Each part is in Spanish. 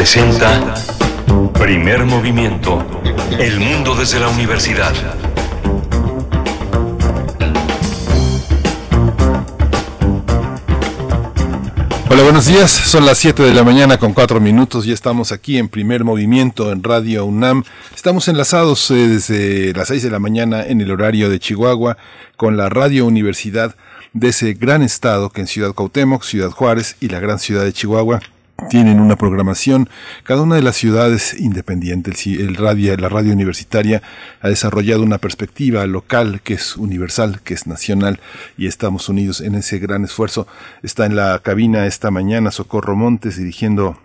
presenta Primer Movimiento. El mundo desde la universidad. Hola, buenos días. Son las 7 de la mañana con 4 minutos. Ya estamos aquí en primer movimiento en Radio UNAM. Estamos enlazados eh, desde las 6 de la mañana en el horario de Chihuahua con la Radio Universidad de ese gran estado que en Ciudad Cuauhtémoc, Ciudad Juárez y la gran ciudad de Chihuahua tienen una programación. Cada una de las ciudades independientes, el radio, la radio universitaria ha desarrollado una perspectiva local que es universal, que es nacional y estamos unidos en ese gran esfuerzo. Está en la cabina esta mañana Socorro Montes dirigiendo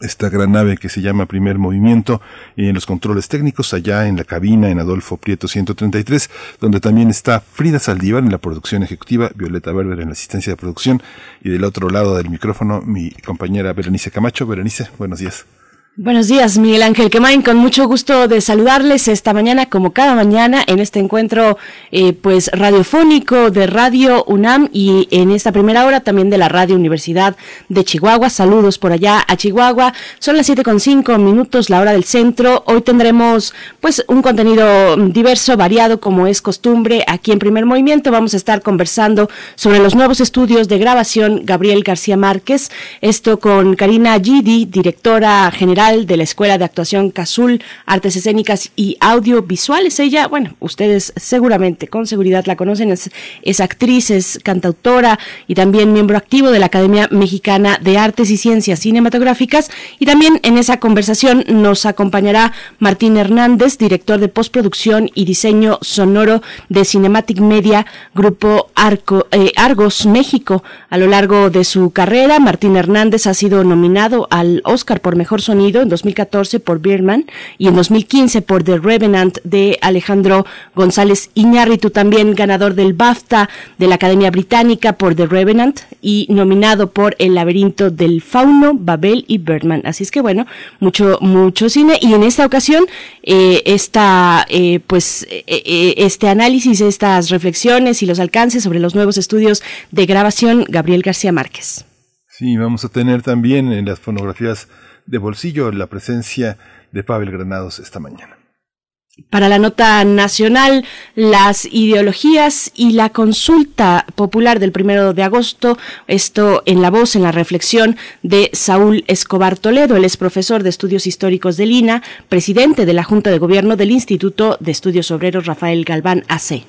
esta gran nave que se llama Primer Movimiento y en los controles técnicos allá en la cabina en Adolfo Prieto 133 donde también está Frida Saldívar en la producción ejecutiva, Violeta Berber en la asistencia de producción y del otro lado del micrófono mi compañera Berenice Camacho. Berenice, buenos días. Buenos días, Miguel Ángel Quemain, con mucho gusto de saludarles esta mañana, como cada mañana, en este encuentro eh, pues radiofónico de Radio UNAM y en esta primera hora también de la Radio Universidad de Chihuahua. Saludos por allá a Chihuahua. Son las siete con cinco minutos, la hora del centro. Hoy tendremos pues un contenido diverso, variado, como es costumbre. Aquí en Primer Movimiento vamos a estar conversando sobre los nuevos estudios de grabación Gabriel García Márquez. Esto con Karina Gidi, directora general de la Escuela de Actuación Cazul, Artes Escénicas y Audiovisuales. Ella, bueno, ustedes seguramente, con seguridad la conocen, es, actriz, es cantautora y también miembro activo de la Academia Mexicana de Artes y Ciencias Cinematográficas. Y también en esa conversación nos acompañará Martín Hernández, director de postproducción y diseño sonoro de Cinematic Media, Grupo eh, Argos México. A lo largo de su carrera, Martín Hernández ha sido nominado al Oscar por Mejor Sonido en 2014 por Birdman y en 2015 por The Revenant de Alejandro González Iñárritu, también ganador del BAFTA de la Academia Británica por The Revenant y nominado por El laberinto del fauno, Babel y Birdman. Así es que bueno, mucho mucho cine y en esta ocasión eh, esta eh, pues eh, eh, este análisis, estas reflexiones y los alcances sobre los nuevos estudios de grabación Gabriel García Márquez. Sí, vamos a tener también en las fonografías de bolsillo la presencia de Pavel Granados esta mañana. Para la nota nacional, las ideologías y la consulta popular del primero de agosto, esto en la voz, en la reflexión de Saúl Escobar Toledo, él es profesor de estudios históricos de Lina, presidente de la Junta de Gobierno del Instituto de Estudios Obreros Rafael Galván AC.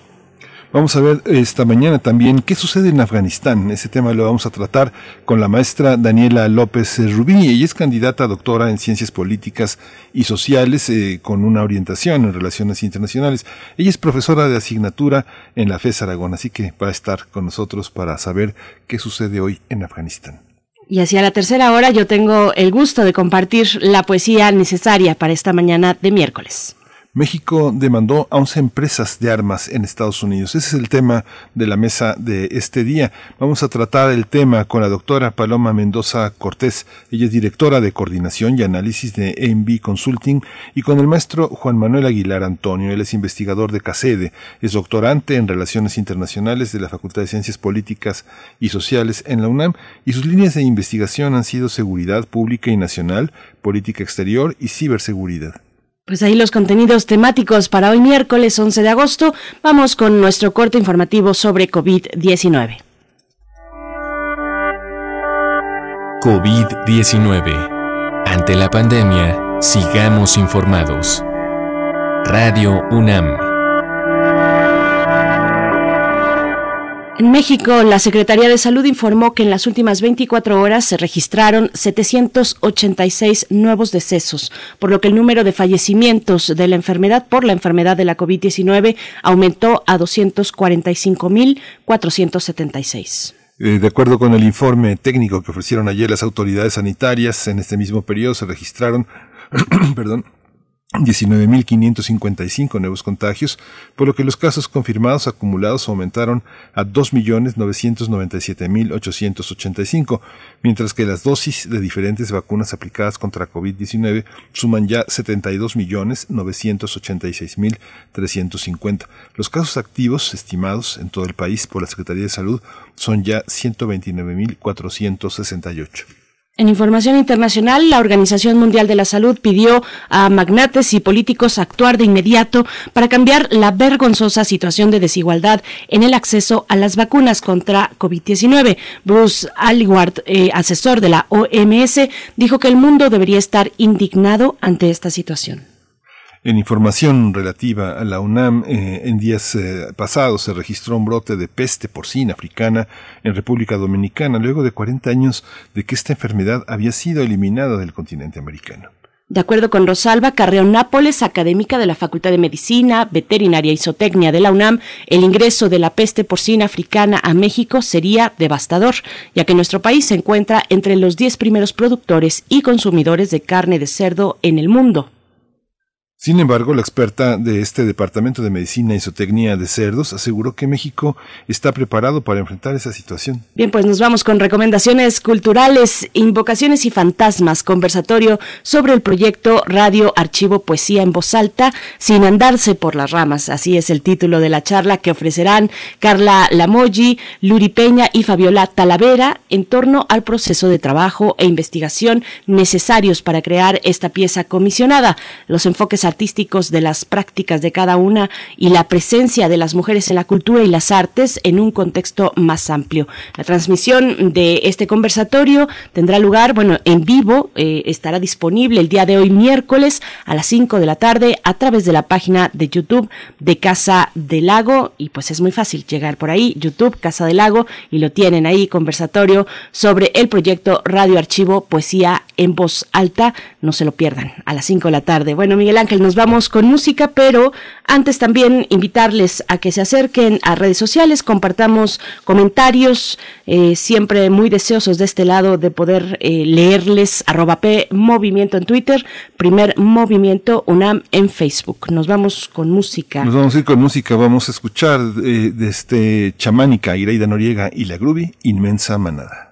Vamos a ver esta mañana también qué sucede en Afganistán. Ese tema lo vamos a tratar con la maestra Daniela López Rubí. Ella es candidata a doctora en Ciencias Políticas y Sociales eh, con una orientación en Relaciones Internacionales. Ella es profesora de asignatura en la FES Aragón, así que va a estar con nosotros para saber qué sucede hoy en Afganistán. Y hacia la tercera hora yo tengo el gusto de compartir la poesía necesaria para esta mañana de miércoles. México demandó a 11 empresas de armas en Estados Unidos. Ese es el tema de la mesa de este día. Vamos a tratar el tema con la doctora Paloma Mendoza Cortés. Ella es directora de coordinación y análisis de AMB Consulting y con el maestro Juan Manuel Aguilar Antonio. Él es investigador de CACEDE. Es doctorante en Relaciones Internacionales de la Facultad de Ciencias Políticas y Sociales en la UNAM y sus líneas de investigación han sido seguridad pública y nacional, política exterior y ciberseguridad. Pues ahí los contenidos temáticos para hoy miércoles 11 de agosto. Vamos con nuestro corte informativo sobre COVID-19. COVID-19. Ante la pandemia, sigamos informados. Radio UNAM. En México, la Secretaría de Salud informó que en las últimas 24 horas se registraron 786 nuevos decesos, por lo que el número de fallecimientos de la enfermedad por la enfermedad de la COVID-19 aumentó a 245.476. Eh, de acuerdo con el informe técnico que ofrecieron ayer las autoridades sanitarias, en este mismo periodo se registraron perdón, 19.555 nuevos contagios, por lo que los casos confirmados acumulados aumentaron a 2.997.885, mientras que las dosis de diferentes vacunas aplicadas contra COVID-19 suman ya 72.986.350. Los casos activos estimados en todo el país por la Secretaría de Salud son ya 129.468. En información internacional, la Organización Mundial de la Salud pidió a magnates y políticos actuar de inmediato para cambiar la vergonzosa situación de desigualdad en el acceso a las vacunas contra COVID-19. Bruce Allward, eh, asesor de la OMS, dijo que el mundo debería estar indignado ante esta situación. En información relativa a la UNAM, eh, en días eh, pasados se registró un brote de peste porcina africana en República Dominicana, luego de 40 años de que esta enfermedad había sido eliminada del continente americano. De acuerdo con Rosalba Carreón Nápoles, académica de la Facultad de Medicina, Veterinaria y Zootecnia de la UNAM, el ingreso de la peste porcina africana a México sería devastador, ya que nuestro país se encuentra entre los 10 primeros productores y consumidores de carne de cerdo en el mundo. Sin embargo, la experta de este Departamento de Medicina y Zootecnia de Cerdos aseguró que México está preparado para enfrentar esa situación. Bien, pues nos vamos con recomendaciones culturales, invocaciones y fantasmas, conversatorio sobre el proyecto Radio Archivo Poesía en Voz Alta, sin andarse por las ramas. Así es el título de la charla que ofrecerán Carla Lamoyi, Luri Peña y Fabiola Talavera en torno al proceso de trabajo e investigación necesarios para crear esta pieza comisionada. Los enfoques artísticos de las prácticas de cada una y la presencia de las mujeres en la cultura y las artes en un contexto más amplio. La transmisión de este conversatorio tendrá lugar, bueno, en vivo, eh, estará disponible el día de hoy miércoles a las 5 de la tarde a través de la página de YouTube de Casa del Lago y pues es muy fácil llegar por ahí, YouTube Casa del Lago y lo tienen ahí, conversatorio sobre el proyecto Radio Archivo Poesía en Voz Alta, no se lo pierdan, a las 5 de la tarde. Bueno, Miguel Ángel, nos vamos con música, pero antes también invitarles a que se acerquen a redes sociales, compartamos comentarios, eh, siempre muy deseosos de este lado de poder eh, leerles arroba P Movimiento en Twitter, primer Movimiento UNAM en Facebook. Nos vamos con música. Nos vamos a ir con música, vamos a escuchar eh, de este chamánica Ireida Noriega y la Groovy, Inmensa Manada.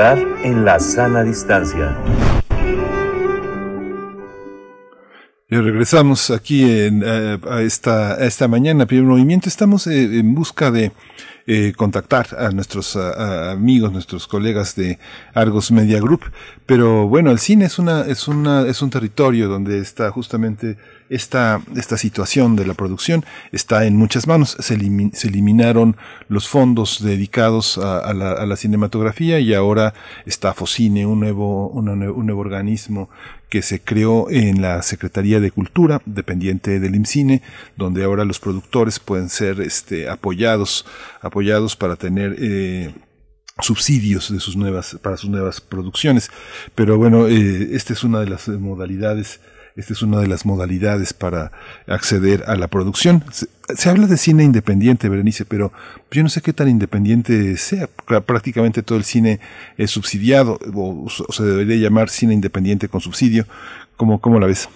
En la sana distancia. Y regresamos aquí en, eh, a, esta, esta mañana, primer movimiento. Estamos eh, en busca de eh, contactar a nuestros amigos, nuestros colegas de Argos Media Group. Pero bueno, el cine es una, es una, es un territorio donde está justamente esta, esta situación de la producción está en muchas manos. Se, eliminaron los fondos dedicados a, la, a, la, cinematografía y ahora está Focine, un nuevo, un nuevo organismo que se creó en la Secretaría de Cultura, dependiente del IMCINE, donde ahora los productores pueden ser este, apoyados, apoyados para tener eh, subsidios de sus nuevas, para sus nuevas producciones. Pero bueno, eh, esta es una de las modalidades esta es una de las modalidades para acceder a la producción. Se, habla de cine independiente, Berenice, pero yo no sé qué tan independiente sea. Prácticamente todo el cine es subsidiado, o, se debería llamar cine independiente con subsidio. ¿Cómo, cómo la ves?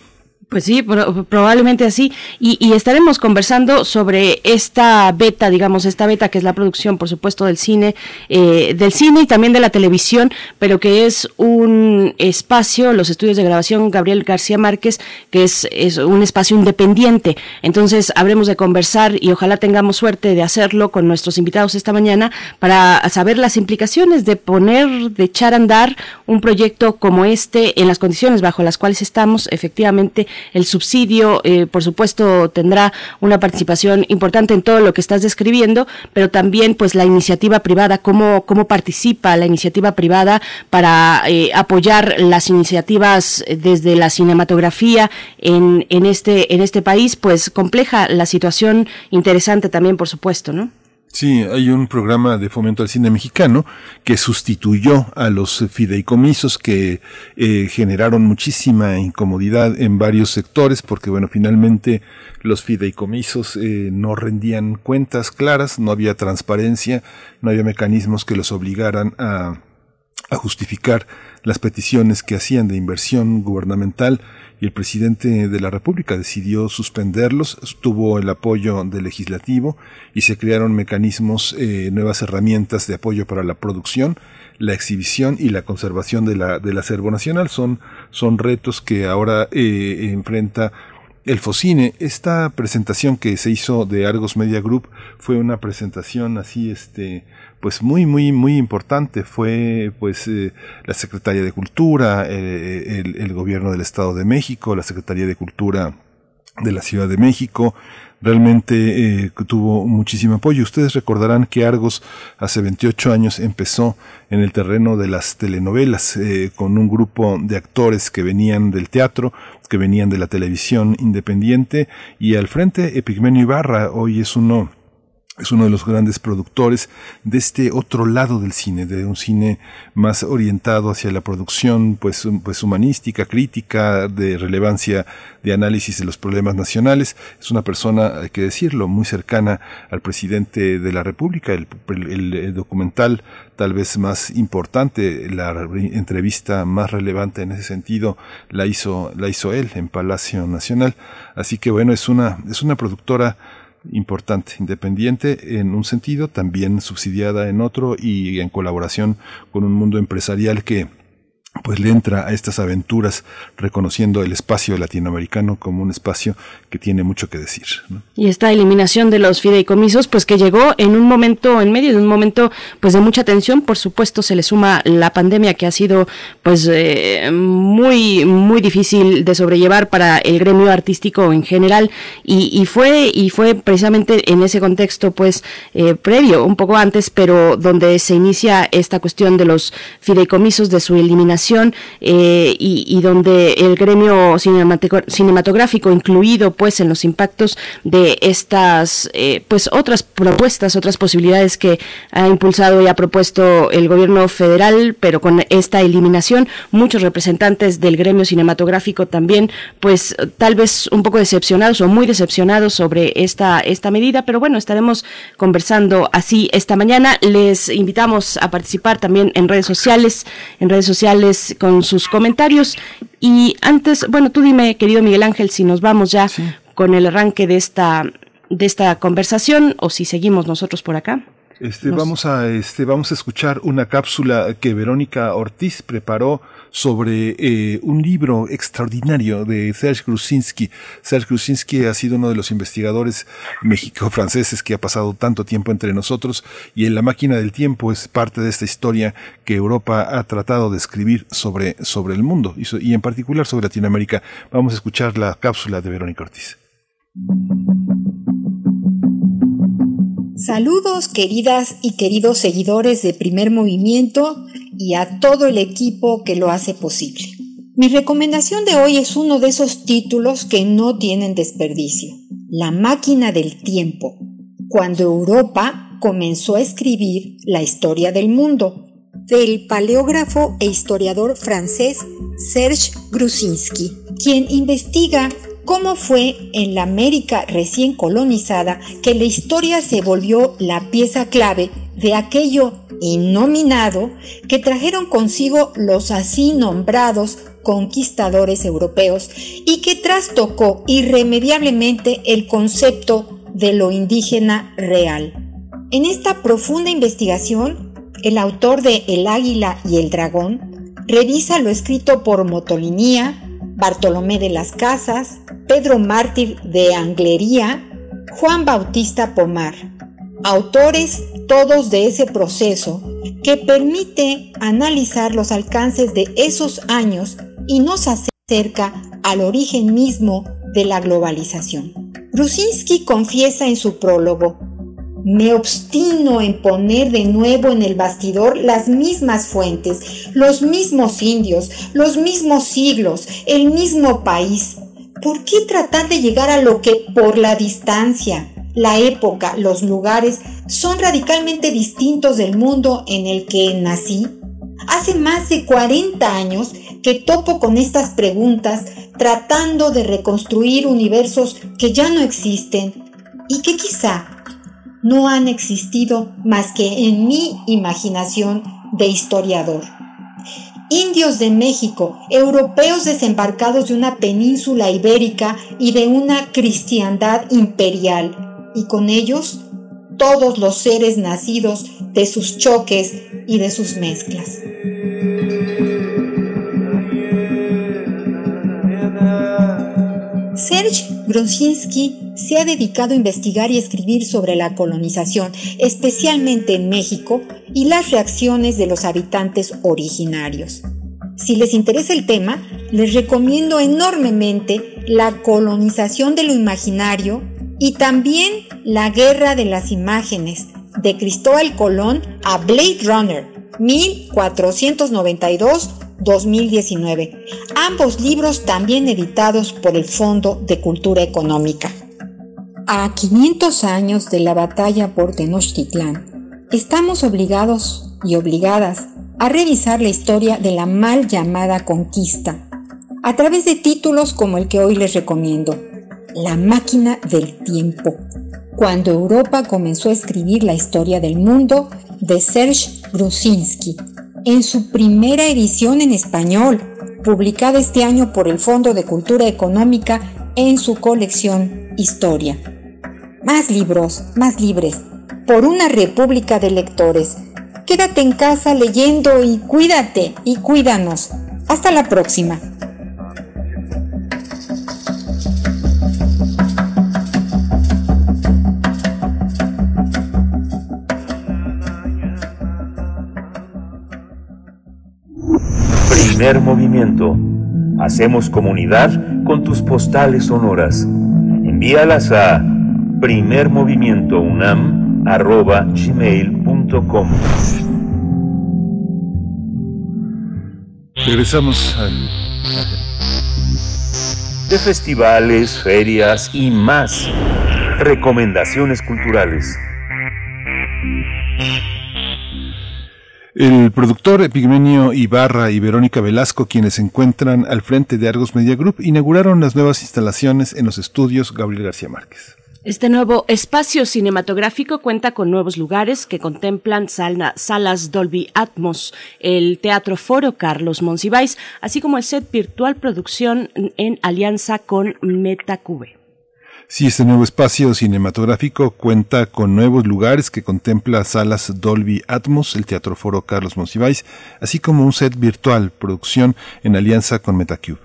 Pues sí, probablemente así. Y, estaremos conversando sobre esta beta, digamos, esta beta que es la producción, por supuesto, del cine, eh, del cine y también de la televisión, pero que es un espacio, los estudios de grabación Gabriel García Márquez, que es, es un espacio independiente. Entonces, habremos de conversar y ojalá tengamos suerte de hacerlo con nuestros invitados esta mañana para saber las implicaciones de poner, de echar a andar un proyecto como este en las condiciones bajo las cuales estamos, efectivamente el subsidio, eh, por supuesto, tendrá una participación importante en todo lo que estás describiendo, pero también pues la iniciativa privada, cómo, cómo participa la iniciativa privada para eh, apoyar las iniciativas desde la cinematografía en, en, este, en este país, pues compleja la situación, interesante también, por supuesto, ¿no? Sí, hay un programa de fomento al cine mexicano que sustituyó a los fideicomisos que eh, generaron muchísima incomodidad en varios sectores porque, bueno, finalmente los fideicomisos eh, no rendían cuentas claras, no había transparencia, no había mecanismos que los obligaran a, a justificar las peticiones que hacían de inversión gubernamental y el presidente de la República decidió suspenderlos, tuvo el apoyo del legislativo y se crearon mecanismos, eh, nuevas herramientas de apoyo para la producción, la exhibición y la conservación de la, del acervo nacional. Son, son retos que ahora eh, enfrenta el Focine. Esta presentación que se hizo de Argos Media Group fue una presentación así, este, pues muy, muy, muy importante. Fue pues eh, la Secretaría de Cultura, eh, el, gobierno del Estado de México, la Secretaría de Cultura de la Ciudad de México, realmente eh, tuvo muchísimo apoyo. Ustedes recordarán que Argos hace 28 años empezó en el terreno de las telenovelas con un grupo de actores que venían del teatro, que venían de la televisión independiente y al frente Epigmenio Ibarra hoy es uno es uno de los grandes productores de este otro lado del cine, de un cine más orientado hacia la producción pues, pues humanística, crítica, de relevancia de análisis de los problemas nacionales. Es una persona, hay que decirlo, muy cercana al presidente de la República. El, documental tal vez más importante, la entrevista más relevante en ese sentido la hizo, la hizo él en Palacio Nacional. Así que bueno, es una, es una productora importante, independiente en un sentido, también subsidiada en otro y en colaboración con un mundo empresarial que pues le entra a estas aventuras reconociendo el espacio latinoamericano como un espacio que tiene mucho que decir. Y esta eliminación de los fideicomisos, pues que llegó en un momento, en medio de un momento pues de mucha tensión, por supuesto se le suma la pandemia que ha sido pues eh, muy, muy difícil de sobrellevar para el gremio artístico en general y, y fue, y fue precisamente en ese contexto pues eh, previo, un poco antes, pero donde se inicia esta cuestión de los fideicomisos, de su eliminación eh, y, donde el gremio cinematográfico incluido pues en los impactos de estas eh, pues otras propuestas, otras posibilidades que ha impulsado y ha propuesto el gobierno federal, pero con esta eliminación muchos representantes del gremio cinematográfico también pues tal vez un poco decepcionados o muy decepcionados sobre esta esta medida, pero bueno, estaremos conversando así esta mañana. Les invitamos a participar también en redes sociales, en redes sociales con sus comentarios. Y antes, bueno, tú dime, querido Miguel Ángel, si nos vamos ya con el arranque de esta, de esta conversación o si seguimos nosotros por acá. Este, vamos a, este, vamos a escuchar una cápsula que Verónica Ortiz preparó sobre eh, un libro extraordinario de Serge Grusinski. Serge Grusinski ha sido uno de los investigadores mexico-franceses que ha pasado tanto tiempo entre nosotros y en La máquina del tiempo es parte de esta historia que Europa ha tratado de escribir sobre, sobre el mundo y, y en particular sobre Latinoamérica. Vamos a escuchar la cápsula de Verónica Ortiz. Saludos queridas y queridos seguidores de Primer Movimiento y a todo el equipo que lo hace posible. Mi recomendación de hoy es uno de esos títulos que no tienen desperdicio. La máquina del tiempo, cuando Europa comenzó a escribir la historia del mundo, del paleógrafo e historiador francés Serge Grusinski, quien investiga cómo fue en la América recién colonizada que la historia se volvió la pieza clave de aquello innominado que trajeron consigo los así nombrados conquistadores europeos y que trastocó irremediablemente el concepto de lo indígena real. En esta profunda investigación, el autor de El águila y el dragón revisa lo escrito por Motolinía, Bartolomé de las Casas, Pedro Mártir de Anglería, Juan Bautista Pomar, autores todos de ese proceso que permite analizar los alcances de esos años y nos acerca al origen mismo de la globalización. Brusinski confiesa en su prólogo me obstino en poner de nuevo en el bastidor las mismas fuentes, los mismos indios, los mismos siglos, el mismo país. ¿Por qué tratar de llegar a lo que por la distancia, la época, los lugares son radicalmente distintos del mundo en el que nací? Hace más de 40 años que topo con estas preguntas tratando de reconstruir universos que ya no existen y que quizá no han existido más que en mi imaginación de historiador. Indios de México, europeos desembarcados de una península ibérica y de una cristiandad imperial, y con ellos todos los seres nacidos de sus choques y de sus mezclas. Serge Grosinski se ha dedicado a investigar y escribir sobre la colonización, especialmente en México, y las reacciones de los habitantes originarios. Si les interesa el tema, les recomiendo enormemente La colonización de lo imaginario y también La guerra de las imágenes, de Cristóbal Colón a Blade Runner, 1492 2019, ambos libros también editados por el Fondo de Cultura Económica. A 500 años de la batalla por Tenochtitlán, estamos obligados y obligadas a revisar la historia de la mal llamada conquista, a través de títulos como el que hoy les recomiendo, La máquina del tiempo, cuando Europa comenzó a escribir la historia del mundo de Serge Brusinski, en su primera edición en español, publicada este año por el Fondo de Cultura Económica en su colección Historia. Más libros, más libres, por una república de lectores. Quédate en casa leyendo y cuídate y cuídanos. Hasta la próxima. Primer movimiento. Hacemos comunidad con tus postales sonoras. Envíalas a primermovimientounam.gmail.com Regresamos al... De festivales, ferias y más. Recomendaciones culturales. El productor Epigmenio Ibarra y Verónica Velasco, quienes se encuentran al frente de Argos Media Group, inauguraron las nuevas instalaciones en los estudios Gabriel García Márquez. Este nuevo espacio cinematográfico cuenta con nuevos lugares que contemplan salas Dolby Atmos, el Teatro Foro Carlos Monsiváis, así como el set virtual producción en alianza con Metacube. Sí, este nuevo espacio cinematográfico cuenta con nuevos lugares que contempla salas Dolby Atmos, el Teatro Foro Carlos Monsiváis, así como un set virtual, producción en alianza con Metacube.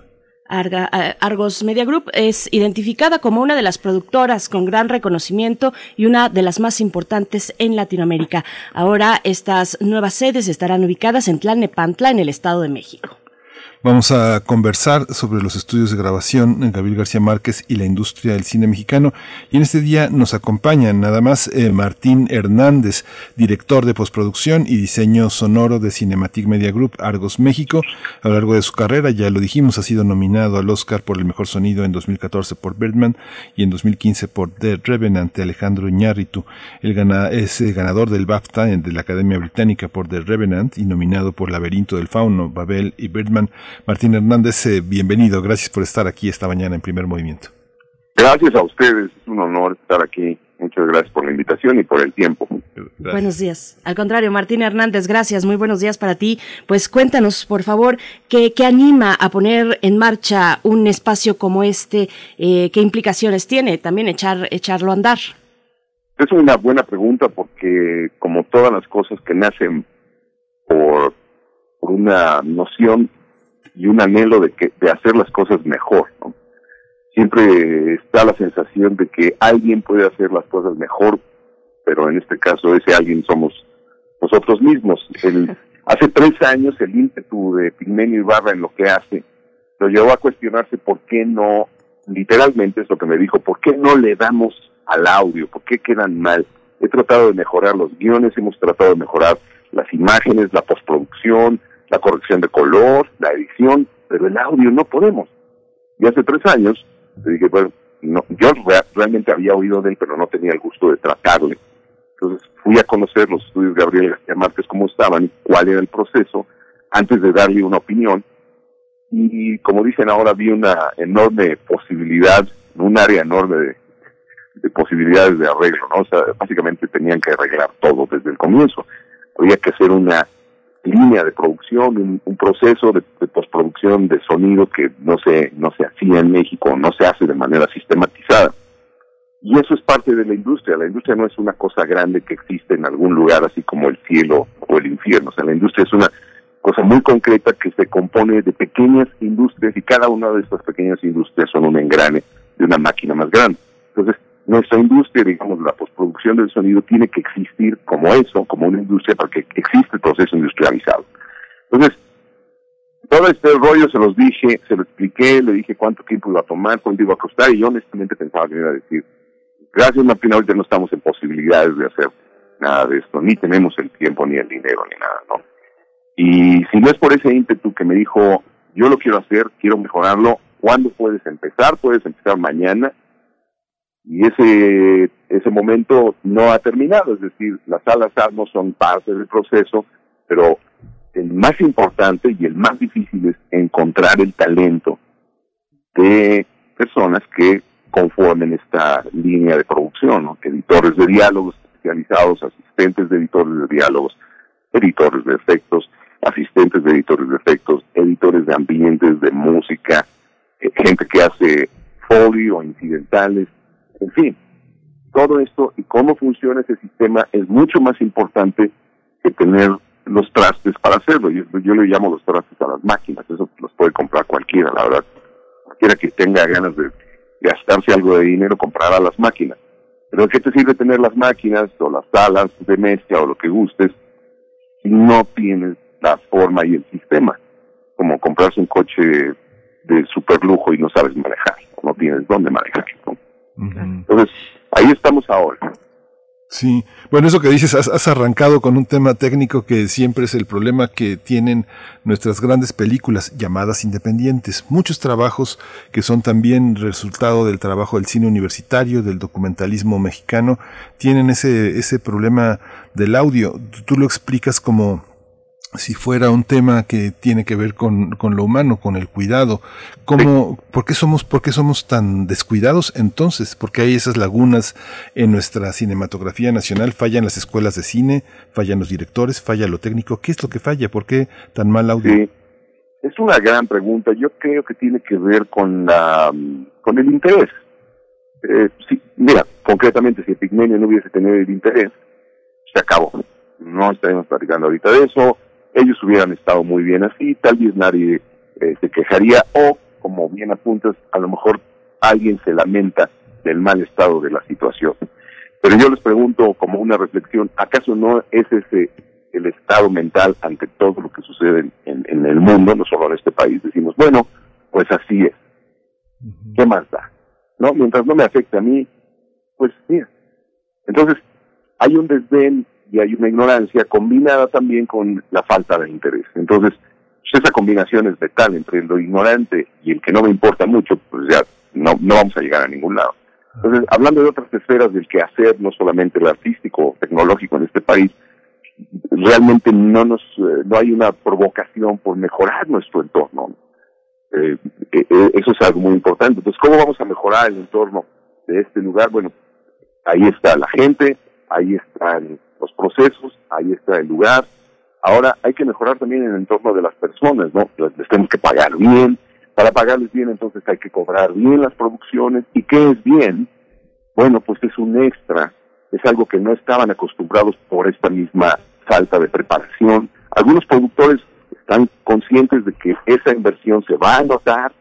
Eh, Argos Media Group es identificada como una de las productoras con gran reconocimiento y una de las más importantes en Latinoamérica. Ahora estas nuevas sedes estarán ubicadas en Tlalnepantla, en el Estado de México. Vamos a conversar sobre los estudios de grabación en Gabriel García Márquez y la industria del cine mexicano. Y en este día nos acompañan nada más eh, Martín Hernández, director de postproducción y diseño sonoro de Cinematic Media Group Argos México. A lo largo de su carrera, ya lo dijimos, ha sido nominado al Oscar por el mejor sonido en 2014 por Birdman y en 2015 por The Revenant de Alejandro Iñárritu. Él gana, es eh, ganador del BAFTA de la Academia Británica por The Revenant y nominado por Laberinto del Fauno, Babel y Birdman. Martín Hernández, eh, bienvenido. Gracias por estar aquí esta mañana en primer movimiento. Gracias a ustedes. Es un honor estar aquí. Muchas gracias por la invitación y por el tiempo. Buenos días. Al contrario, Martín Hernández, gracias. Muy buenos días para ti. Pues cuéntanos, por favor, qué, qué anima a poner en marcha un espacio como este, eh, qué implicaciones tiene también echar, echarlo a andar. Es una buena pregunta porque como todas las cosas que nacen por, por una noción y un anhelo de, que, de hacer las cosas mejor. ¿no? Siempre está la sensación de que alguien puede hacer las cosas mejor, pero en este caso ese alguien somos nosotros mismos. El, hace tres años el ímpetu de Pigmenio Ibarra en lo que hace lo llevó a cuestionarse por qué no, literalmente es lo que me dijo, por qué no le damos al audio, por qué quedan mal. He tratado de mejorar los guiones, hemos tratado de mejorar las imágenes, la postproducción, la corrección de color, la edición, pero el audio no podemos. Y hace tres años dije, bueno, no, yo realmente había oído de él, pero no tenía el gusto de tratarle. Entonces fui a conocer los estudios Gabriel García Márquez, cómo estaban y cuál era el proceso, antes de darle una opinión. Y como dicen ahora, vi una enorme posibilidad, un área enorme de, de posibilidades de arreglo, ¿no? O sea, básicamente tenían que arreglar todo desde el comienzo. Había que hacer una línea de producción, un, proceso de, postproducción de sonido que no se, no se hacía en México, no se hace de manera sistematizada. Y eso es parte de la industria. La industria no es una cosa grande que existe en algún lugar, así como el cielo o el infierno. O sea, la industria es una cosa muy concreta que se compone de pequeñas industrias y cada una de estas pequeñas industrias son un engrane de una máquina más grande. Entonces, nuestra industria, digamos, la postproducción del sonido tiene que existir como eso, como una industria para que existe el proceso industrializado. Entonces, todo este rollo se los dije, se lo expliqué, le dije cuánto tiempo iba a tomar, cuánto iba a costar, y yo honestamente pensaba que me iba a decir, gracias Martín, ahorita no estamos en posibilidades de hacer nada de esto, ni tenemos el tiempo, ni el dinero, ni nada, ¿no? Y si no es por ese ímpetu que me dijo, yo lo quiero hacer, quiero mejorarlo, ¿cuándo puedes empezar? Puedes empezar mañana, y ese ese momento no ha terminado, es decir, las salas no son parte del proceso, pero el más importante y el más difícil es encontrar el talento de personas que conformen esta línea de producción, editores de diálogos especializados, asistentes de editores de diálogos, editores de efectos, asistentes de editores de efectos, editores de ambientes, de música, eh, gente que hace folio o incidentales, en fin, todo esto y cómo funciona ese sistema es mucho más importante que tener los trastes para hacerlo. Yo, yo le llamo los trastes a las máquinas, eso los puede comprar cualquiera, la verdad. Cualquiera que tenga ganas de gastarse algo de dinero comprará las máquinas. Pero ¿qué te sirve tener las máquinas o las salas de mezcla o lo que gustes si no tienes la forma y el sistema? Como comprarse un coche de super lujo y no sabes manejar, no tienes dónde manejar. Entonces, ahí estamos ahora. Sí, bueno, eso que dices, has, arrancado con un tema técnico que siempre es el problema que tienen nuestras grandes películas llamadas independientes. Muchos trabajos que son también resultado del trabajo del cine universitario, del documentalismo mexicano, tienen ese, ese problema del audio. Tú lo explicas como si fuera un tema que tiene que ver con, con lo humano, con el cuidado. ¿Cómo, ¿por, qué somos, ¿Por qué somos tan descuidados entonces? Porque hay esas lagunas en nuestra cinematografía nacional. Fallan las escuelas de cine, fallan los directores, falla lo técnico. ¿Qué es lo que falla? ¿Por qué tan mal audio? Sí. Es una gran pregunta. Yo creo que tiene que ver con, la, con el interés. Eh, sí, mira, concretamente, si Epigmenio no hubiese tenido el interés, se acabó. No estaríamos platicando ahorita de eso. Ellos hubieran estado muy bien así, tal vez nadie eh, se quejaría o, como bien apuntas, a lo mejor alguien se lamenta del mal estado de la situación. Pero yo les pregunto como una reflexión, ¿acaso no es ese el estado mental ante todo lo que sucede en, en el mundo, no solo en este país? Decimos, bueno, pues así es. ¿Qué más da? ¿No? Mientras no me afecte a mí, pues mira. Entonces, hay un desdén y hay una ignorancia combinada también con la falta de interés. Entonces, pues, esa combinación es letal entre lo ignorante y el que no me importa mucho, pues ya no, no vamos a llegar a ningún lado. Entonces, hablando de otras esferas del quehacer, no solamente el artístico o tecnológico en este país, realmente no nos, eh, no hay una provocación por mejorar nuestro entorno. Eh, eh, eso es algo muy importante. Entonces, ¿cómo vamos a mejorar el entorno de este lugar? Bueno, ahí está la gente, ahí están los procesos, ahí está el lugar. Ahora hay que mejorar también el entorno de las personas, ¿no? Les tenemos que pagar bien. Para pagarles bien, entonces hay que cobrar bien las producciones. ¿Y qué es bien? Bueno, pues es un extra. Es algo que no estaban acostumbrados por esta misma falta de preparación. Algunos productores están conscientes de que esa inversión se va a notar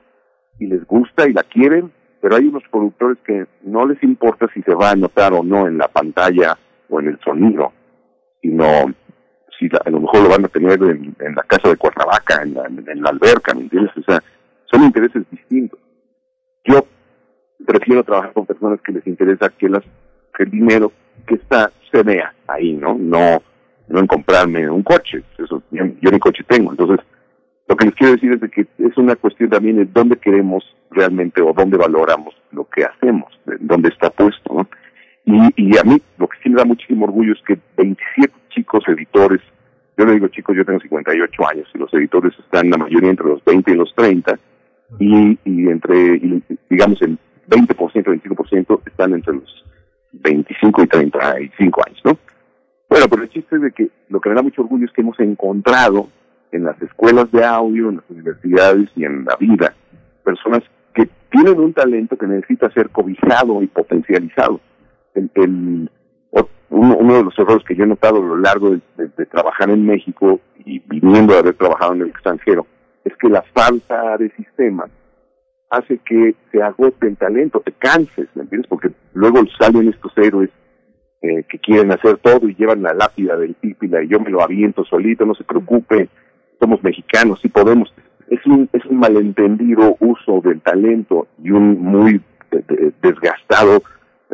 y les gusta y la quieren, pero hay unos productores que no les importa si se va a notar o no en la pantalla o en el sonido, sino si a lo mejor lo van a tener en, la casa de Cuernavaca, en la, en la alberca, ¿me entiendes? O sea, son intereses distintos. Yo prefiero trabajar con personas que les interesa que, las, que el dinero que está se vea ahí, ¿no? No no en comprarme un coche. Eso, yo, ni coche tengo. Entonces, lo que les quiero decir es que es una cuestión también de dónde queremos realmente o dónde valoramos lo que hacemos, dónde está puesto. ¿no? Y, y a mí lo que sí me da muchísimo orgullo es que 27 chicos editores, yo le digo chicos, yo tengo 58 años y los editores están la mayoría entre los 20 y los 30 y, y entre, digamos, el 20%, 25% están entre los 25 y 35 años, ¿no? Bueno, pero el chiste es de que lo que me da mucho orgullo es que hemos encontrado en las escuelas de audio, en las universidades y en la vida, personas que tienen un talento que necesita ser cobijado y potencializado. El, uno, de los errores que yo he notado a lo largo de, trabajar en México y viniendo de haber trabajado en el extranjero es que la falta de sistemas hace que se agote el talento, te canses, ¿me entiendes? Porque luego salen estos héroes eh, que quieren hacer todo y llevan la lápida del pípila y yo me lo aviento solito, no se preocupe, somos mexicanos, sí podemos. Es un, es un malentendido uso del talento y un muy desgastado,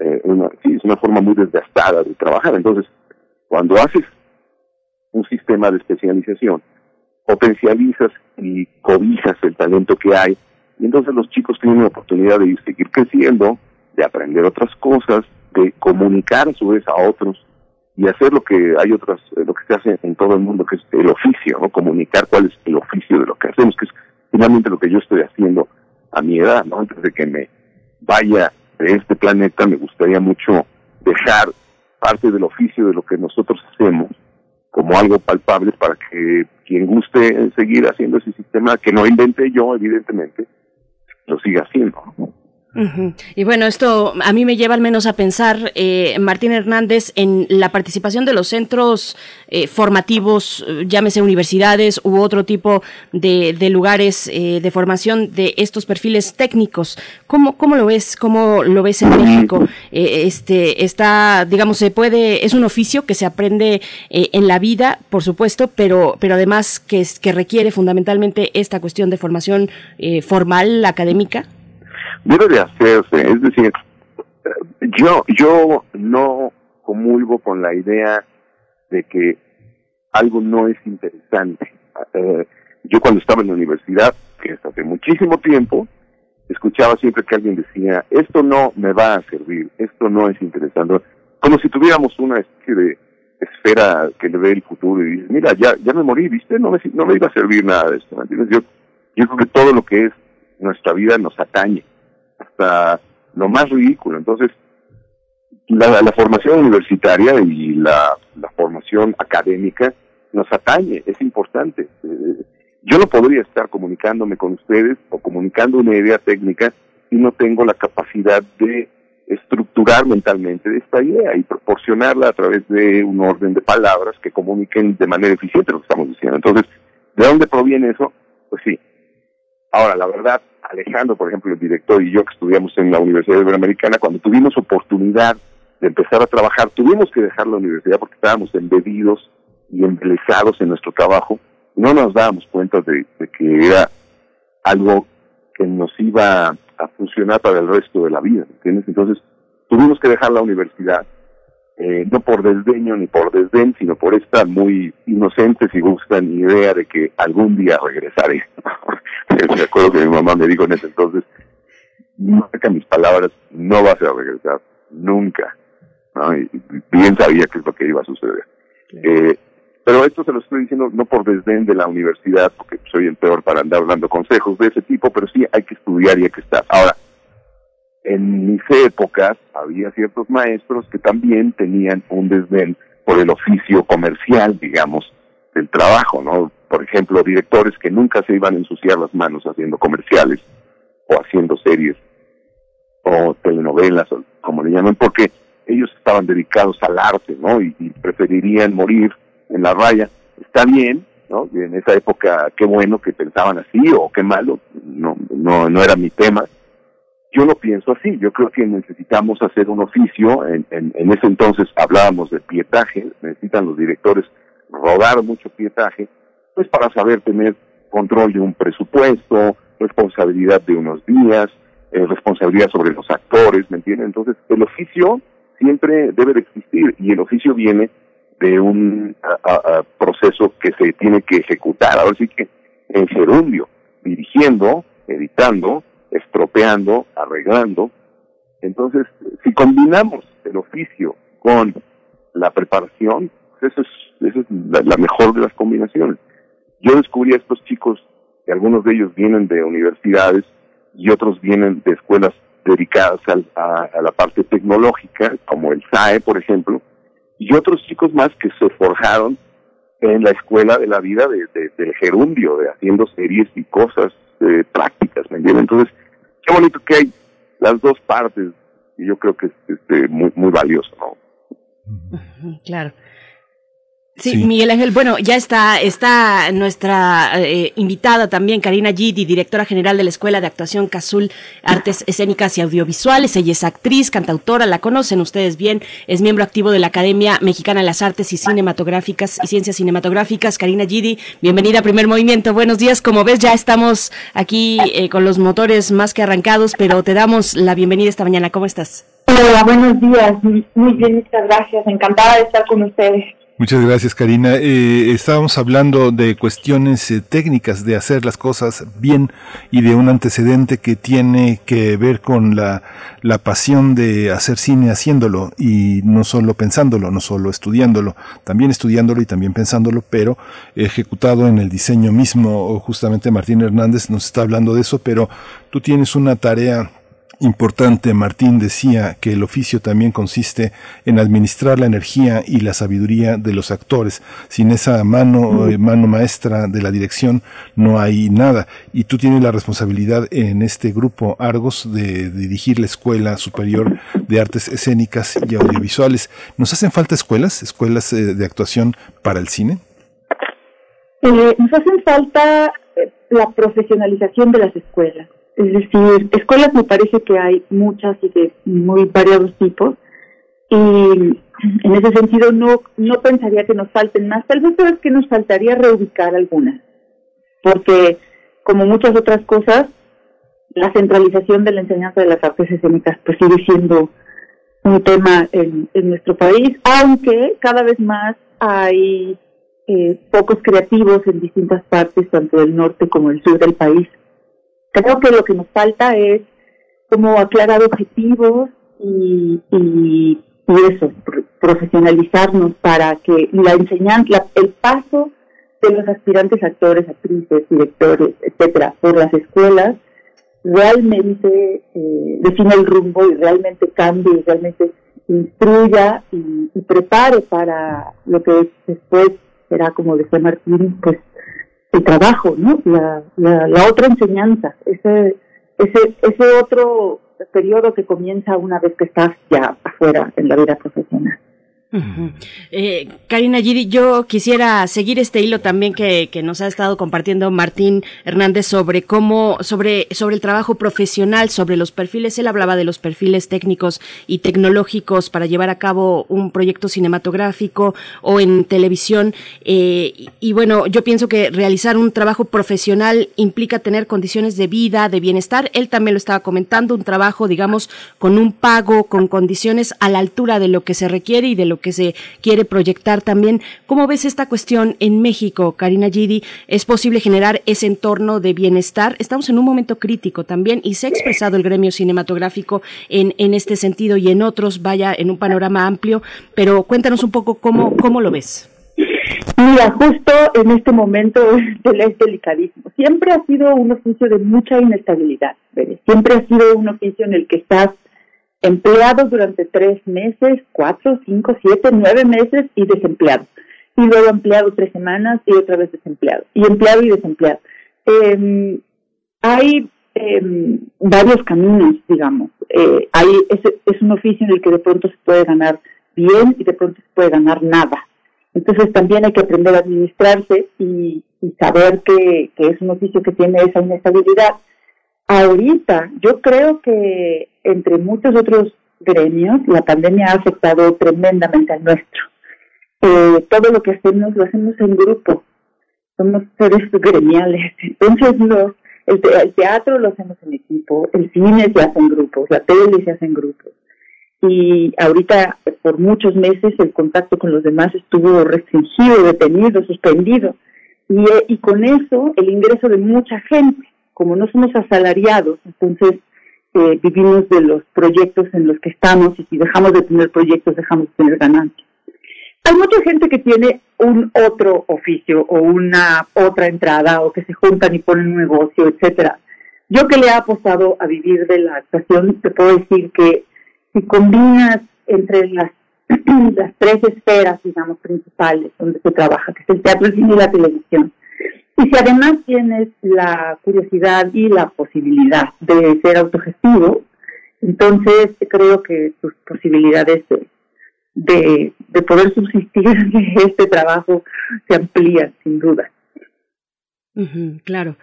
eh, una, sí, es una forma muy desgastada de trabajar. Entonces, cuando haces un sistema de especialización, potencializas y cobijas el talento que hay, y entonces los chicos tienen la oportunidad de seguir creciendo, de aprender otras cosas, de comunicar a su vez a otros y hacer lo que hay otras, eh, lo que se hace en todo el mundo, que es el oficio, ¿no? Comunicar cuál es el oficio de lo que hacemos, que es finalmente lo que yo estoy haciendo a mi edad, ¿no? Antes de que me vaya de este planeta, me gustaría mucho dejar parte del oficio de lo que nosotros hacemos como algo palpable para que quien guste seguir haciendo ese sistema, que no inventé yo, evidentemente, lo siga haciendo. Y bueno, esto a mí me lleva al menos a pensar, eh, Martín Hernández, en la participación de los centros eh, formativos, eh, llámese universidades u otro tipo de, lugares de formación de estos perfiles técnicos. ¿Cómo, ¿Cómo lo ves? ¿Cómo lo ves en México? este, está, digamos, se puede, es un oficio que se aprende en la vida, por supuesto, pero, pero además que, que requiere fundamentalmente esta cuestión de formación formal, académica debe de hacerse. Es decir, yo, yo no comulgo con la idea de que algo no es interesante. Eh, yo cuando estaba en la universidad, que es hace muchísimo tiempo, escuchaba siempre que alguien decía, esto no me va a servir, esto no es interesante. Como si tuviéramos una especie de esfera que le ve el futuro y dice, mira, ya, ya me morí, ¿viste? No me, no me iba a servir nada de esto. Yo, yo creo que todo lo que es nuestra vida nos atañe hasta lo más ridículo. Entonces, la, la formación universitaria y la, la, formación académica nos atañe, es importante. Eh, yo no podría estar comunicándome con ustedes o comunicando una idea técnica si no tengo la capacidad de estructurar mentalmente esta idea y proporcionarla a través de un orden de palabras que comuniquen de manera eficiente lo que estamos diciendo. Entonces, ¿de dónde proviene eso? Pues sí. Ahora, la verdad, Alejandro, por ejemplo, el director y yo que estudiamos en la Universidad Iberoamericana, cuando tuvimos oportunidad de empezar a trabajar, tuvimos que dejar la universidad porque estábamos embebidos y embelesados en nuestro trabajo. No nos dábamos cuenta de, de que era algo que nos iba a funcionar para el resto de la vida, ¿entiendes? Entonces, tuvimos que dejar la universidad, eh, no por desdeño ni por desdén, sino por esta muy inocente, si gustan, idea de que algún día regresaré. me acuerdo que mi mamá me dijo en ese entonces, marca mis palabras, no vas a regresar, nunca. Y bien sabía que es lo que iba a suceder. Eh, pero esto se lo estoy diciendo no por desdén de la universidad, porque soy el peor para andar dando consejos de ese tipo, pero sí hay que estudiar y hay que estar. Ahora, en mis épocas había ciertos maestros que también tenían un desdén por el oficio comercial, digamos, del trabajo, ¿no? Por ejemplo, directores que nunca se iban a ensuciar las manos haciendo comerciales o haciendo series o telenovelas, o como le llaman, porque ellos estaban dedicados al arte, ¿no? y preferirían morir en la raya. Está bien, ¿no? En esa época, qué bueno que pensaban así o qué malo, no, no, no era mi tema. Yo lo pienso así, yo creo que necesitamos hacer un oficio, en, en, en ese entonces hablábamos de pietaje, necesitan los directores rodar mucho pietaje, pues para saber tener control de un presupuesto, responsabilidad de unos días, eh, responsabilidad sobre los actores, ¿me entienden? Entonces, el oficio siempre debe de existir y el oficio viene de un proceso que se tiene que ejecutar. Ahora sí que en gerundio, dirigiendo, editando, estropeando, arreglando. Entonces, si combinamos el oficio con la preparación, pues eso es, eso es la, mejor de las combinaciones. Yo descubrí a estos chicos, que algunos de ellos vienen de universidades y otros vienen de escuelas dedicadas a, a la parte tecnológica, como el SAE, por ejemplo, y otros chicos más que se forjaron en la escuela de la vida de, del gerundio, de haciendo series y cosas eh, prácticas, ¿me entiendes? Entonces, qué bonito que hay las dos partes y yo creo que es este, muy, muy valioso, ¿no? Claro. Sí, Miguel Ángel, bueno, ya está, está nuestra eh, invitada también, Karina Gidi, directora general de la Escuela de Actuación Cazul Artes Escénicas y Audiovisuales. Ella es actriz, cantautora, la conocen ustedes bien, es miembro activo de la Academia Mexicana de las Artes y Cinematográficas y Ciencias Cinematográficas. Karina Gidi, bienvenida a Primer Movimiento. Buenos días, como ves, ya estamos aquí eh, con los motores más que arrancados, pero te damos la bienvenida esta mañana. ¿Cómo estás? Hola, buenos días. Muy bien, muchas gracias. Encantada de estar con ustedes. Muchas gracias, Karina. Eh, estábamos hablando de cuestiones eh, técnicas de hacer las cosas bien y de un antecedente que tiene que ver con la, la pasión de hacer cine haciéndolo y no solo pensándolo, no solo estudiándolo, también estudiándolo y también pensándolo, pero ejecutado en el diseño mismo. Justamente Martín Hernández nos está hablando de eso, pero tú tienes una tarea importante, Martín decía que el oficio también consiste en administrar la energía y la sabiduría de los actores. Sin esa mano, eh, mano maestra de la dirección no hay nada. Y tú tienes la responsabilidad en este grupo Argos de, dirigir la Escuela Superior de Artes Escénicas y Audiovisuales. ¿Nos hacen falta escuelas, escuelas eh, de actuación para el cine? Eh, nos hacen falta la profesionalización de las escuelas es decir, escuelas me parece que hay muchas y de muy variados tipos. Y en ese sentido no, no pensaría que nos falten más. Tal vez es que nos faltaría reubicar algunas. Porque, como muchas otras cosas, la centralización de la enseñanza de las artes escénicas pues sigue siendo un tema en, en nuestro país, aunque cada vez más hay eh, pocos creativos en distintas partes, tanto del norte como del sur del país. Creo que lo que nos falta es como aclarar objetivos y, y, eso, profesionalizarnos para que la enseñanza, el paso de los aspirantes actores, actrices, directores, etcétera, por las escuelas realmente eh, define el rumbo y realmente cambie y realmente instruya y, prepare para lo que después será, como decía Martín, pues el trabajo, ¿no? La, la, otra enseñanza, ese, ese, ese otro periodo que comienza una vez que estás ya afuera en la vida profesional. Eh, Karina Giri, yo quisiera seguir este hilo también que, nos ha estado compartiendo Martín Hernández sobre cómo, sobre, sobre el trabajo profesional, sobre los perfiles. Él hablaba de los perfiles técnicos y tecnológicos para llevar a cabo un proyecto cinematográfico o en televisión. Eh, y, bueno, yo pienso que realizar un trabajo profesional implica tener condiciones de vida, de bienestar. Él también lo estaba comentando, un trabajo, digamos, con un pago, con condiciones a la altura de lo que se requiere y de lo que se quiere proyectar también. ¿Cómo ves esta cuestión en México, Karina Gidi? ¿Es posible generar ese entorno de bienestar? Estamos en un momento crítico también y se ha expresado el gremio cinematográfico en, en este sentido y en otros, vaya, en un panorama amplio, pero cuéntanos un poco cómo, cómo lo ves. Mira, justo en este momento es delicadísimo. Siempre ha sido un oficio de mucha inestabilidad, siempre ha sido un oficio en el que estás empleados durante tres meses, cuatro, cinco, siete, nueve meses y desempleados. Y luego empleado tres semanas y otra vez desempleado. Y empleado y desempleado. Eh, hay eh, varios caminos, digamos. Eh, hay, es, es un oficio en el que de pronto se puede ganar bien y de pronto se puede ganar nada. Entonces también hay que aprender a administrarse y, saber que es un oficio que tiene esa inestabilidad Ahorita, yo creo que entre muchos otros gremios, la pandemia ha afectado tremendamente al nuestro. Eh, todo lo que hacemos lo hacemos en grupo, somos seres gremiales. Entonces, el, teatro lo hacemos en equipo, el cine se hace en grupos, la tele se hace en grupos. Y ahorita, por muchos meses, el contacto con los demás estuvo restringido, detenido, suspendido. Y, eh, y con eso, el ingreso de mucha gente como no somos asalariados, entonces eh, vivimos de los proyectos en los que estamos y si dejamos de tener proyectos dejamos de tener ganancias. Hay mucha gente que tiene un otro oficio o una otra entrada o que se juntan y ponen un negocio, etcétera. Yo que le he apostado a vivir de la actuación, te puedo decir que si combinas entre las, tres esferas, digamos, principales donde se trabaja, que es el teatro, cine y la televisión, y si además tienes la curiosidad y la posibilidad de ser autogestivo, entonces creo que tus posibilidades de, de, poder subsistir en este trabajo se amplían, sin duda. claro.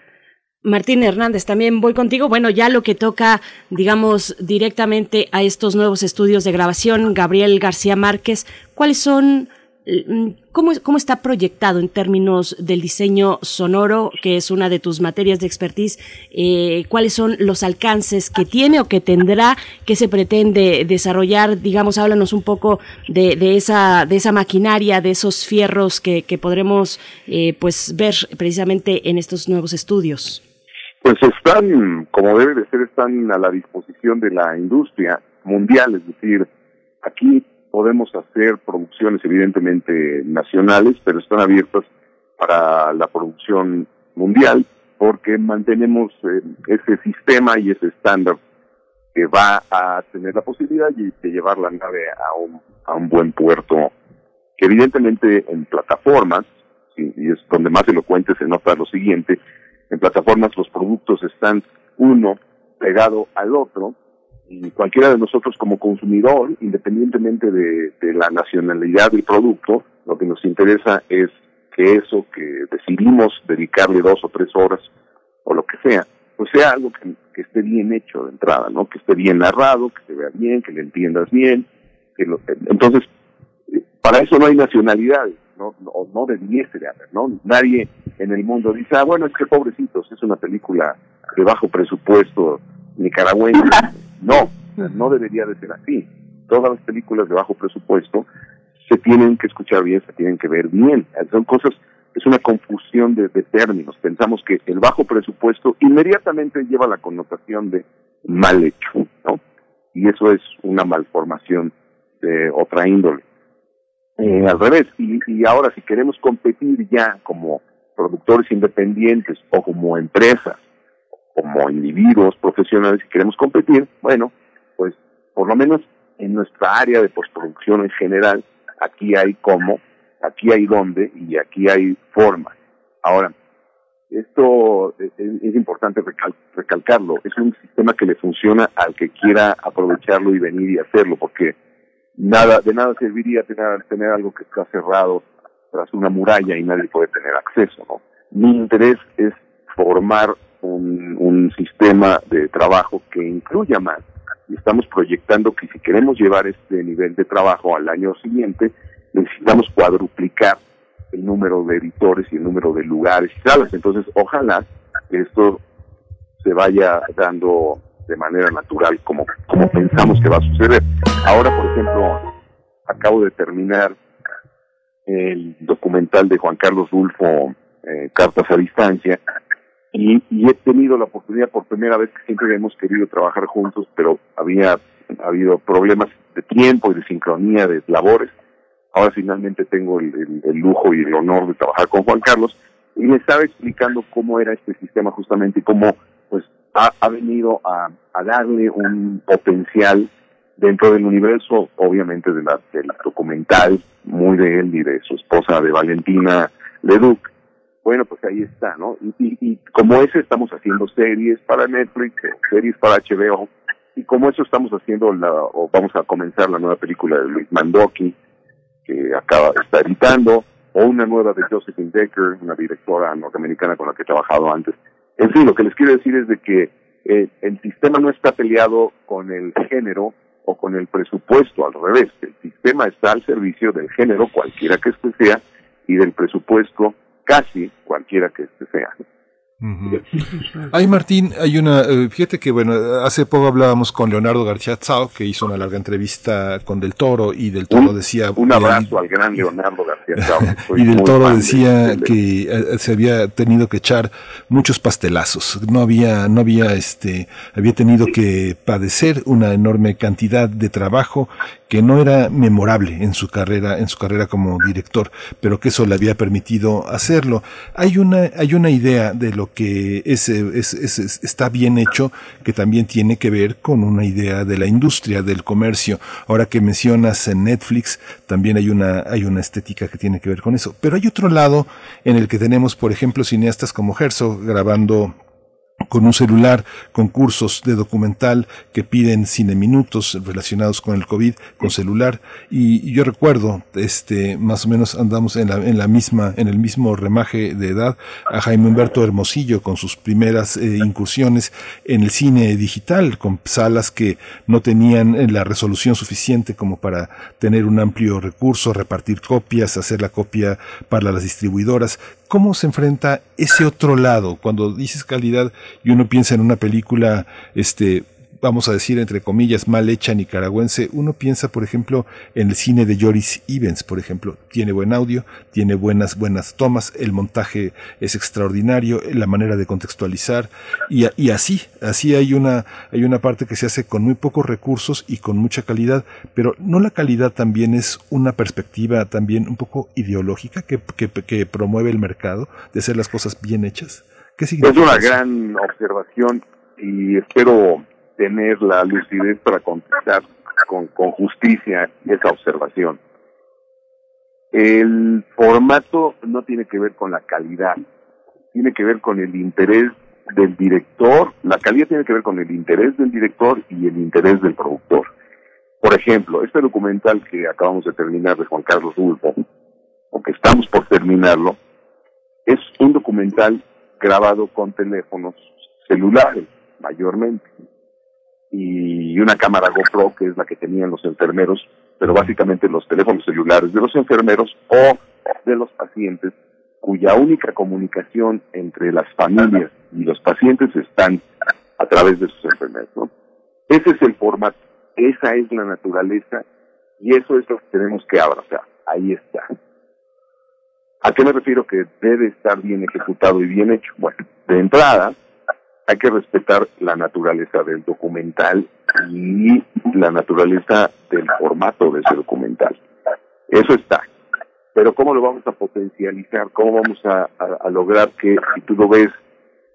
Martín Hernández, también voy contigo. Bueno, ya lo que toca, digamos, directamente a estos nuevos estudios de grabación, Gabriel García Márquez, ¿cuáles son ¿Cómo, ¿Cómo está proyectado en términos del diseño sonoro, que es una de tus materias de expertise? Eh, ¿Cuáles son los alcances que tiene o que tendrá, que se pretende desarrollar? Digamos, háblanos un poco de, de esa, de esa maquinaria, de esos fierros que, que podremos eh, pues ver precisamente en estos nuevos estudios. Pues están, como debe de ser, están a la disposición de la industria mundial, es decir, aquí podemos hacer producciones evidentemente nacionales, pero están abiertas para la producción mundial porque mantenemos eh, ese sistema y ese estándar que va a tener la posibilidad de, llevar la nave a un, a un buen puerto, que evidentemente en plataformas, y es donde más elocuente se nota lo siguiente, en plataformas los productos están uno pegado al otro, y cualquiera de nosotros como consumidor, independientemente de, la nacionalidad del producto, lo que nos interesa es que eso que decidimos dedicarle dos o tres horas o lo que sea, pues sea algo que, esté bien hecho de entrada, ¿no? Que esté bien narrado, que se vea bien, que le entiendas bien. Que entonces, para eso no hay nacionalidades, ¿no? No, no debiese de haber, ¿no? Nadie en el mundo dice, ah, bueno, es que pobrecitos, es una película de bajo presupuesto nicaragüense. No, no debería de ser así. Todas las películas de bajo presupuesto se tienen que escuchar bien, se tienen que ver bien. Son cosas, es una confusión de, términos. Pensamos que el bajo presupuesto inmediatamente lleva la connotación de mal hecho, ¿no? Y eso es una malformación de otra índole. Eh, al revés, y, y ahora si queremos competir ya como productores independientes o como empresas como individuos profesionales y queremos competir, bueno, pues por lo menos en nuestra área de postproducción en general, aquí hay cómo, aquí hay dónde y aquí hay forma. Ahora, Esto es, importante recalcarlo. Es un sistema que le funciona al que quiera aprovecharlo y venir y hacerlo, porque nada de nada serviría tener, tener algo que está cerrado tras una muralla y nadie puede tener acceso. ¿no? Mi interés es formar un, un sistema de trabajo que incluya más. Y estamos proyectando que si queremos llevar este nivel de trabajo al año siguiente, necesitamos cuadruplicar el número de editores y el número de lugares y salas. Entonces, ojalá que esto se vaya dando de manera natural como, como pensamos que va a suceder. Ahora, por ejemplo, acabo de terminar el documental de Juan Carlos Rulfo, eh, Cartas a Distancia, y, y, he tenido la oportunidad por primera vez que siempre hemos querido trabajar juntos, pero había habido problemas de tiempo y de sincronía de labores. Ahora finalmente tengo el, lujo y el honor de trabajar con Juan Carlos y me estaba explicando cómo era este sistema justamente y cómo pues ha, venido a, darle un potencial dentro del universo obviamente de la, del documental muy de él y de su esposa de Valentina Leduc bueno pues ahí está no y, y, como ese estamos haciendo series para Netflix series para HBO y como eso estamos haciendo la o vamos a comenzar la nueva película de Luis Mandoki que acaba estar editando, o una nueva de Josephine Decker, una directora norteamericana con la que he trabajado antes. En fin, lo que les quiero decir es de que eh, el sistema no está peleado con el género o con el presupuesto, al revés, el sistema está al servicio del género, cualquiera que este sea, y del presupuesto, casi cualquiera que este sea. Ay, Martín, hay una, eh, fíjate que bueno, hace poco hablábamos con Leonardo García Tsao, que hizo una larga entrevista con Del Toro, y Del Toro decía... Un abrazo al gran Leonardo García Tsao. y Del Toro decía que eh, se había tenido que echar muchos pastelazos, no había, no había, este, había tenido que padecer una enorme cantidad de trabajo que no era memorable en su carrera, en su carrera como director, pero que eso le había permitido hacerlo. Hay una, hay una idea de lo que es, es, está bien hecho que también tiene que ver con una idea de la industria, del comercio. Ahora que mencionas en Netflix, también hay una, hay una estética que tiene que ver con eso. Pero hay otro lado en el que tenemos, por ejemplo, cineastas como Herzog grabando con un celular, concursos de documental que piden cine minutos relacionados con el COVID, con celular. Y, yo recuerdo, este, más o menos andamos en la, en la misma, en el mismo remaje de edad, a Jaime Humberto Hermosillo con sus primeras eh, incursiones en el cine digital, con salas que no tenían eh, la resolución suficiente como para tener un amplio recurso, repartir copias, hacer la copia para las distribuidoras. ¿Cómo se enfrenta ese otro lado cuando dices calidad y uno piensa en una película este vamos a decir, entre comillas, mal hecha nicaragüense, uno piensa, por ejemplo, en el cine de Joris Evans, por ejemplo. Tiene buen audio, tiene buenas, buenas tomas, el montaje es extraordinario, la manera de contextualizar, y, y así, así hay una, hay una parte que se hace con muy pocos recursos y con mucha calidad, pero no la calidad también es una perspectiva también un poco ideológica que, que, que promueve el mercado de hacer las cosas bien hechas. ¿Qué significa es una gran observación y espero tener la lucidez para contestar con, con justicia esa observación. El formato no tiene que ver con la calidad, tiene que ver con el interés del director, la calidad tiene que ver con el interés del director y el interés del productor. Por ejemplo, este documental que acabamos de terminar de Juan Carlos Ulfo, o que estamos por terminarlo, es un documental grabado con teléfonos celulares, mayormente y una cámara GoPro, que es la que tenían los enfermeros, pero básicamente los teléfonos celulares de los enfermeros o de los pacientes, cuya única comunicación entre las familias y los pacientes están a través de sus enfermeros. Ese es el formato, esa es la naturaleza y eso es lo que tenemos que abrazar. Ahí está. ¿A qué me refiero que debe estar bien ejecutado y bien hecho? Bueno, de entrada, hay que respetar la naturaleza del documental y la naturaleza del formato de ese documental. Eso está. Pero ¿cómo lo vamos a potencializar? ¿Cómo vamos a, lograr que si tú lo ves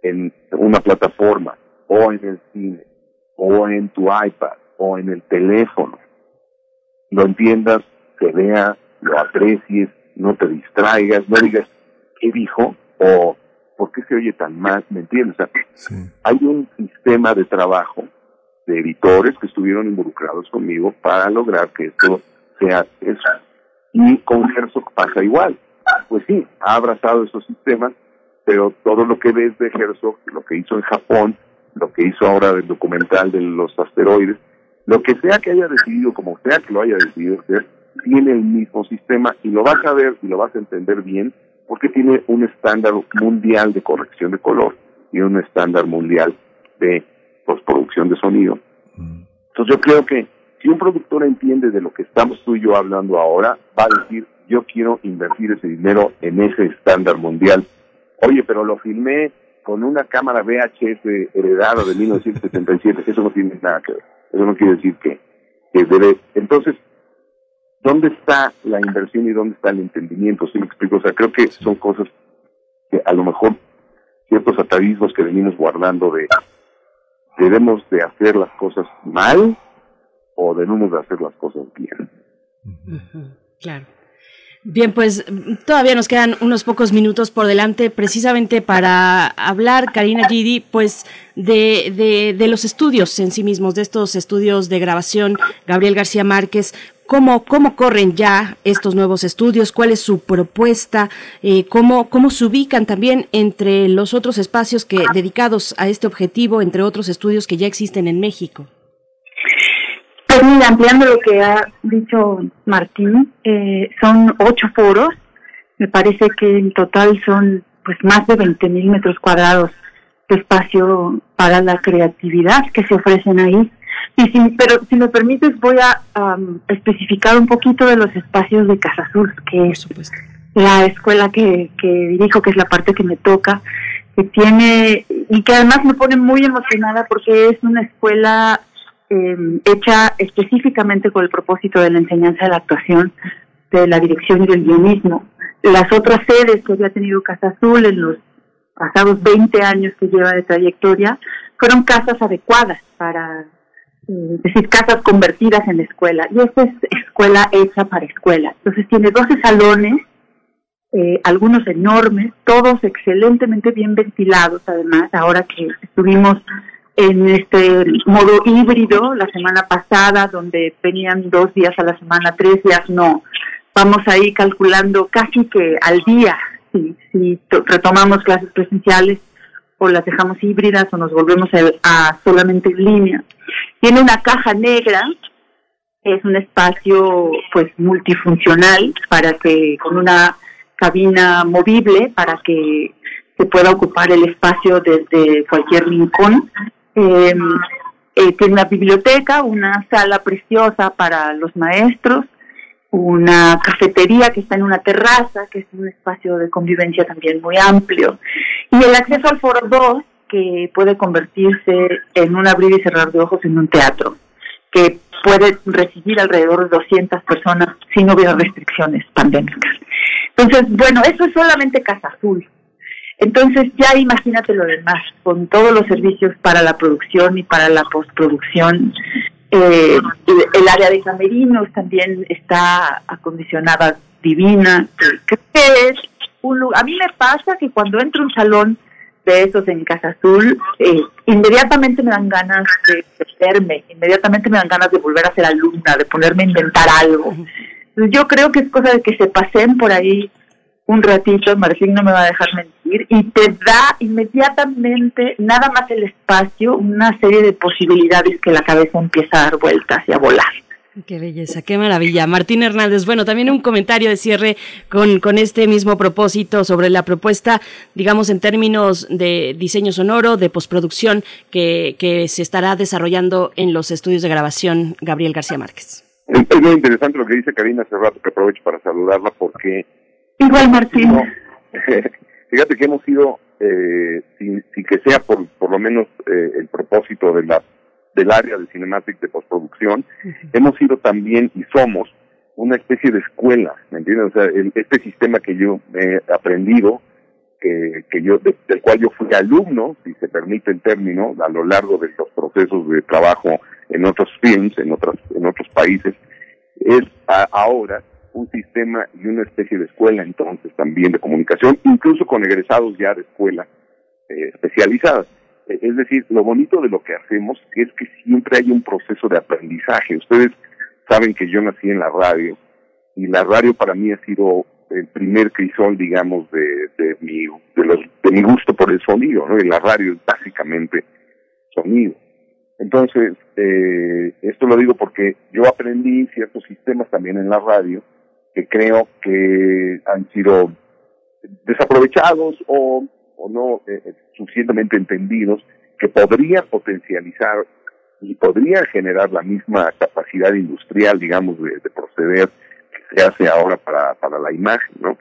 en una plataforma o en el cine o en tu iPad o en el teléfono, lo entiendas, se vea, lo aprecies, no te distraigas, no digas, ¿qué dijo? O ¿por qué se oye tan mal? ¿Me entiendes? Hay un sistema de trabajo de editores que estuvieron involucrados conmigo para lograr que esto sea eso. Y con Herzog pasa igual. Pues sí, ha abrazado esos sistemas, pero todo lo que ves de Herzog, lo que hizo en Japón, lo que hizo ahora del documental de los asteroides, lo que sea que haya decidido, como sea que lo haya decidido hacer, tiene el mismo sistema y lo vas a ver y lo vas a entender bien porque tiene un estándar mundial de corrección de color y un estándar mundial de postproducción de sonido. Entonces yo creo que si un productor entiende de lo que estamos tú y yo hablando ahora, va a decir, yo quiero invertir ese dinero en ese estándar mundial. Oye, pero lo filmé con una cámara VHS heredada de 1977, eso no tiene nada que ver. Eso no quiere decir que. Entonces, ¿dónde está la inversión y dónde está el entendimiento? ¿Sí me explico? O sea, creo que son cosas que a lo mejor ciertos atavismos que venimos guardando de debemos de hacer las cosas mal o debemos de hacer las cosas bien. Claro. Bien, pues todavía nos quedan unos pocos minutos por delante precisamente para hablar, Karina Gidi, pues de, de, de, los estudios en sí mismos, de estos estudios de grabación, Gabriel García Márquez, cómo, cómo corren ya estos nuevos estudios, cuál es su propuesta, eh, cómo, cómo se ubican también entre los otros espacios que dedicados a este objetivo, entre otros estudios que ya existen en México. Pues ampliando lo que ha dicho Martín, eh, son ocho foros, me parece que en total son pues más de 20 mil metros cuadrados de espacio para la creatividad que se ofrecen ahí. Y si, pero si me permites voy a especificar un poquito de los espacios de Casa Azul, que es la escuela que, que dirijo, que es la parte que me toca, que tiene y que además me pone muy emocionada porque es una escuela eh, hecha específicamente con el propósito de la enseñanza de la actuación, de la dirección y del guionismo. Las otras sedes que había tenido Casa Azul en los pasados 20 años que lleva de trayectoria fueron casas adecuadas para, eh, decir, casas convertidas en escuela. Y esta es escuela hecha para escuela. Entonces tiene 12 salones, eh, algunos enormes, todos excelentemente bien ventilados además, ahora que estuvimos en este modo híbrido la semana pasada, donde venían dos días a la semana, tres días, no. Vamos ahí calculando casi que al día, si, si retomamos clases presenciales o las dejamos híbridas o nos volvemos a, solamente en línea. Tiene una caja negra, es un espacio pues multifuncional para que con una cabina movible para que se pueda ocupar el espacio desde cualquier rincón. Em, eh, tiene una biblioteca, una sala preciosa para los maestros, una cafetería que está en una terraza, que es un espacio de convivencia también muy amplio, y el acceso al foro 2, que puede convertirse en un abrir y cerrar de ojos en un teatro, que puede recibir alrededor de 200 personas si no hubiera restricciones pandémicas. Entonces, bueno, eso es solamente Casa Azul. Entonces ya imagínate lo demás, con todos los servicios para la producción y para la postproducción. Eh, el, área de camerinos también está acondicionada divina. Creo es un lugar. A mí me pasa que cuando entro a un salón de esos en Casa Azul, eh, inmediatamente me dan ganas de verme, inmediatamente me dan ganas de volver a ser alumna, de ponerme a inventar algo. Yo creo que es cosa de que se pasen por ahí un ratito, Martín no me va a dejar mentir, y te da inmediatamente, nada más el espacio, una serie de posibilidades que la cabeza empieza a dar vueltas y a volar. Qué belleza, qué maravilla. Martín Hernández, bueno, también un comentario de cierre con, con este mismo propósito sobre la propuesta, digamos, en términos de diseño sonoro, de postproducción, que, que se estará desarrollando en los estudios de grabación Gabriel García Márquez. Es muy interesante lo que dice Karina hace rato, que aprovecho para saludarla porque Igual, Martín. fíjate que hemos sido, eh, sin, que sea por, por lo menos eh, el propósito de la, del área de Cinematic de postproducción, hemos sido también y somos una especie de escuela, ¿me entiendes? O sea, este sistema que yo he aprendido, que, que yo, del cual yo fui alumno, si se permite el término, a lo largo de los procesos de trabajo en otros films, en otros, en otros países, es ahora un sistema y una especie de escuela entonces también de comunicación, incluso con egresados ya de escuela eh, especializadas. Es decir, lo bonito de lo que hacemos es que siempre hay un proceso de aprendizaje. Ustedes saben que yo nací en la radio y la radio para mí ha sido el primer crisol, digamos, de, de, mi, de, los, de mi gusto por el sonido, ¿no? Y la radio es básicamente sonido. Entonces, eh, esto lo digo porque yo aprendí ciertos sistemas también en la radio que creo que han sido desaprovechados o, o no eh, eh, suficientemente entendidos, que podrían potencializar y podrían generar la misma capacidad industrial, digamos, de, de proceder que se hace ahora para, para la imagen, ¿no?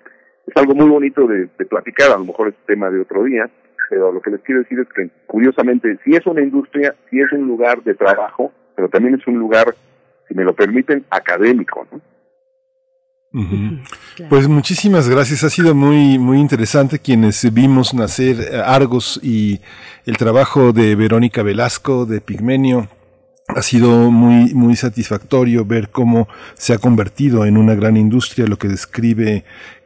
Es algo muy bonito de, de platicar, a lo mejor es tema de otro día, pero lo que les quiero decir es que, curiosamente, si es una industria, si es un lugar de trabajo, pero también es un lugar, si me lo permiten, académico, ¿no? Pues muchísimas gracias, ha sido muy muy interesante quienes vimos nacer Argos y el trabajo de Verónica Velasco de Pigmenio, ha sido muy, muy satisfactorio ver cómo se ha convertido en una gran industria, lo que describe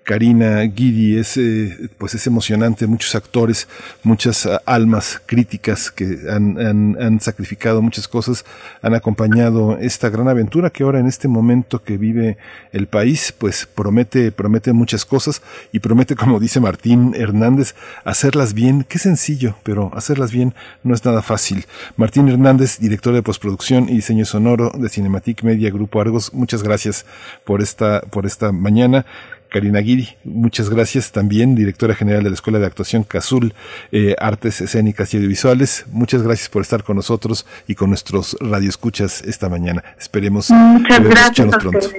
Karina Guidi, es, eh, pues es emocionante, muchos actores, muchas uh, almas críticas que han, han, han, sacrificado muchas cosas, han acompañado esta gran aventura que ahora en este momento que vive el país, pues promete, promete muchas cosas y promete, como dice Martín Hernández, hacerlas bien, qué sencillo, pero hacerlas bien no es nada fácil. Martín Hernández, director de postproducción y diseño sonoro de Cinematic Media Grupo Argos, muchas gracias por esta, por esta mañana. Karina Guiri, muchas gracias también, directora general de la Escuela de Actuación CASUL, eh, Artes Escénicas y Audiovisuales. Muchas gracias por estar con nosotros y con nuestros radioescuchas esta mañana. Esperemos muchas gracias pronto.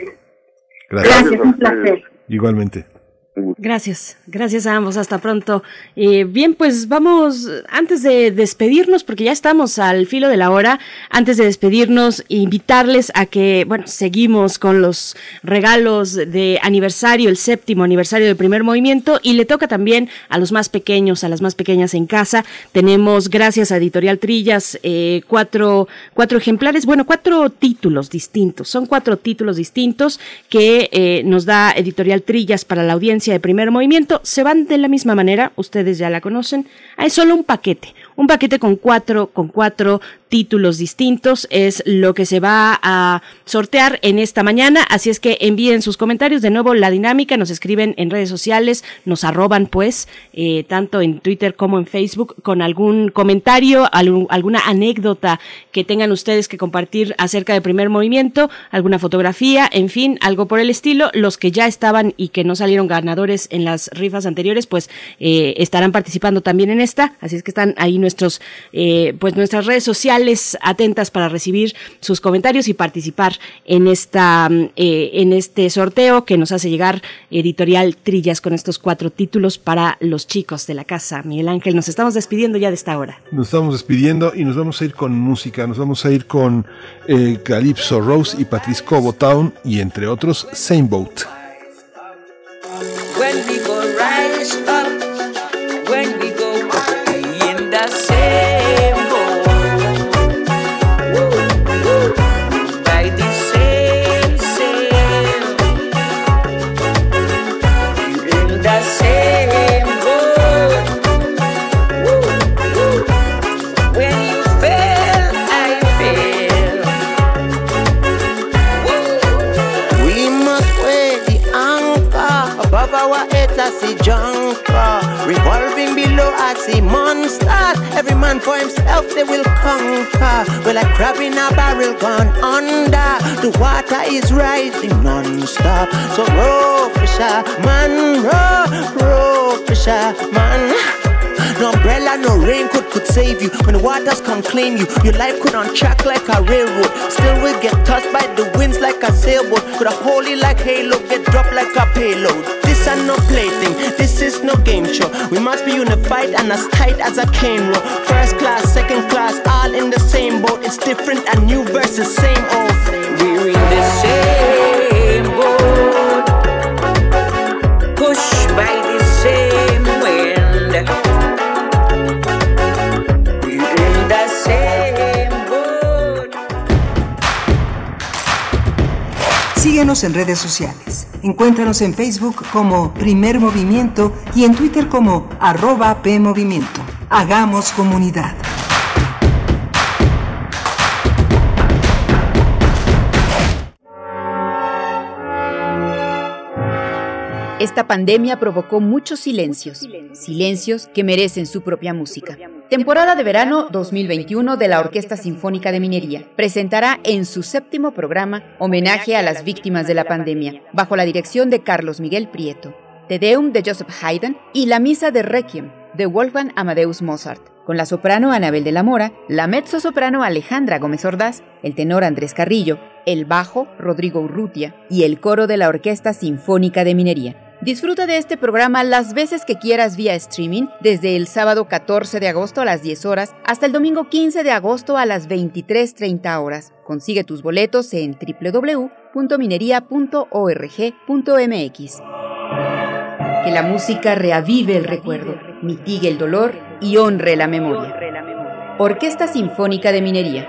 Gracias. gracias, un placer. Igualmente. Gracias, gracias a ambos, hasta pronto. Eh, bien, pues vamos, antes de despedirnos, porque ya estamos al filo de la hora, antes de despedirnos, invitarles a que, bueno, seguimos con los regalos de aniversario, el séptimo aniversario del primer movimiento, y le toca también a los más pequeños, a las más pequeñas en casa. Tenemos, gracias a Editorial Trillas, eh, cuatro, cuatro ejemplares, bueno, cuatro títulos distintos, son cuatro títulos distintos que eh, nos da Editorial Trillas para la audiencia de primer movimiento se van de la misma manera, ustedes ya la conocen, hay solo un paquete, un paquete con cuatro, con cuatro títulos distintos es lo que se va a sortear en esta mañana, así es que envíen sus comentarios, de nuevo la dinámica, nos escriben en redes sociales, nos arroban pues, eh, tanto en Twitter como en Facebook, con algún comentario, algún, alguna anécdota que tengan ustedes que compartir acerca del primer movimiento, alguna fotografía, en fin, algo por el estilo, los que ya estaban y que no salieron ganadores en las rifas anteriores, pues eh, estarán participando también en esta, así es que están ahí nuestros, eh, pues nuestras redes sociales, atentas para recibir sus comentarios y participar en esta eh, en este sorteo que nos hace llegar Editorial Trillas con estos cuatro títulos para los chicos de la casa. Miguel Ángel, nos estamos despidiendo ya de esta hora. Nos estamos despidiendo y nos vamos a ir con música. Nos vamos a ir con eh, Calypso Rose y Patrice Cobo Town y entre otros Same gone under. The water is rising non-stop. So row, fisher man, row, row, fisher man. No umbrella, no raincoat could save you. When the waters come claim you, your life could on track like a railroad. Still we get tossed by the winds like a sailboat. Could a holy like halo, get dropped like a payload. This are no plaything, this is no game show. We must be unified and as tight as a cane row. First class, second class, all in the same boat. It's different and new versus same old. We're in the same boat, pushed by the same wind. We're in the same boat. Síguenos en redes sociales. Encuéntranos en Facebook como Primer Movimiento y en Twitter como arroba PMovimiento. Hagamos comunidad. Esta pandemia provocó muchos silencios, silencios que merecen su propia música. Temporada de verano 2021 de la Orquesta Sinfónica de Minería presentará en su séptimo programa homenaje a las víctimas de la pandemia, bajo la dirección de Carlos Miguel Prieto, Te Deum de Joseph Haydn y la Misa de Requiem de Wolfgang Amadeus Mozart, con la soprano Anabel de la Mora, la mezzo-soprano Alejandra Gómez Ordaz, el tenor Andrés Carrillo, el bajo Rodrigo Urrutia y el coro de la Orquesta Sinfónica de Minería. Disfruta de este programa las veces que quieras vía streaming, desde el sábado 14 de agosto a las 10 horas hasta el domingo 15 de agosto a las 23.30 horas. Consigue tus boletos en www.minería.org.mx. Que la música reavive el recuerdo, mitigue el dolor y honre la memoria. Orquesta Sinfónica de Minería.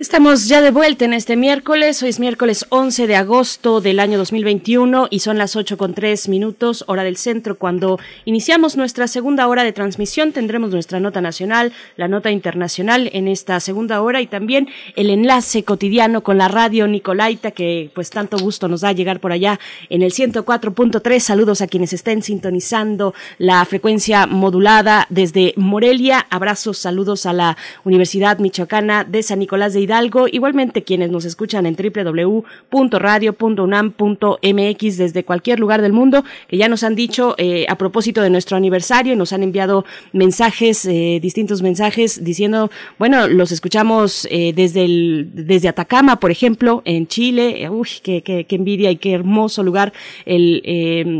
Estamos ya de vuelta en este miércoles. Hoy es miércoles 11 de agosto del año 2021 y son las 8 con 3 minutos, hora del centro. Cuando iniciamos nuestra segunda hora de transmisión, tendremos nuestra nota nacional, la nota internacional en esta segunda hora y también el enlace cotidiano con la radio Nicolaita, que pues tanto gusto nos da llegar por allá en el 104.3. Saludos a quienes estén sintonizando la frecuencia modulada desde Morelia. Abrazos, saludos a la Universidad Michoacana de San Nicolás de Hidalgo. Igualmente quienes nos escuchan en www.radio.unam.mx desde cualquier lugar del mundo, que ya nos han dicho eh, a propósito de nuestro aniversario, nos han enviado mensajes, eh, distintos mensajes diciendo, bueno, los escuchamos eh, desde el, desde Atacama, por ejemplo, en Chile. Uy, qué, qué, qué envidia y qué hermoso lugar el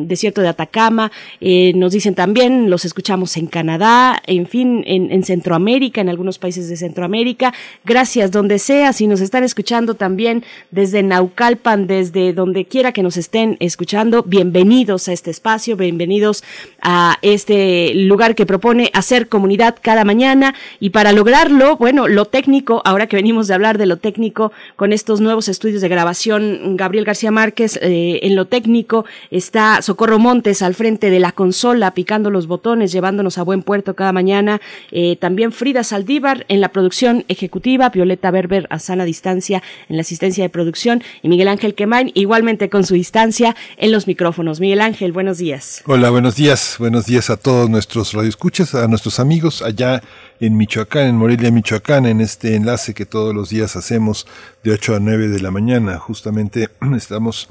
desierto de Atacama. nos dicen también, los escuchamos en Canadá, en fin, en, en Centroamérica, en algunos países de Centroamérica. Gracias, donde si nos están escuchando también desde Naucalpan, desde donde quiera que nos estén escuchando, bienvenidos a este espacio, bienvenidos a este lugar que propone hacer comunidad cada mañana. Y para lograrlo, bueno, lo técnico, ahora que venimos de hablar de lo técnico con estos nuevos estudios de grabación, Gabriel García Márquez eh, en lo técnico está Socorro Montes al frente de la consola picando los botones, llevándonos a buen puerto cada mañana, eh, también Frida Saldívar en la producción ejecutiva, Violeta Berber a sana distancia en la asistencia de producción y Miguel Ángel Quemain igualmente con su distancia en los micrófonos. Miguel Ángel, buenos días. Hola, buenos días. Buenos días a todos nuestros radioescuchas, a nuestros amigos allá en Michoacán, en Morelia, Michoacán, en este enlace que todos los días hacemos de 8 a 9 de la mañana. Justamente estamos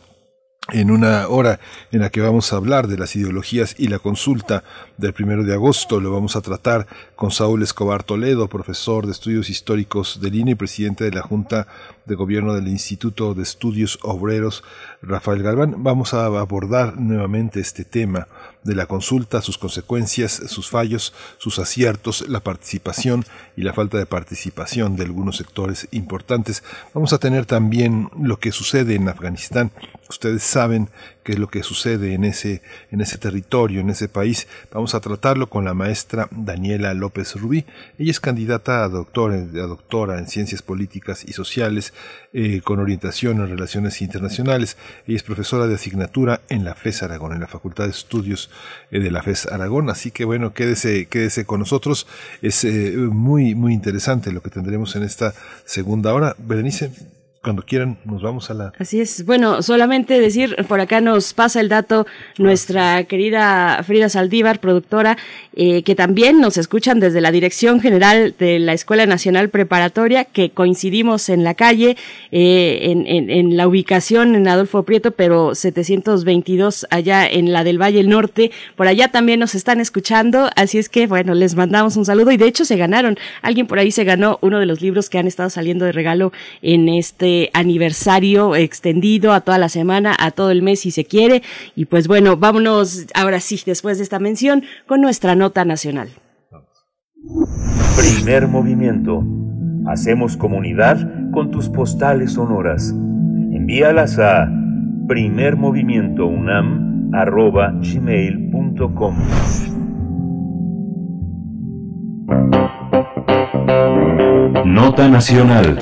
en una hora en la que vamos a hablar de las ideologías y la consulta del primero de agosto. Lo vamos a tratar con Saúl Escobar Toledo, profesor de estudios históricos del INE y presidente de la Junta de Gobierno del Instituto de Estudios Obreros, Rafael Galván. Vamos a abordar nuevamente este tema de la consulta, sus consecuencias, sus fallos, sus aciertos, la participación y la falta de participación de algunos sectores importantes. Vamos a tener también lo que sucede en Afganistán. Ustedes saben qué es lo que sucede en ese, en ese territorio, en ese país. Vamos a tratarlo con la maestra Daniela López Rubí. Ella es candidata a doctora, en ciencias políticas y sociales eh, con orientación en relaciones internacionales. Ella es profesora de asignatura en la FES Aragón, en la Facultad de Estudios eh, de la FES Aragón. Así que bueno, quédese, quédese con nosotros. Es eh, muy, muy interesante lo que tendremos en esta segunda hora. Berenice, cuando quieran nos vamos a la... Así es. Bueno, solamente decir, por acá nos pasa el dato nuestra querida Frida Saldívar, productora, eh, que también nos escuchan desde la Dirección General de la Escuela Nacional Preparatoria, que coincidimos en la calle, eh, en, en, en, la ubicación en Adolfo Prieto, pero 722 allá en la del Valle Norte. Por allá también nos están escuchando, así es que, bueno, les mandamos un saludo y de hecho se ganaron, alguien por ahí se ganó uno de los libros que han estado saliendo de regalo en este aniversario extendido a toda la semana, a todo el mes si se quiere. Y pues bueno, vámonos ahora sí, después de esta mención, con nuestra nota nacional. Primer movimiento. Hacemos comunidad con tus postales sonoras. Envíalas a primermovimientounam.gmail.com Nota Nacional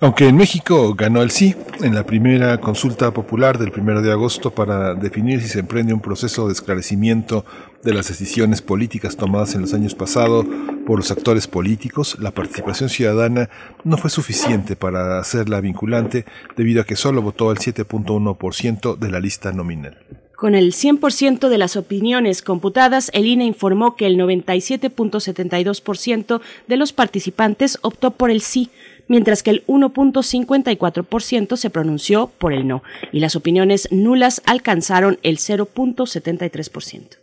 aunque en México ganó el sí en la primera consulta popular del 1 de agosto para definir si se emprende un proceso de esclarecimiento de las decisiones políticas tomadas en los años pasados por los actores políticos, la participación ciudadana no fue suficiente para hacerla vinculante debido a que solo votó el 7.1% de la lista nominal. Con el 100% de las opiniones computadas, el INE informó que el 97.72% de los participantes optó por el sí, mientras que el 1.54% se pronunció por el no, y las opiniones nulas alcanzaron el 0.73%.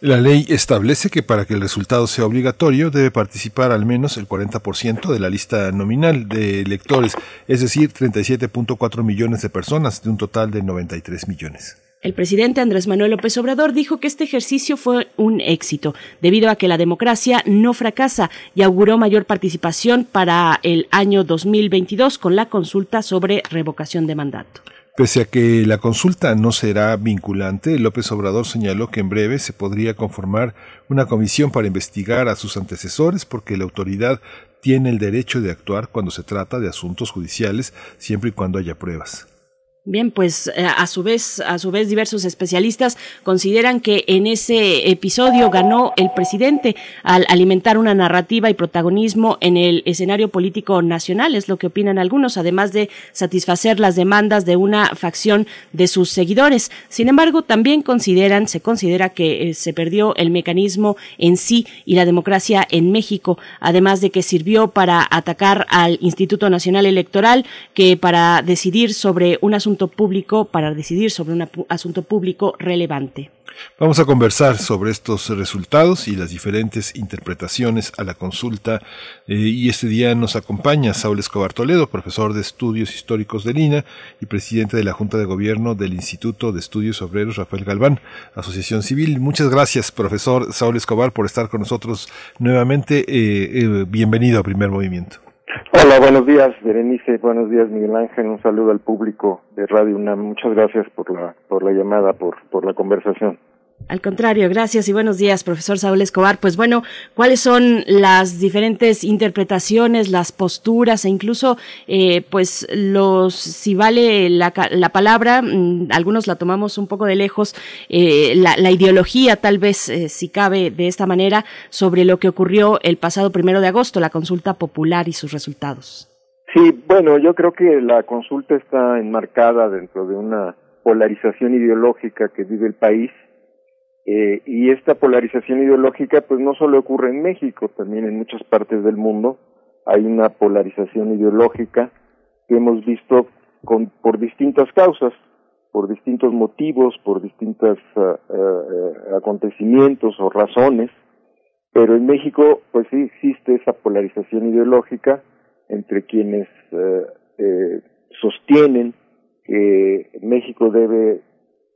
La ley establece que para que el resultado sea obligatorio debe participar al menos el 40% de la lista nominal de electores, es decir, 37.4 millones de personas de un total de 93 millones. El presidente Andrés Manuel López Obrador dijo que este ejercicio fue un éxito, debido a que la democracia no fracasa y auguró mayor participación para el año 2022 con la consulta sobre revocación de mandato. Pese a que la consulta no será vinculante, López Obrador señaló que en breve se podría conformar una comisión para investigar a sus antecesores porque la autoridad tiene el derecho de actuar cuando se trata de asuntos judiciales siempre y cuando haya pruebas. Bien, pues eh, a su vez, a su vez diversos especialistas consideran que en ese episodio ganó el presidente al alimentar una narrativa y protagonismo en el escenario político nacional, es lo que opinan algunos, además de satisfacer las demandas de una facción de sus seguidores. Sin embargo, también consideran, se considera que eh, se perdió el mecanismo en sí y la democracia en México, además de que sirvió para atacar al Instituto Nacional Electoral, que para decidir sobre un asunto público para decidir sobre un asunto público relevante. Vamos a conversar sobre estos resultados y las diferentes interpretaciones a la consulta. Eh, y este día nos acompaña Saúl Escobar Toledo, profesor de Estudios Históricos de Lina y presidente de la Junta de Gobierno del Instituto de Estudios Obreros Rafael Galván, Asociación Civil. Muchas gracias, profesor Saúl Escobar, por estar con nosotros nuevamente. Eh, eh, bienvenido a Primer Movimiento. Hola, buenos días, Berenice. Buenos días, Miguel Ángel. Un saludo al público de Radio UNAM. Muchas gracias por la, por la llamada, por, por la conversación. Al contrario, gracias y buenos días, profesor Saúl Escobar. Pues bueno, ¿cuáles son las diferentes interpretaciones, las posturas e incluso, eh, pues, los, si vale la, la, palabra, mm, algunos la tomamos un poco de lejos, eh, la, la, ideología, tal vez, eh, si cabe de esta manera, sobre lo que ocurrió el pasado primero de agosto, la consulta popular y sus resultados? Sí, bueno, yo creo que la consulta está enmarcada dentro de una polarización ideológica que vive el país eh, y esta polarización ideológica pues no solo ocurre en México, también en muchas partes del mundo. Hay una polarización ideológica que hemos visto con, por distintas causas, por distintos motivos, por distintos uh, uh, acontecimientos o razones, pero en México pues sí existe esa polarización ideológica entre quienes uh, sostienen que México debe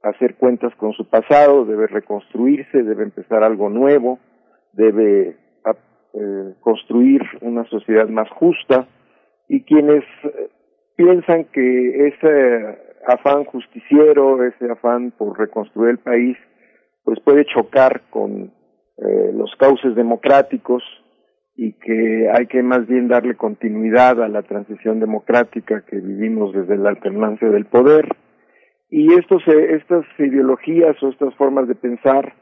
hacer cuentas con su pasado, debe reconstruirse, debe empezar algo nuevo, debe eh, construir una sociedad más justa y quienes eh, piensan que ese afán justiciero, ese afán por reconstruir el país, pues puede chocar con eh, los cauces democráticos y que hay que más bien darle continuidad a la transición democrática que vivimos desde la alternancia del poder. Y estos, eh, estas ideologías o estas formas de pensar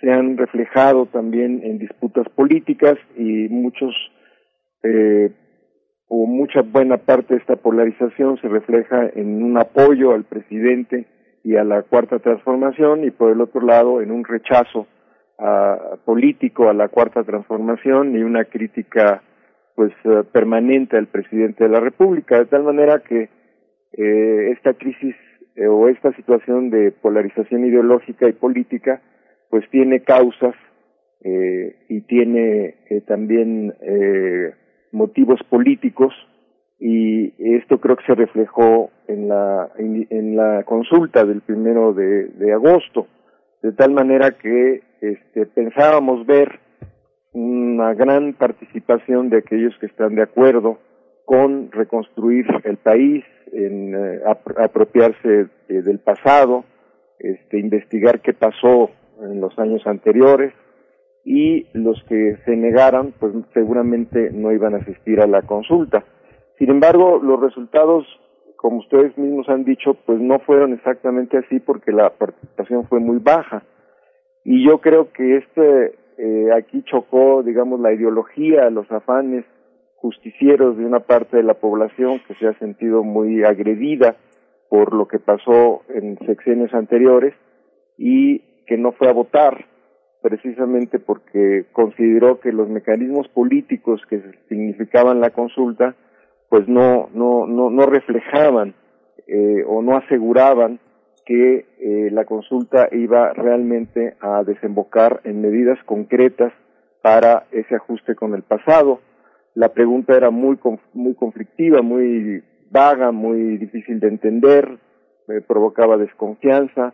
se han reflejado también en disputas políticas y muchos eh, o mucha buena parte de esta polarización se refleja en un apoyo al presidente y a la cuarta transformación y por el otro lado en un rechazo político a la cuarta transformación y una crítica pues eh, permanente al presidente de la república. De tal manera que eh, esta crisis eh, o esta situación de polarización ideológica y política pues tiene causas y tiene también motivos políticos y esto creo que se reflejó en la en, la consulta del primero de, de, agosto de tal manera que este, pensábamos ver una gran participación de aquellos que están de acuerdo con reconstruir el país, en eh, apropiarse eh, del pasado, este, investigar qué pasó en los años anteriores y los que se negaran pues seguramente no iban a asistir a la consulta. Sin embargo, los resultados, como ustedes mismos han dicho, pues no fueron exactamente así porque la participación fue muy baja. Y yo creo que este eh, aquí chocó, digamos, la ideología, los afanes justicieros de una parte de la población que se ha sentido muy agredida por lo que pasó en sexenios anteriores y que no fue a votar precisamente porque consideró que los mecanismos políticos que significaban la consulta pues no no no, no reflejaban eh, o no aseguraban que eh, la consulta iba realmente a desembocar en medidas concretas para ese ajuste con el pasado. La pregunta era muy muy conflictiva, muy vaga, muy difícil de entender, eh, provocaba desconfianza.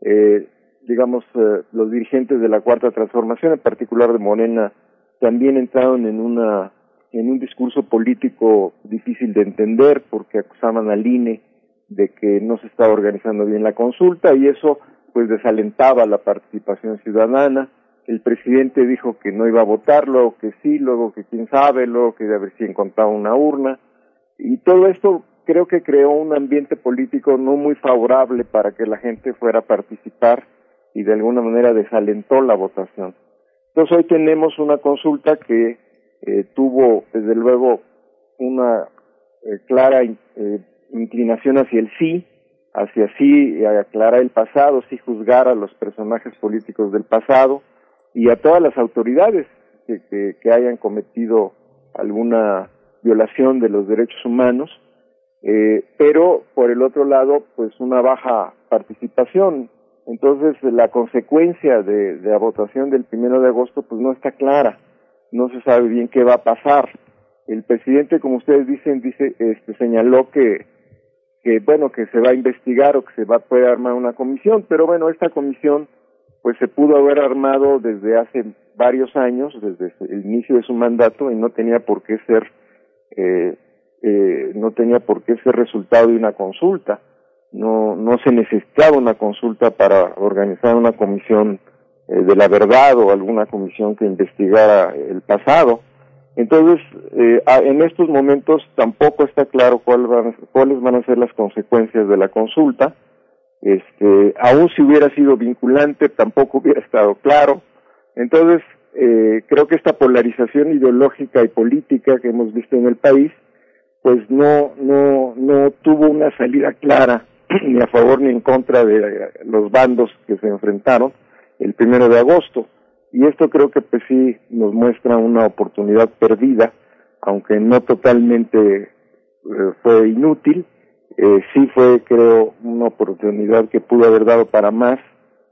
Eh, digamos, eh, los dirigentes de la Cuarta Transformación, en particular de Morena, también entraron en una en un discurso político difícil de entender porque acusaban al INE de que no se estaba organizando bien la consulta y eso pues desalentaba la participación ciudadana. El presidente dijo que no iba a votar, luego que sí, luego que quién sabe, luego que de haber si encontraba una urna. Y todo esto creo que creó un ambiente político no muy favorable para que la gente fuera a participar y de alguna manera desalentó la votación. Entonces hoy tenemos una consulta que eh, tuvo desde luego una eh, clara eh, inclinación hacia el sí, hacia sí aclarar el pasado, sí juzgar a los personajes políticos del pasado y a todas las autoridades que, que, hayan cometido alguna violación de los derechos humanos, eh, pero por el otro lado, pues una baja participación. Entonces, la consecuencia de, de la votación del primero de agosto, pues no está clara, no se sabe bien qué va a pasar. El presidente, como ustedes dicen, dice, este, señaló que que bueno que se va a investigar o que se va a poder armar una comisión pero bueno esta comisión pues se pudo haber armado desde hace varios años desde el inicio de su mandato y no tenía por qué ser eh, eh, no tenía por qué ser resultado de una consulta no no se necesitaba una consulta para organizar una comisión eh, de la verdad o alguna comisión que investigara el pasado entonces, eh, en estos momentos tampoco está claro cuál van, cuáles van a ser las consecuencias de la consulta. Este, aún si hubiera sido vinculante, tampoco hubiera estado claro. Entonces, eh, creo que esta polarización ideológica y política que hemos visto en el país, pues no, no, no tuvo una salida clara ni a favor ni en contra de los bandos que se enfrentaron el primero de agosto y esto creo que pues sí nos muestra una oportunidad perdida, aunque no totalmente eh, fue inútil, eh, sí fue creo una oportunidad que pudo haber dado para más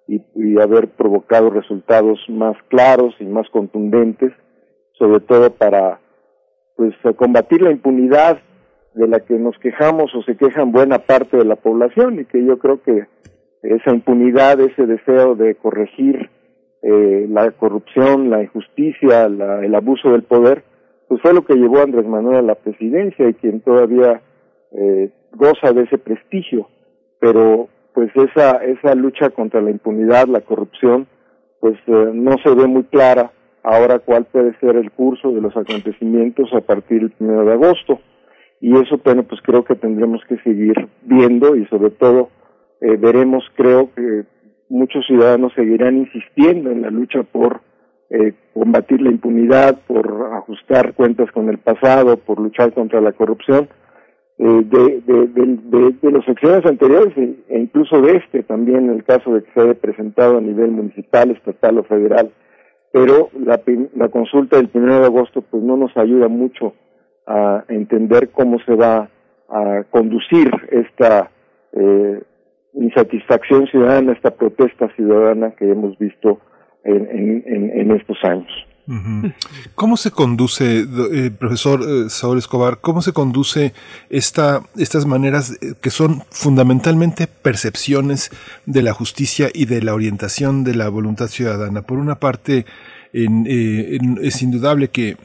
y, haber provocado resultados más claros y más contundentes, sobre todo para pues combatir la impunidad de la que nos quejamos o se quejan buena parte de la población y que yo creo que esa impunidad, ese deseo de corregir eh, la corrupción, la injusticia, el abuso del poder, pues fue lo que llevó a Andrés Manuel a la presidencia y quien todavía eh, goza de ese prestigio. pero pues esa, esa lucha contra la impunidad, la corrupción, pues eh, no se ve muy clara ahora cuál puede ser el curso de los acontecimientos a partir del primero de agosto. Y eso, bueno, pues creo que tendremos que seguir viendo y sobre todo eh, veremos, creo que muchos ciudadanos seguirán insistiendo en la lucha por eh, combatir la impunidad, por ajustar cuentas con el pasado, por luchar contra la corrupción. Eh, de, de, de, de, los secciones anteriores e, e incluso de este también en el caso de que se haya presentado a nivel municipal, estatal o federal pero la, la consulta del 1 de agosto pues no nos ayuda mucho a entender cómo se va a conducir esta eh, insatisfacción ciudadana, esta protesta ciudadana que hemos visto en, estos años. ¿Cómo se conduce, eh, profesor eh, Saúl Escobar, cómo se conduce esta, estas maneras eh, que son fundamentalmente percepciones de la justicia y de la orientación de la voluntad ciudadana? Por una parte, es indudable que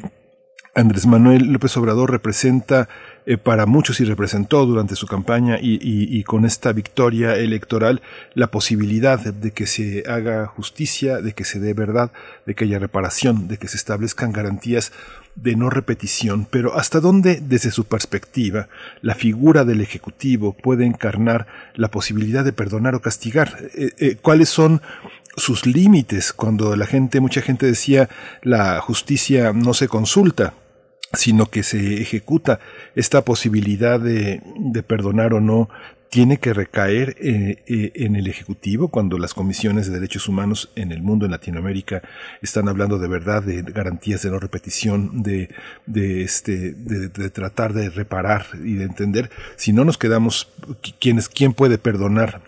Andrés Manuel López Obrador representa eh, para muchos y representó durante su campaña y, con esta victoria electoral la posibilidad de, que se haga justicia, de que se dé verdad, de que haya reparación, de que se establezcan garantías de no repetición, pero hasta dónde, desde su perspectiva, la figura del Ejecutivo puede encarnar la posibilidad de perdonar o castigar. Eh, eh, ¿Cuáles son sus límites cuando la gente, mucha gente decía la justicia no se consulta, sino que se ejecuta esta posibilidad de, de perdonar o no tiene que recaer eh, eh, en el Ejecutivo cuando las comisiones de derechos humanos en el mundo, en Latinoamérica, están hablando de verdad, de garantías de no repetición, de, de, este, de, tratar de reparar y de entender. Si no nos quedamos, ¿quién, es, quién puede perdonar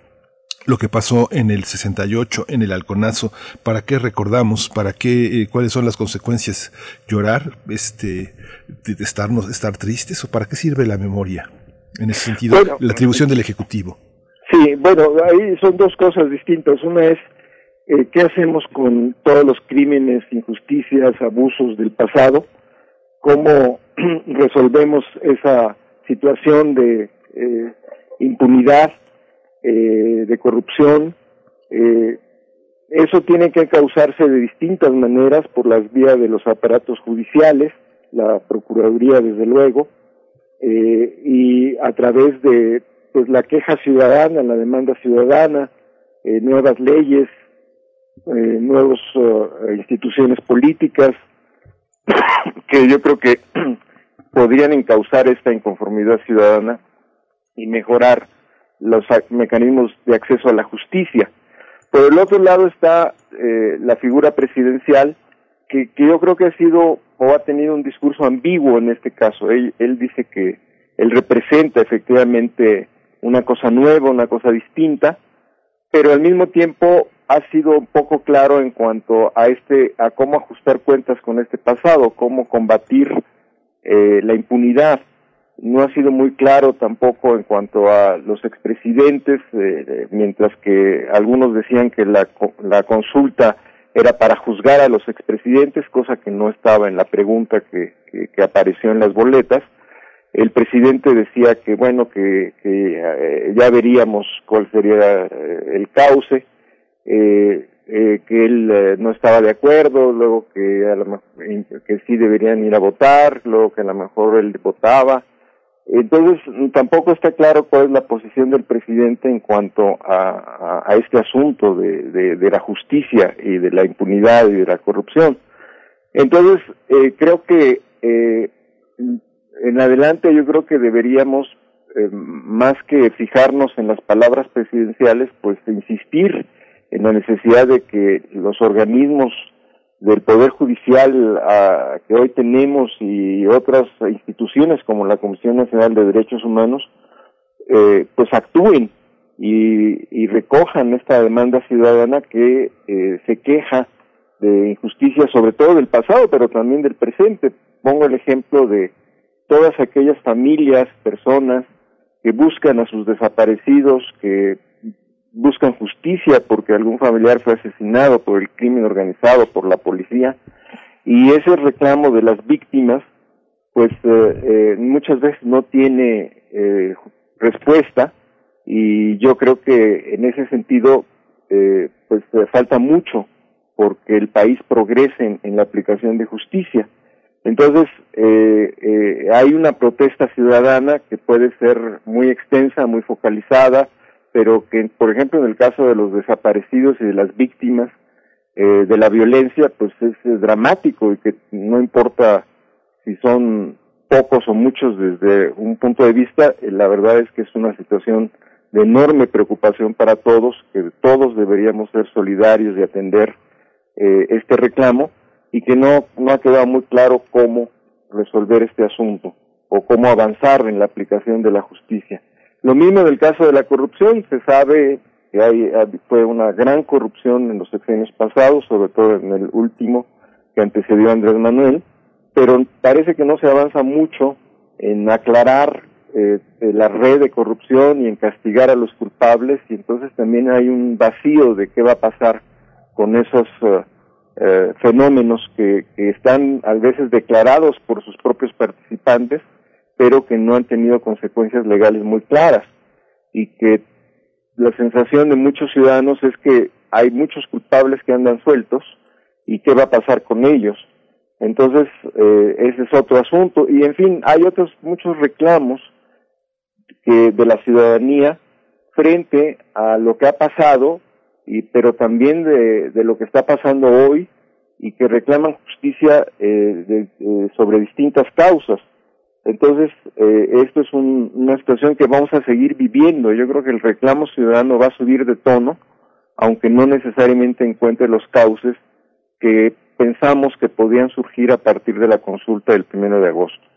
lo que pasó en el 68, en el halconazo, para qué recordamos, para qué, eh, cuáles son las consecuencias, llorar, este, de estarnos, estar tristes o para qué sirve la memoria, en ese sentido, la atribución del ejecutivo. Sí, bueno, ahí son dos cosas distintas. Una es eh, qué hacemos con todos los crímenes, injusticias, abusos del pasado, cómo resolvemos esa situación de eh, impunidad eh, de corrupción. Eh, eso tiene que causarse de distintas maneras por las vías de los aparatos judiciales, la Procuraduría desde luego, eh, y a través de pues la queja ciudadana, la demanda ciudadana, eh, nuevas leyes, eh, nuevas uh, instituciones políticas, que yo creo que podrían encauzar esta inconformidad ciudadana y mejorar los mecanismos de acceso a la justicia. Por el otro lado está eh, la figura presidencial, que, que, yo creo que ha sido o ha tenido un discurso ambiguo en este caso. Él, él dice que él representa efectivamente una cosa nueva, una cosa distinta, pero al mismo tiempo ha sido un poco claro en cuanto a este, a cómo ajustar cuentas con este pasado, cómo combatir eh, la impunidad no ha sido muy claro tampoco en cuanto a los expresidentes, eh, mientras que algunos decían que la, la consulta era para juzgar a los expresidentes, cosa que no estaba en la pregunta que, que, apareció en las boletas. El presidente decía que, bueno, que, que eh, ya veríamos cuál sería eh, el cauce, eh, que él no estaba de acuerdo, luego que, a lo que sí deberían ir a votar, luego que a lo mejor él votaba, entonces, tampoco está claro cuál es la posición del presidente en cuanto a, a, este asunto de, de, de, la justicia y de la impunidad y de la corrupción. Entonces, eh, creo que eh, en adelante yo creo que deberíamos, eh, más que fijarnos en las palabras presidenciales, pues insistir en la necesidad de que los organismos del Poder Judicial a, que hoy tenemos y otras instituciones como la Comisión Nacional de Derechos Humanos, eh, pues actúen y, y, recojan esta demanda ciudadana que eh, se queja de injusticia, sobre todo del pasado, pero también del presente. Pongo el ejemplo de todas aquellas familias, personas que buscan a sus desaparecidos, que buscan justicia porque algún familiar fue asesinado por el crimen organizado, por la policía, y ese reclamo de las víctimas, pues eh, eh, muchas veces no tiene eh, respuesta y yo creo que en ese sentido eh, pues falta mucho porque el país progrese en, la aplicación de justicia. Entonces, eh, eh, hay una protesta ciudadana que puede ser muy extensa, muy focalizada, pero que, por ejemplo, en el caso de los desaparecidos y de las víctimas eh, de la violencia, pues es, dramático y que no importa si son pocos o muchos desde un punto de vista, eh, la verdad es que es una situación de enorme preocupación para todos, que todos deberíamos ser solidarios y atender eh, este reclamo y que no, no ha quedado muy claro cómo resolver este asunto o cómo avanzar en la aplicación de la justicia. Lo mismo del caso de la corrupción, se sabe que hay, fue una gran corrupción en los sexenios pasados, sobre todo en el último que antecedió a Andrés Manuel, pero parece que no se avanza mucho en aclarar eh, la red de corrupción y en castigar a los culpables y entonces también hay un vacío de qué va a pasar con esos eh, eh, fenómenos que, están a veces declarados por sus propios participantes, pero que no han tenido consecuencias legales muy claras y que la sensación de muchos ciudadanos es que hay muchos culpables que andan sueltos y qué va a pasar con ellos. Entonces, eh, ese es otro asunto. Y en fin, hay otros muchos reclamos que de la ciudadanía frente a lo que ha pasado y pero también de, de lo que está pasando hoy y que reclaman justicia eh, eh, sobre distintas causas. Entonces, eh, esto es una situación que vamos a seguir viviendo. Yo creo que el reclamo ciudadano va a subir de tono, aunque no necesariamente encuentre los cauces que pensamos que podían surgir a partir de la consulta del primero de agosto.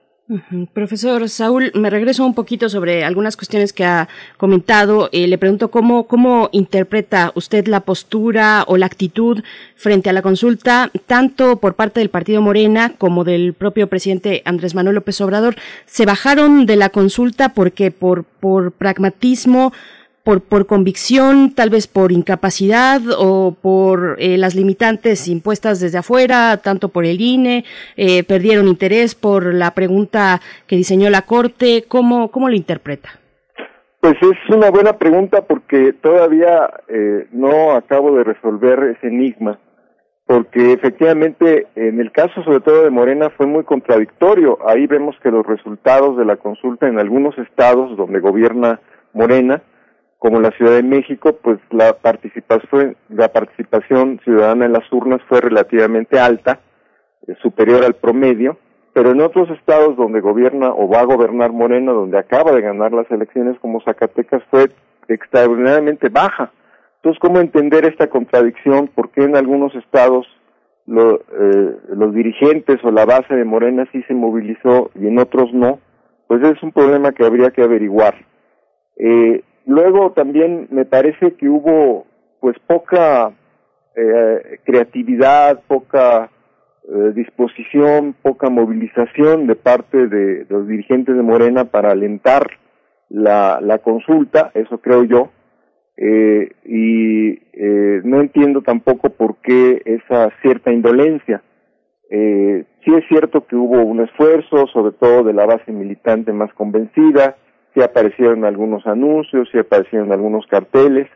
Profesor Saúl, me regreso un poquito sobre algunas cuestiones que ha comentado. Eh, le pregunto cómo, cómo interpreta usted la postura o la actitud frente a la consulta, tanto por parte del Partido Morena como del propio presidente Andrés Manuel López Obrador. Se bajaron de la consulta porque por, por pragmatismo por, por convicción, tal vez por incapacidad o por eh, las limitantes impuestas desde afuera, tanto por el INE, eh, perdieron interés por la pregunta que diseñó la Corte. ¿Cómo, cómo lo interpreta? Pues es una buena pregunta porque todavía eh, no acabo de resolver ese enigma, porque efectivamente en el caso sobre todo de Morena fue muy contradictorio. Ahí vemos que los resultados de la consulta en algunos estados donde gobierna Morena, como la Ciudad de México, pues la participación, la participación ciudadana en las urnas fue relativamente alta, eh, superior al promedio, pero en otros estados donde gobierna o va a gobernar Moreno, donde acaba de ganar las elecciones como Zacatecas, fue extraordinariamente baja. Entonces, ¿cómo entender esta contradicción? ¿Por qué en algunos estados eh, los dirigentes o la base de Morena sí se movilizó y en otros no? Pues es un problema que habría que averiguar. Eh, Luego también me parece que hubo pues poca eh, creatividad, poca eh, disposición, poca movilización de parte de, los dirigentes de Morena para alentar la, la consulta, eso creo yo, eh, y eh, no entiendo tampoco por qué esa cierta indolencia. Eh, sí es cierto que hubo un esfuerzo, sobre todo de la base militante más convencida, sí aparecieron algunos anuncios, sí aparecieron algunos carteles,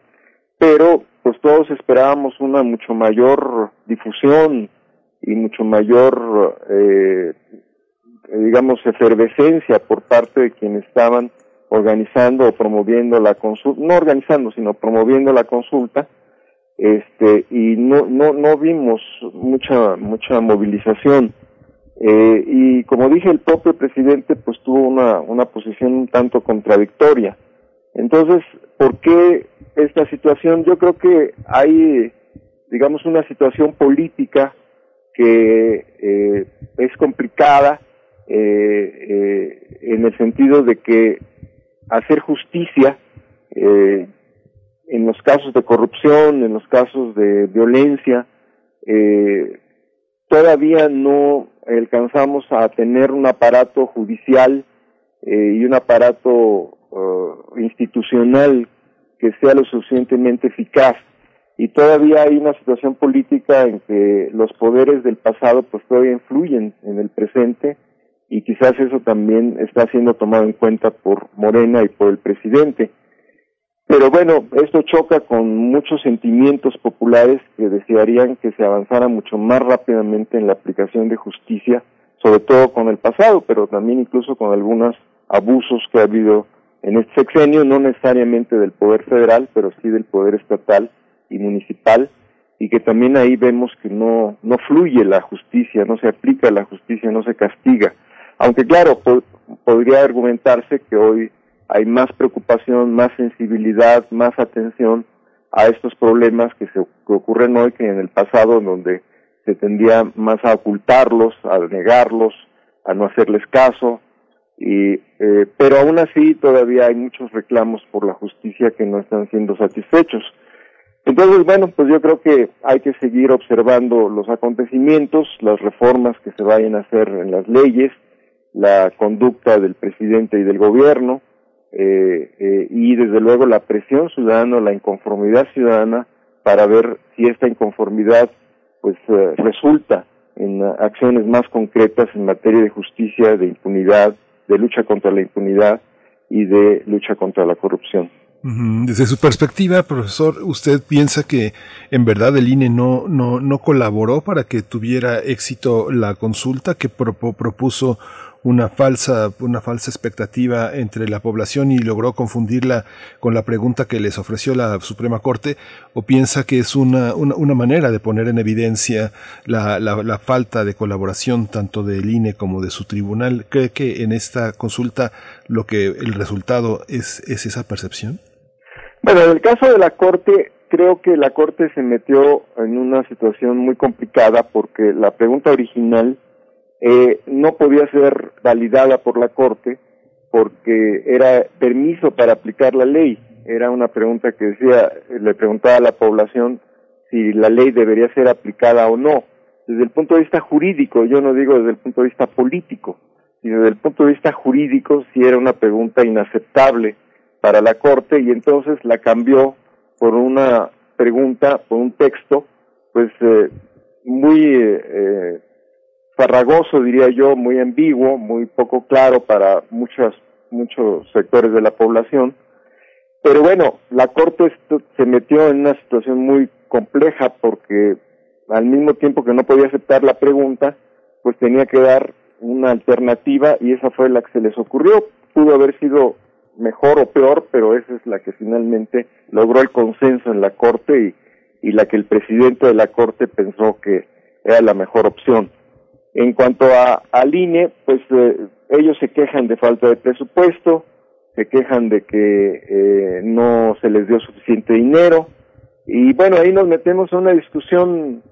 pero pues todos esperábamos una mucho mayor difusión y mucho mayor, eh, digamos, efervescencia por parte de quienes estaban organizando o promoviendo la consulta, no organizando, sino promoviendo la consulta, este, y no, no, no vimos mucha, mucha movilización. Eh, y como dije, el propio presidente pues tuvo una, una posición un tanto contradictoria. Entonces, ¿por qué esta situación? Yo creo que hay, digamos, una situación política que eh, es complicada eh, en el sentido de que hacer justicia en los casos de corrupción, en los casos de violencia, todavía no alcanzamos a tener un aparato judicial eh, y un aparato eh, institucional que sea lo suficientemente eficaz. Y todavía hay una situación política en que los poderes del pasado pues todavía influyen en el presente y quizás eso también está siendo tomado en cuenta por Morena y por el presidente. Pero bueno, esto choca con muchos sentimientos populares que desearían que se avanzara mucho más rápidamente en la aplicación de justicia, sobre todo con el pasado, pero también incluso con algunos abusos que ha habido en este sexenio, no necesariamente del poder federal, pero sí del poder estatal y municipal, y que también ahí vemos que no, no fluye la justicia, no se aplica la justicia, no se castiga. Aunque claro, podría argumentarse que hoy hay más preocupación, más sensibilidad, más atención a estos problemas que, se, ocurren hoy que en el pasado, donde se tendía más a ocultarlos, a negarlos, a no hacerles caso, y, eh, pero aún así todavía hay muchos reclamos por la justicia que no están siendo satisfechos. Entonces, bueno, pues yo creo que hay que seguir observando los acontecimientos, las reformas que se vayan a hacer en las leyes, la conducta del presidente y del gobierno, eh, eh, y desde luego la presión ciudadana, la inconformidad ciudadana para ver si esta inconformidad pues eh, resulta en acciones más concretas en materia de justicia, de impunidad, de lucha contra la impunidad y de lucha contra la corrupción. Desde su perspectiva, profesor, ¿usted piensa que en verdad el INE no, no, no colaboró para que tuviera éxito la consulta que propuso una falsa, una falsa expectativa entre la población y logró confundirla con la pregunta que les ofreció la Suprema Corte, o piensa que es una, una, manera de poner en evidencia la, la, falta de colaboración tanto del INE como de su tribunal. ¿Cree que en esta consulta lo que el resultado es, es esa percepción? Bueno, en el caso de la Corte, creo que la Corte se metió en una situación muy complicada porque la pregunta original eh, no podía ser validada por la Corte porque era permiso para aplicar la ley. Era una pregunta que decía, le preguntaba a la población si la ley debería ser aplicada o no. Desde el punto de vista jurídico, yo no digo desde el punto de vista político, sino desde el punto de vista jurídico, si era una pregunta inaceptable para la Corte y entonces la cambió por una pregunta, por un texto, pues eh, muy eh, farragoso, diría yo, muy ambiguo, muy poco claro para muchos, muchos sectores de la población. Pero bueno, la Corte se metió en una situación muy compleja porque al mismo tiempo que no podía aceptar la pregunta, pues tenía que dar una alternativa y esa fue la que se les ocurrió. Pudo haber sido mejor o peor, pero esa es la que finalmente logró el consenso en la Corte y, y la que el presidente de la Corte pensó que era la mejor opción. En cuanto a, al INE, pues eh, ellos se quejan de falta de presupuesto, se quejan de que eh, no se les dio suficiente dinero. Y bueno, ahí nos metemos a una discusión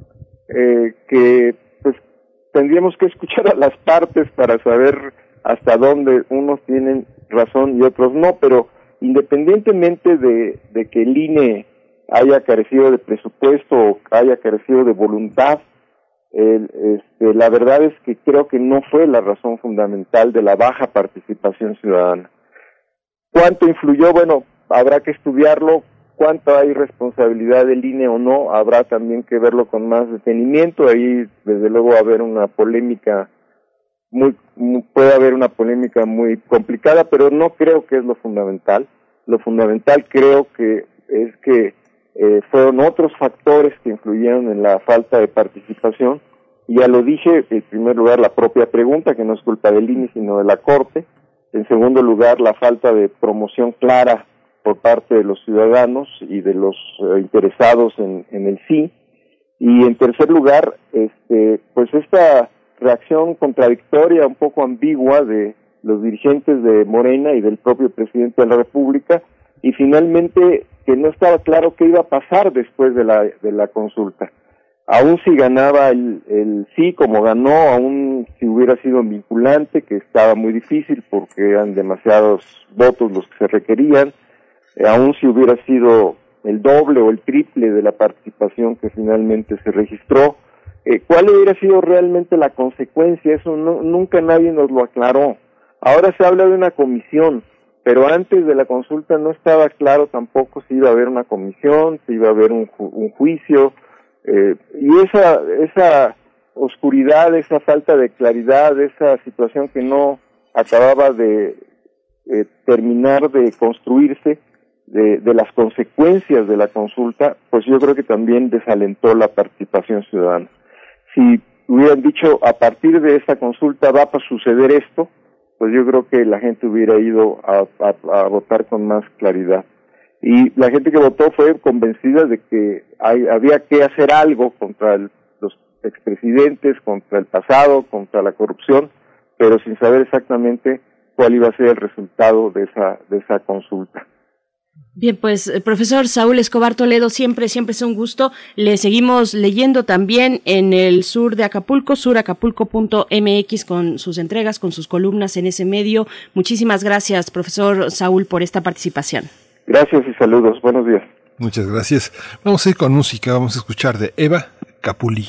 eh, que pues tendríamos que escuchar a las partes para saber hasta dónde unos tienen razón y otros no, pero independientemente de, de que el INE haya carecido de presupuesto o haya carecido de voluntad, este, la verdad es que creo que no fue la razón fundamental de la baja participación ciudadana. ¿Cuánto influyó? Bueno, habrá que estudiarlo. ¿Cuánto hay responsabilidad del INE o no? Habrá también que verlo con más detenimiento. Ahí, desde luego, va a haber una polémica muy, puede haber una polémica muy complicada, pero no creo que es lo fundamental. Lo fundamental creo que es que eh, fueron otros factores que influyeron en la falta de participación. Y ya lo dije, en primer lugar, la propia pregunta, que no es culpa del INE, sino de la Corte. En segundo lugar, la falta de promoción clara por parte de los ciudadanos y de los eh, interesados en, en, el sí. Y en tercer lugar, este, pues esta reacción contradictoria, un poco ambigua de los dirigentes de Morena y del propio presidente de la República, y finalmente que no estaba claro qué iba a pasar después de la, de la consulta. Aún si ganaba el, el sí como ganó, aún si hubiera sido vinculante, que estaba muy difícil porque eran demasiados votos los que se requerían, eh, aún si hubiera sido el doble o el triple de la participación que finalmente se registró, eh, ¿cuál hubiera sido realmente la consecuencia? Eso nunca nadie nos lo aclaró. Ahora se habla de una comisión, pero antes de la consulta no estaba claro tampoco si iba a haber una comisión, si iba a haber un, juicio, eh, y esa, esa oscuridad, esa falta de claridad, esa situación que no acababa de eh, terminar de construirse, de, de las consecuencias de la consulta, pues yo creo que también desalentó la participación ciudadana. Si hubieran dicho a partir de esta consulta va a suceder esto, pues yo creo que la gente hubiera ido a, votar con más claridad. Y la gente que votó fue convencida de que hay, había que hacer algo contra los expresidentes, contra el pasado, contra la corrupción, pero sin saber exactamente cuál iba a ser el resultado de esa, de esa consulta. Bien, pues eh, profesor Saúl Escobar Toledo, siempre, siempre es un gusto. Le seguimos leyendo también en el sur de Acapulco, suracapulco.mx, con sus entregas, con sus columnas en ese medio. Muchísimas gracias, profesor Saúl, por esta participación. Gracias y saludos. Buenos días. Muchas gracias. Vamos a ir con música. Vamos a escuchar de Eva Capuli.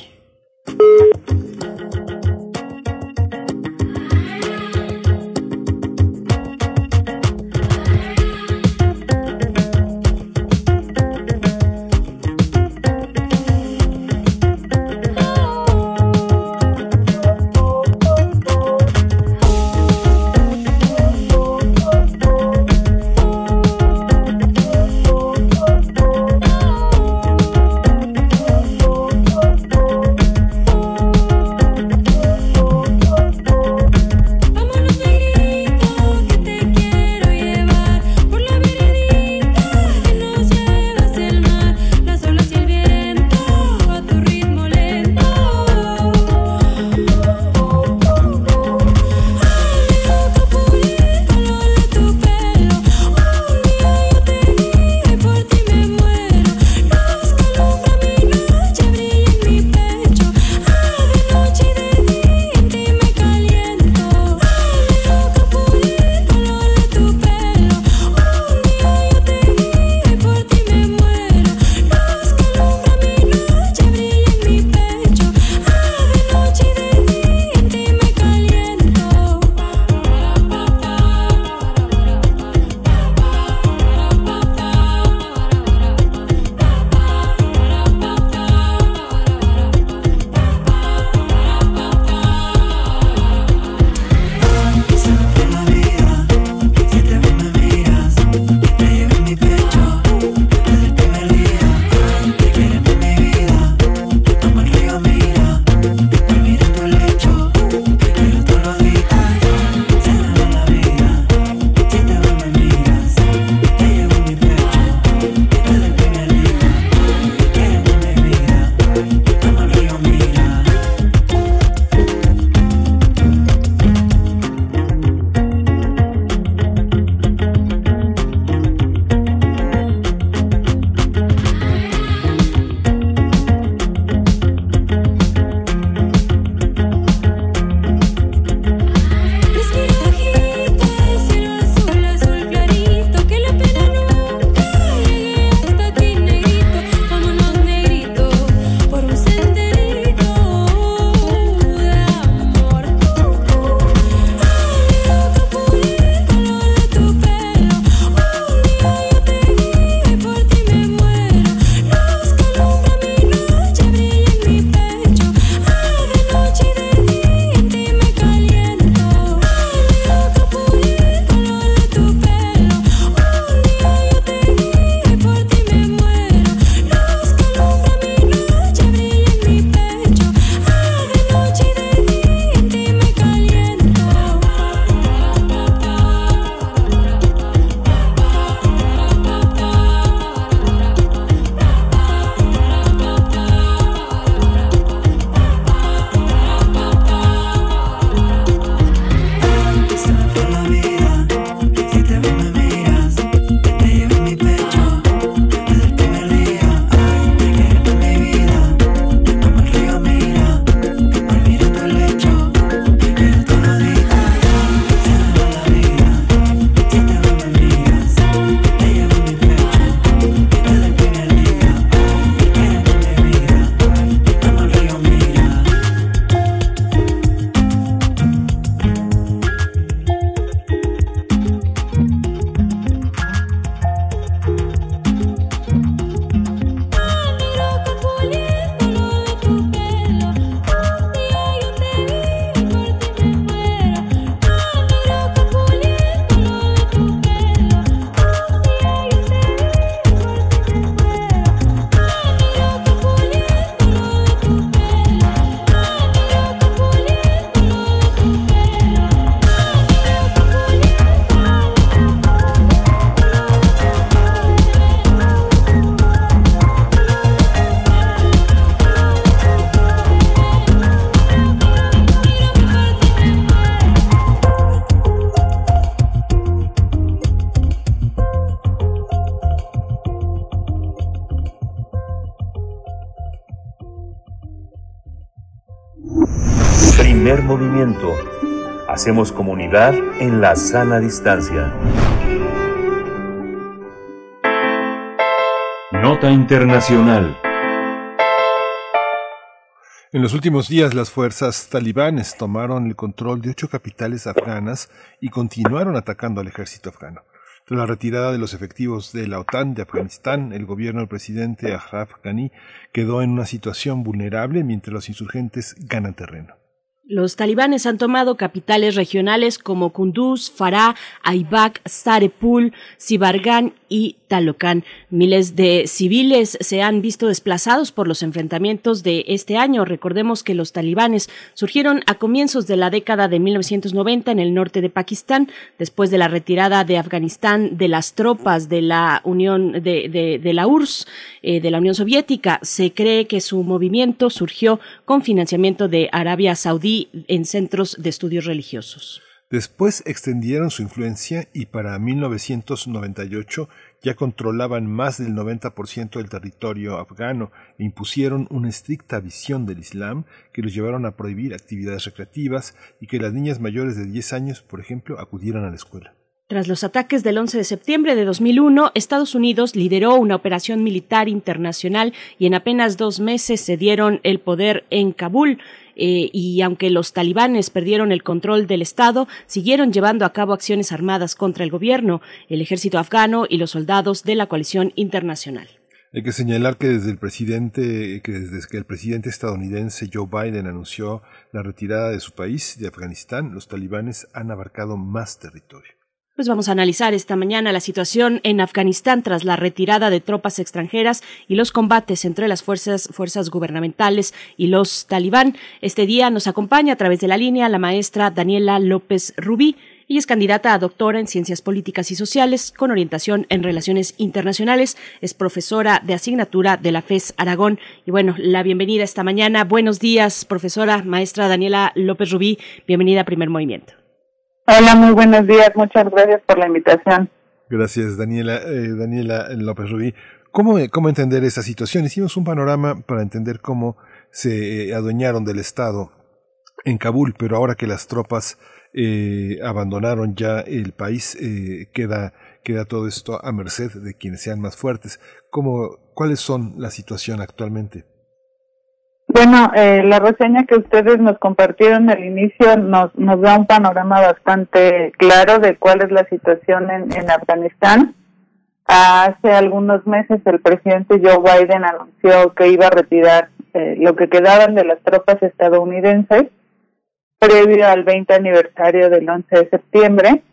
Hacemos comunidad en la sana distancia. Nota Internacional. En los últimos días las fuerzas talibanes tomaron el control de ocho capitales afganas y continuaron atacando al ejército afgano. Tras la retirada de los efectivos de la OTAN de Afganistán, el gobierno del presidente Ashraf Ghani quedó en una situación vulnerable mientras los insurgentes ganan terreno. Los talibanes han tomado capitales regionales como Kunduz, Farah, Aibak, Sarepul, Sibargan y Talocan. Miles de civiles se han visto desplazados por los enfrentamientos de este año. Recordemos que los talibanes surgieron a comienzos de la década de 1990 en el norte de Pakistán, después de la retirada de Afganistán de las tropas de la Unión de, de, la URSS, eh, de la Unión Soviética. Se cree que su movimiento surgió con financiamiento de Arabia Saudí en centros de estudios religiosos. Después extendieron su influencia y para 1998 ya controlaban más del 90% del territorio afgano e impusieron una estricta visión del Islam que los llevaron a prohibir actividades recreativas y que las niñas mayores de 10 años, por ejemplo, acudieran a la escuela. Tras los ataques del 11 de septiembre de 2001, Estados Unidos lideró una operación militar internacional y en apenas dos meses se dieron el poder en Kabul. Eh, y aunque los talibanes perdieron el control del Estado, siguieron llevando a cabo acciones armadas contra el gobierno, el ejército afgano y los soldados de la coalición internacional. Hay que señalar que desde el presidente, que desde que el presidente estadounidense Joe Biden anunció la retirada de su país, de Afganistán, los talibanes han abarcado más territorio. Pues vamos a analizar esta mañana la situación en Afganistán tras la retirada de tropas extranjeras y los combates entre las fuerzas, fuerzas gubernamentales y los talibán. Este día nos acompaña a través de la línea la maestra Daniela López Rubí. y es candidata a doctora en Ciencias Políticas y Sociales con orientación en Relaciones Internacionales. Es profesora de asignatura de la FES Aragón. Y bueno, la bienvenida esta mañana. Buenos días, profesora, maestra Daniela López Rubí. Bienvenida a Primer Movimiento. Hola, muy buenos días. Muchas gracias por la invitación. Gracias, Daniela, eh, Daniela López Rubí. ¿Cómo, ¿Cómo entender esa situación? Hicimos un panorama para entender cómo se adueñaron del Estado en Kabul, pero ahora que las tropas eh, abandonaron ya el país, eh, queda, queda todo esto a merced de quienes sean más fuertes. ¿Cómo, ¿Cuáles son la situación actualmente? Bueno, eh, la reseña que ustedes nos compartieron al inicio nos, nos da un panorama bastante claro de cuál es la situación en, Afganistán. Hace algunos meses el presidente Joe Biden anunció que iba a retirar eh, lo que quedaban de las tropas estadounidenses previo al 20 aniversario del 11 de septiembre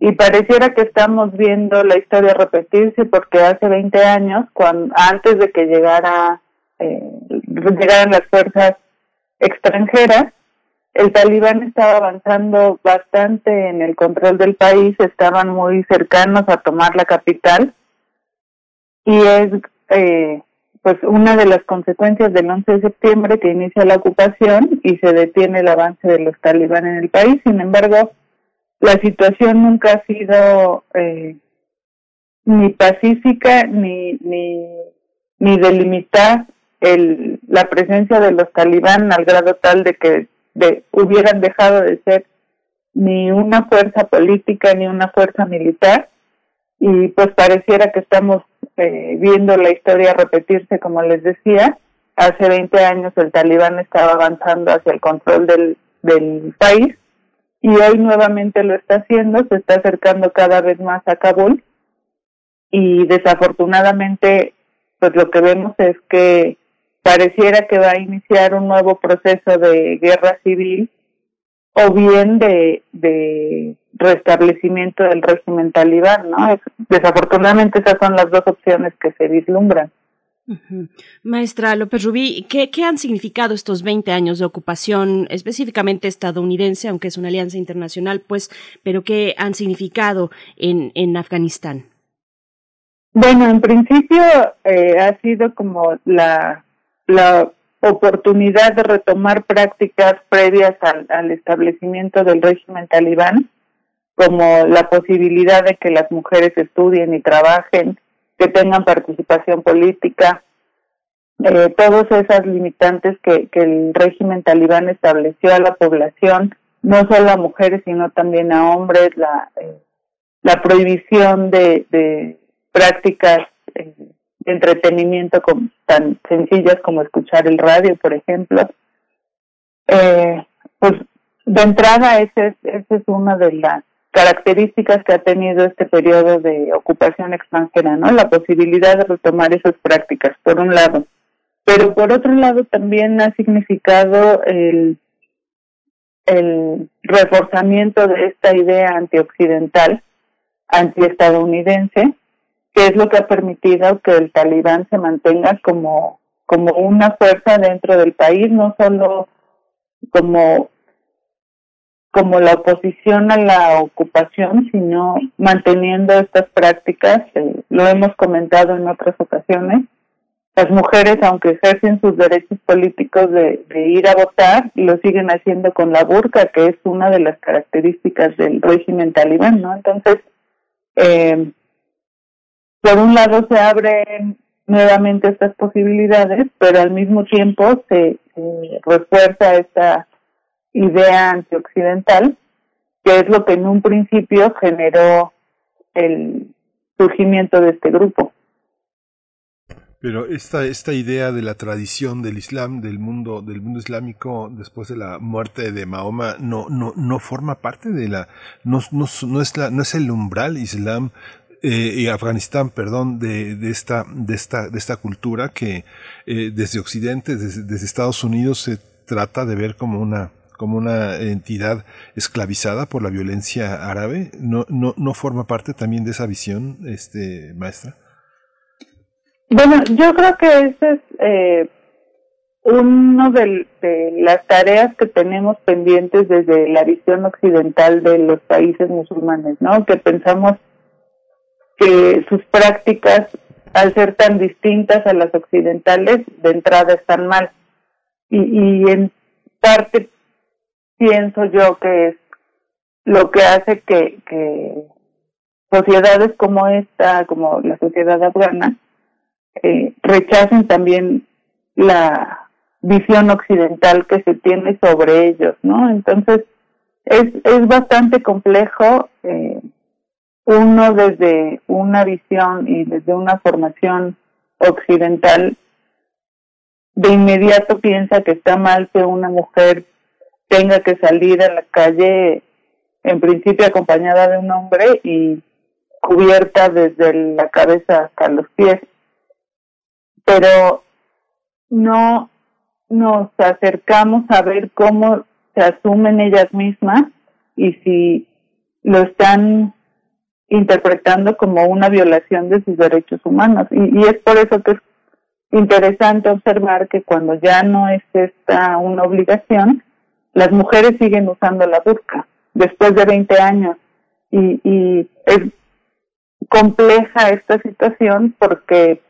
y pareciera que estamos viendo la historia repetirse porque hace 20 años, cuando antes de que llegara eh, llegaran las fuerzas extranjeras, el talibán estaba avanzando bastante en el control del país, estaban muy cercanos a tomar la capital y es eh, pues una de las consecuencias del 11 de septiembre que inicia la ocupación y se detiene el avance de los talibán en el país. Sin embargo, la situación nunca ha sido eh, ni pacífica ni ni ni delimitar el, la presencia de los talibán al grado tal de que hubieran dejado de ser ni una fuerza política ni una fuerza militar. Y pues pareciera que estamos eh, viendo la historia repetirse como les decía. Hace 20 años el talibán estaba avanzando hacia el control del, del país y hoy nuevamente lo está haciendo se está acercando cada vez más a Kabul. Y desafortunadamente pues lo que vemos es que pareciera que va a iniciar un nuevo proceso de guerra civil o bien de, de restablecimiento del régimen talibán, ¿no? desafortunadamente esas son las dos opciones que se vislumbran. Maestra López Rubí, ¿qué, ¿qué, han significado estos 20 años de ocupación específicamente estadounidense, aunque es una alianza internacional, pues, pero qué han significado en, en Afganistán? Bueno, en principio eh, ha sido como la la oportunidad de retomar prácticas previas al, establecimiento del régimen talibán, como la posibilidad de que las mujeres estudien y trabajen, que tengan participación política, eh, todas esas limitantes que, el régimen talibán estableció a la población, no solo a mujeres, sino también a hombres, la, eh, la prohibición de, de prácticas eh, de entretenimiento tan sencillas como escuchar el radio, por ejemplo. Eh, pues de entrada, esa es, es una de las características que ha tenido este periodo de ocupación extranjera, ¿no? La posibilidad de retomar esas prácticas, por un lado. Pero por otro lado también ha significado el, el reforzamiento de esta idea antioccidental, antiestadounidense, que es lo que ha permitido que el talibán se mantenga como, como una fuerza dentro del país, no solo como como la oposición a la ocupación, sino manteniendo estas prácticas, eh, lo hemos comentado en otras ocasiones, las mujeres, aunque ejercen sus derechos políticos de, ir a votar, lo siguen haciendo con la burka, que es una de las características del régimen talibán, ¿no? Entonces, eh, por un lado se abren nuevamente estas posibilidades, pero al mismo tiempo se, se refuerza esta idea antioccidental, que es lo que en un principio generó el surgimiento de este grupo. Pero esta, esta idea de la tradición del Islam, del mundo, del mundo islámico después de la muerte de Mahoma, no, no, no forma parte de la, no, no, no es la, no es el umbral Islam eh, y Afganistán, perdón, de, de, esta, de esta, de esta cultura que eh, desde Occidente, desde, Estados Unidos se trata de ver como una, como una entidad esclavizada por la violencia árabe, no, no, no forma parte también de esa visión, este, maestra. Bueno, yo creo que ese es eh, uno de, las tareas que tenemos pendientes desde la visión occidental de los países musulmanes, ¿no? Que pensamos que sus prácticas, al ser tan distintas a las occidentales, de entrada están mal. Y, y en parte pienso yo que es lo que hace que, que sociedades como esta, como la sociedad afgana, eh, rechacen también la visión occidental que se tiene sobre ellos, ¿no? Entonces, es, es bastante complejo eh, uno desde una visión y desde una formación occidental de inmediato piensa que está mal que una mujer tenga que salir a la calle en principio acompañada de un hombre y cubierta desde la cabeza hasta los pies. Pero no nos acercamos a ver cómo se asumen ellas mismas y si lo están interpretando como una violación de sus derechos humanos. Y, es por eso que es interesante observar que cuando ya no es esta una obligación, las mujeres siguen usando la burka después de 20 años. Y, y es compleja esta situación porque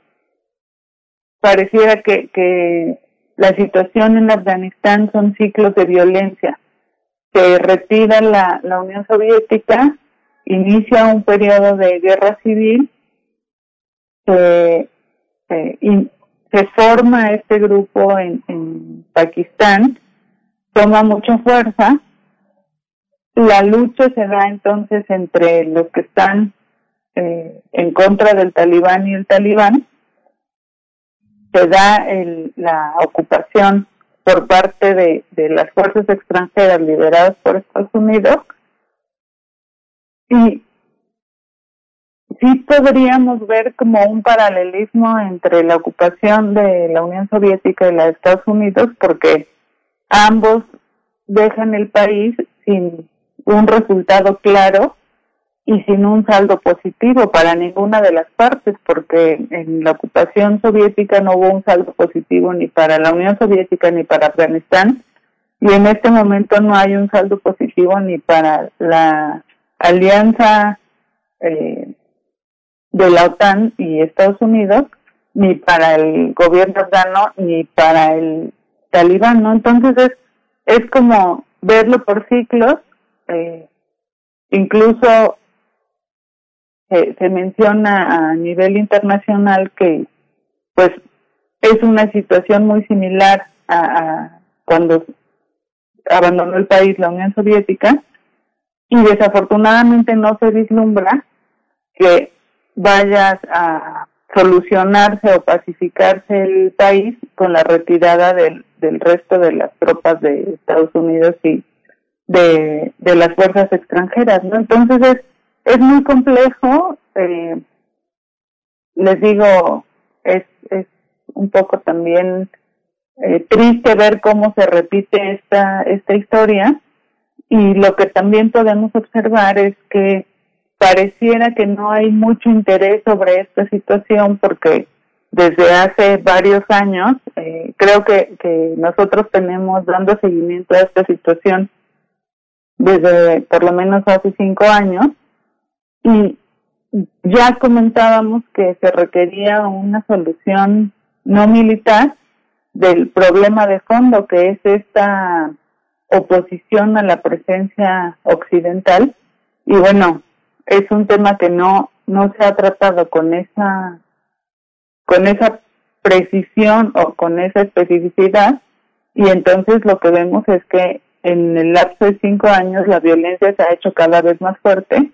pareciera que, que la situación en Afganistán son ciclos de violencia. Se retira la, la Unión Soviética, inicia un periodo de guerra civil, se, se forma este grupo en, en Pakistán, toma mucha fuerza, la lucha se da entonces entre los que están eh, en contra del talibán y el talibán, se da el, la ocupación por parte de, de las fuerzas extranjeras lideradas por Estados Unidos y sí podríamos ver como un paralelismo entre la ocupación de la Unión Soviética y la de Estados Unidos porque ambos dejan el país sin un resultado claro y sin un saldo positivo para ninguna de las partes, porque en la ocupación soviética no hubo un saldo positivo ni para la Unión Soviética ni para Afganistán, y en este momento no hay un saldo positivo ni para la alianza eh, de la OTAN y Estados Unidos, ni para el gobierno afgano, ni para el talibán, ¿no? Entonces es, es como verlo por ciclos, eh, incluso se, menciona a nivel internacional que pues es una situación muy similar a, cuando abandonó el país la Unión Soviética y desafortunadamente no se vislumbra que vaya a solucionarse o pacificarse el país con la retirada del, del resto de las tropas de Estados Unidos y de, de las fuerzas extranjeras, ¿no? Entonces es, es muy complejo, eh, les digo, es, es un poco también eh, triste ver cómo se repite esta, esta historia y lo que también podemos observar es que pareciera que no hay mucho interés sobre esta situación porque desde hace varios años eh, creo que, que nosotros tenemos dando seguimiento a esta situación desde por lo menos hace cinco años y ya comentábamos que se requería una solución no militar del problema de fondo que es esta oposición a la presencia occidental. Y bueno es un tema que no no se ha tratado con esa con esa precisión o con esa especificidad. Y entonces lo que vemos es que en el lapso de cinco años la violencia se ha hecho cada vez más fuerte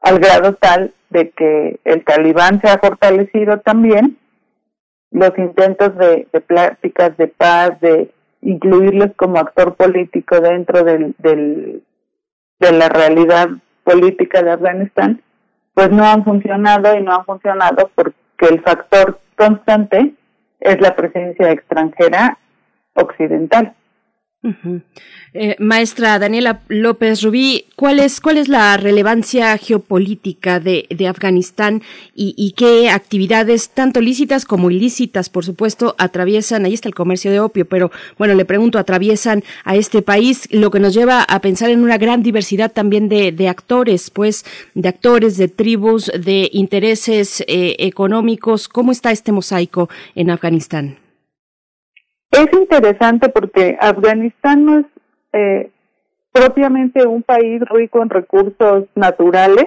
al grado tal de que el talibán se ha fortalecido también. Los intentos de, de pláticas de paz de incluirlos como actor político dentro del, del de la realidad política de Afganistán, pues no han funcionado y no han funcionado porque el factor constante es la presencia extranjera occidental. Eh, maestra Daniela López Rubí, ¿cuál es, cuál es la relevancia geopolítica de, de Afganistán y, qué actividades, tanto lícitas como ilícitas, por supuesto, atraviesan, ahí está el comercio de opio, pero bueno, le pregunto, atraviesan a este país, lo que nos lleva a pensar en una gran diversidad también de, de actores, pues, de actores, de tribus, de intereses eh, económicos. ¿Cómo está este mosaico en Afganistán? Es interesante porque Afganistán no es eh, propiamente un país rico en recursos naturales,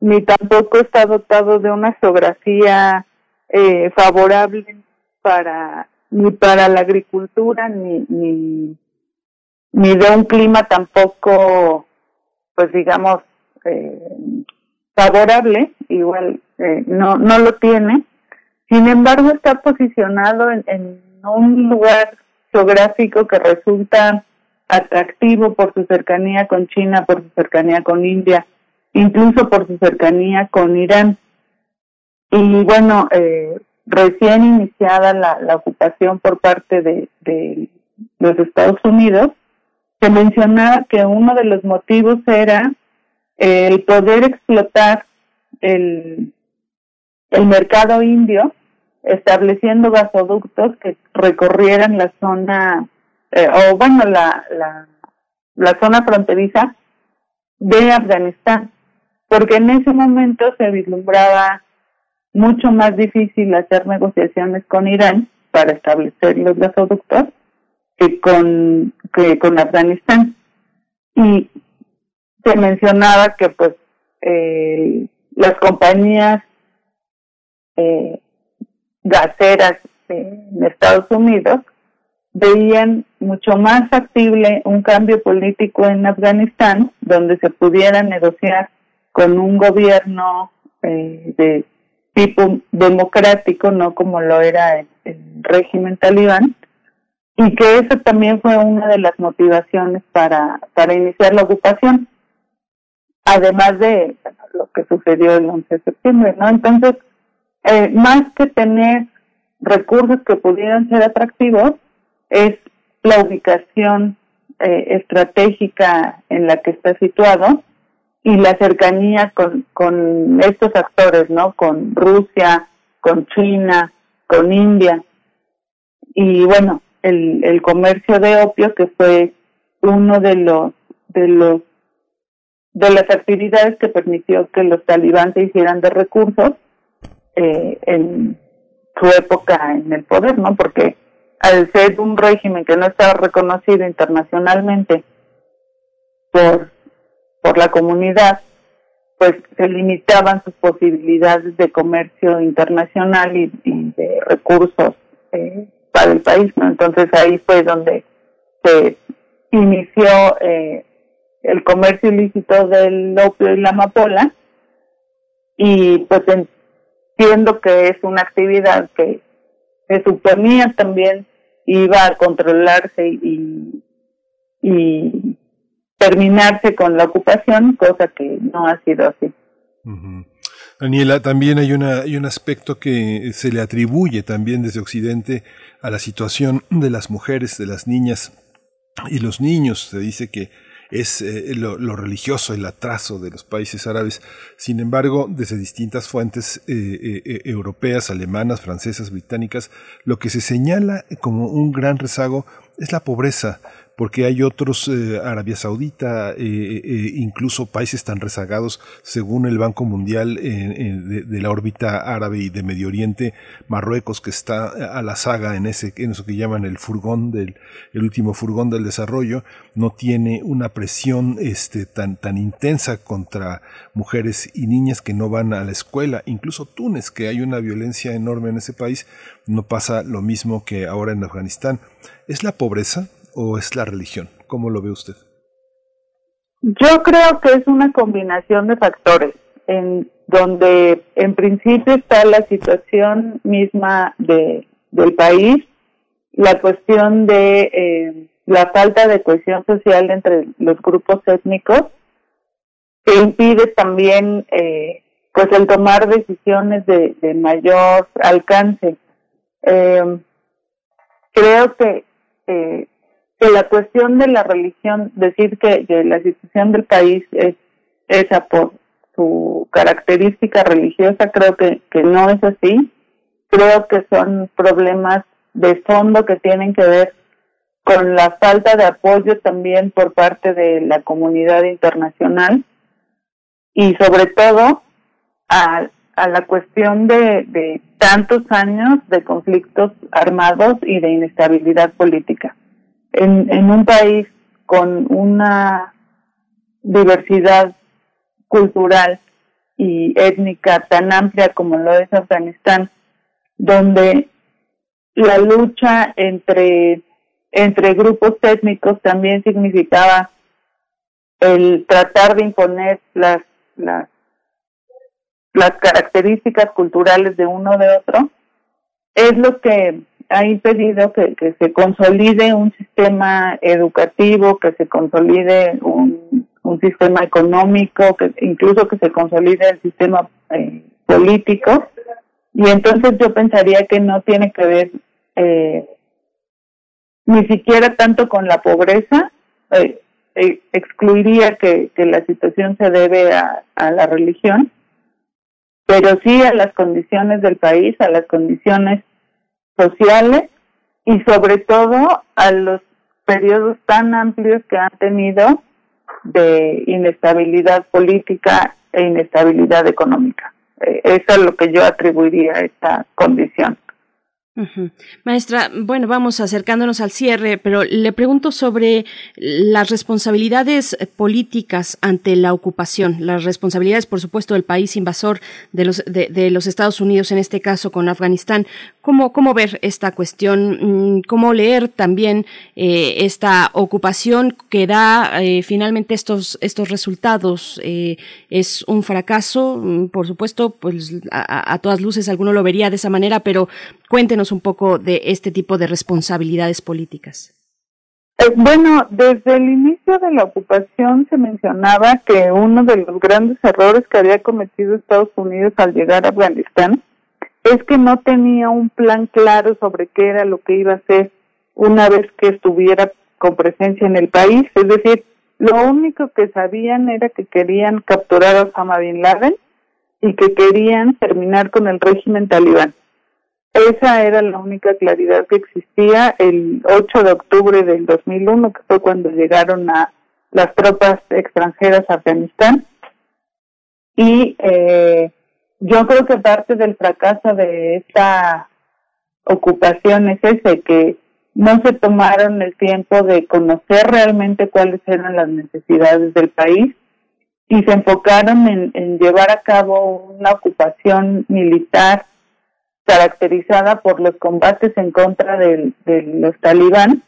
ni tampoco está dotado de una geografía eh, favorable para ni para la agricultura ni, ni ni de un clima tampoco pues digamos eh, favorable igual eh, no no lo tiene. Sin embargo está posicionado en, en un lugar geográfico que resulta atractivo por su cercanía con China, por su cercanía con India, incluso por su cercanía con Irán. Y bueno, eh, recién iniciada la, ocupación por parte de, de los Estados Unidos, se mencionaba que uno de los motivos era el poder explotar el, el mercado indio estableciendo gasoductos que recorrieran la zona, eh, o bueno, la, la, zona fronteriza de Afganistán, porque en ese momento se vislumbraba mucho más difícil hacer negociaciones con Irán para establecer los gasoductos que con, que con Afganistán. Y se mencionaba que pues eh, las compañías eh, gaseras en Estados Unidos veían mucho más factible un cambio político en Afganistán, donde se pudiera negociar con un gobierno eh, de tipo democrático, no como lo era el, régimen talibán, y que eso también fue una de las motivaciones para, para iniciar la ocupación, además de lo que sucedió el 11 de septiembre, ¿no? Entonces, eh, más que tener recursos que pudieran ser atractivos, es la ubicación eh, estratégica en la que está situado y la cercanía con, con estos actores, ¿no? Con Rusia, con China, con India. Y bueno, el, el comercio de opio que fue uno de los de los de las actividades que permitió que los talibán se hicieran de recursos eh, en su época en el poder, ¿no? Porque al ser un régimen que no estaba reconocido internacionalmente por, por la comunidad, pues se limitaban sus posibilidades de comercio internacional y, de recursos eh, para el país. ¿no? Entonces ahí fue donde se inició eh, el comercio ilícito del opio y la amapola y pues entiendo que es una actividad que se suponía también iba a controlarse y, y terminarse con la ocupación, cosa que no ha sido así. Daniela, también hay, una, hay un aspecto que se le atribuye también desde Occidente a la situación de las mujeres, de las niñas y los niños. Se dice que es eh, lo, religioso, el atraso de los países árabes. Sin embargo, desde distintas fuentes eh, eh, europeas, alemanas, francesas, británicas, lo que se señala como un gran rezago es la pobreza, porque hay otros, eh, Arabia Saudita, eh, eh, incluso países tan rezagados, según el Banco Mundial de, la órbita árabe y de Medio Oriente, Marruecos, que está a la saga en, ese, en eso que llaman el furgón del, el último furgón del desarrollo, no tiene una presión este, tan, tan intensa contra mujeres y niñas que no van a la escuela, incluso Túnez, que hay una violencia enorme en ese país, no pasa lo mismo que ahora en Afganistán. ¿Es la pobreza? O es la religión? ¿Cómo lo ve usted? Yo creo que es una combinación de factores, en donde en principio está la situación misma de, del país, la cuestión de eh, la falta de cohesión social entre los grupos étnicos, que impide también eh, pues el tomar decisiones de, mayor alcance. Eh, creo que que la cuestión de la religión, decir que, la situación del país es esa por su característica religiosa, creo que, que no es así. Creo que son problemas de fondo que tienen que ver con la falta de apoyo también por parte de la comunidad internacional y sobre todo a, la cuestión de tantos años de conflictos armados y de inestabilidad política en, un país con una diversidad cultural y étnica tan amplia como lo es Afganistán, donde la lucha entre, entre grupos étnicos también significaba el tratar de imponer las, las, las características culturales de uno de otro, es lo que ha impedido que, se consolide un sistema educativo, que se consolide un, un sistema económico, que incluso que se consolide el sistema eh, político. Y entonces yo pensaría que no tiene que ver eh, ni siquiera tanto con la pobreza, eh, excluiría que, que la situación se debe a, a la religión, pero sí a las condiciones del país, a las condiciones sociales y sobre todo a los periodos tan amplios que han tenido de inestabilidad política e inestabilidad económica. Eh, eso es lo que yo atribuiría a esta condición. Maestra, bueno, vamos acercándonos al cierre, pero le pregunto sobre las responsabilidades políticas ante la ocupación, las responsabilidades, por supuesto, del país invasor de los, Estados Unidos, en este caso con Afganistán. ¿Cómo, cómo ver esta cuestión? Mm, ¿Cómo leer también eh, esta ocupación que da eh, finalmente estos, estos resultados? Eh, ¿Es un fracaso? Mm, por supuesto, pues a, a todas luces alguno lo vería de esa manera, pero cuéntenos un poco de este tipo de responsabilidades políticas. Eh, bueno, desde el inicio de la ocupación se mencionaba que uno de los grandes errores que había cometido Estados Unidos al llegar a Afganistán es que no tenía un plan claro sobre qué era lo que iba a hacer una vez que estuviera con presencia en el país. Es decir, lo único que sabían era que querían capturar a Osama Bin Laden y que querían terminar con el régimen talibán. Esa era la única claridad que existía el 8 de octubre del 2001, que fue cuando llegaron a las tropas extranjeras a Afganistán. Y eh, yo creo que parte del fracaso de esta ocupación es ese, que no se tomaron el tiempo de conocer realmente cuáles eran las necesidades del país y se enfocaron en llevar a cabo una ocupación militar caracterizada por los combates en contra de los talibán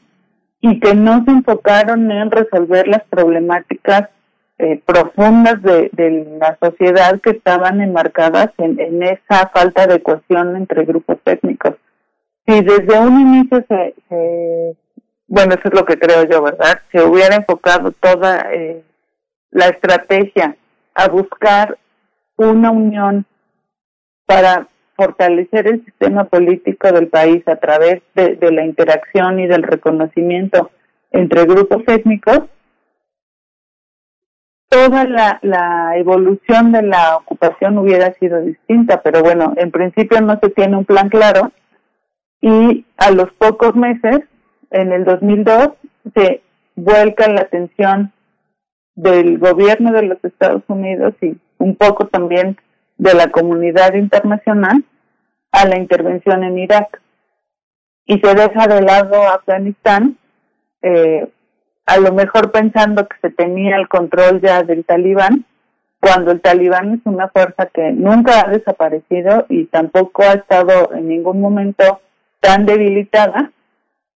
y que no se enfocaron en resolver las problemáticas eh, profundas de, la sociedad que estaban enmarcadas en, esa falta de cohesión entre grupos técnicos. Si desde un inicio se, bueno, eso es lo que creo yo, ¿verdad? Se hubiera enfocado toda eh, la estrategia a buscar una unión para fortalecer el sistema político del país a través de, la interacción y del reconocimiento entre grupos étnicos, toda la, evolución de la ocupación hubiera sido distinta, pero bueno, en principio no se tiene un plan claro y a los pocos meses, en el 2002, se vuelca la atención del gobierno de los Estados Unidos y un poco también de la comunidad internacional a la intervención en Irak. Y se deja de lado Afganistán, eh, a lo mejor pensando que se tenía el control ya del talibán, cuando el talibán es una fuerza que nunca ha desaparecido y tampoco ha estado en ningún momento tan debilitada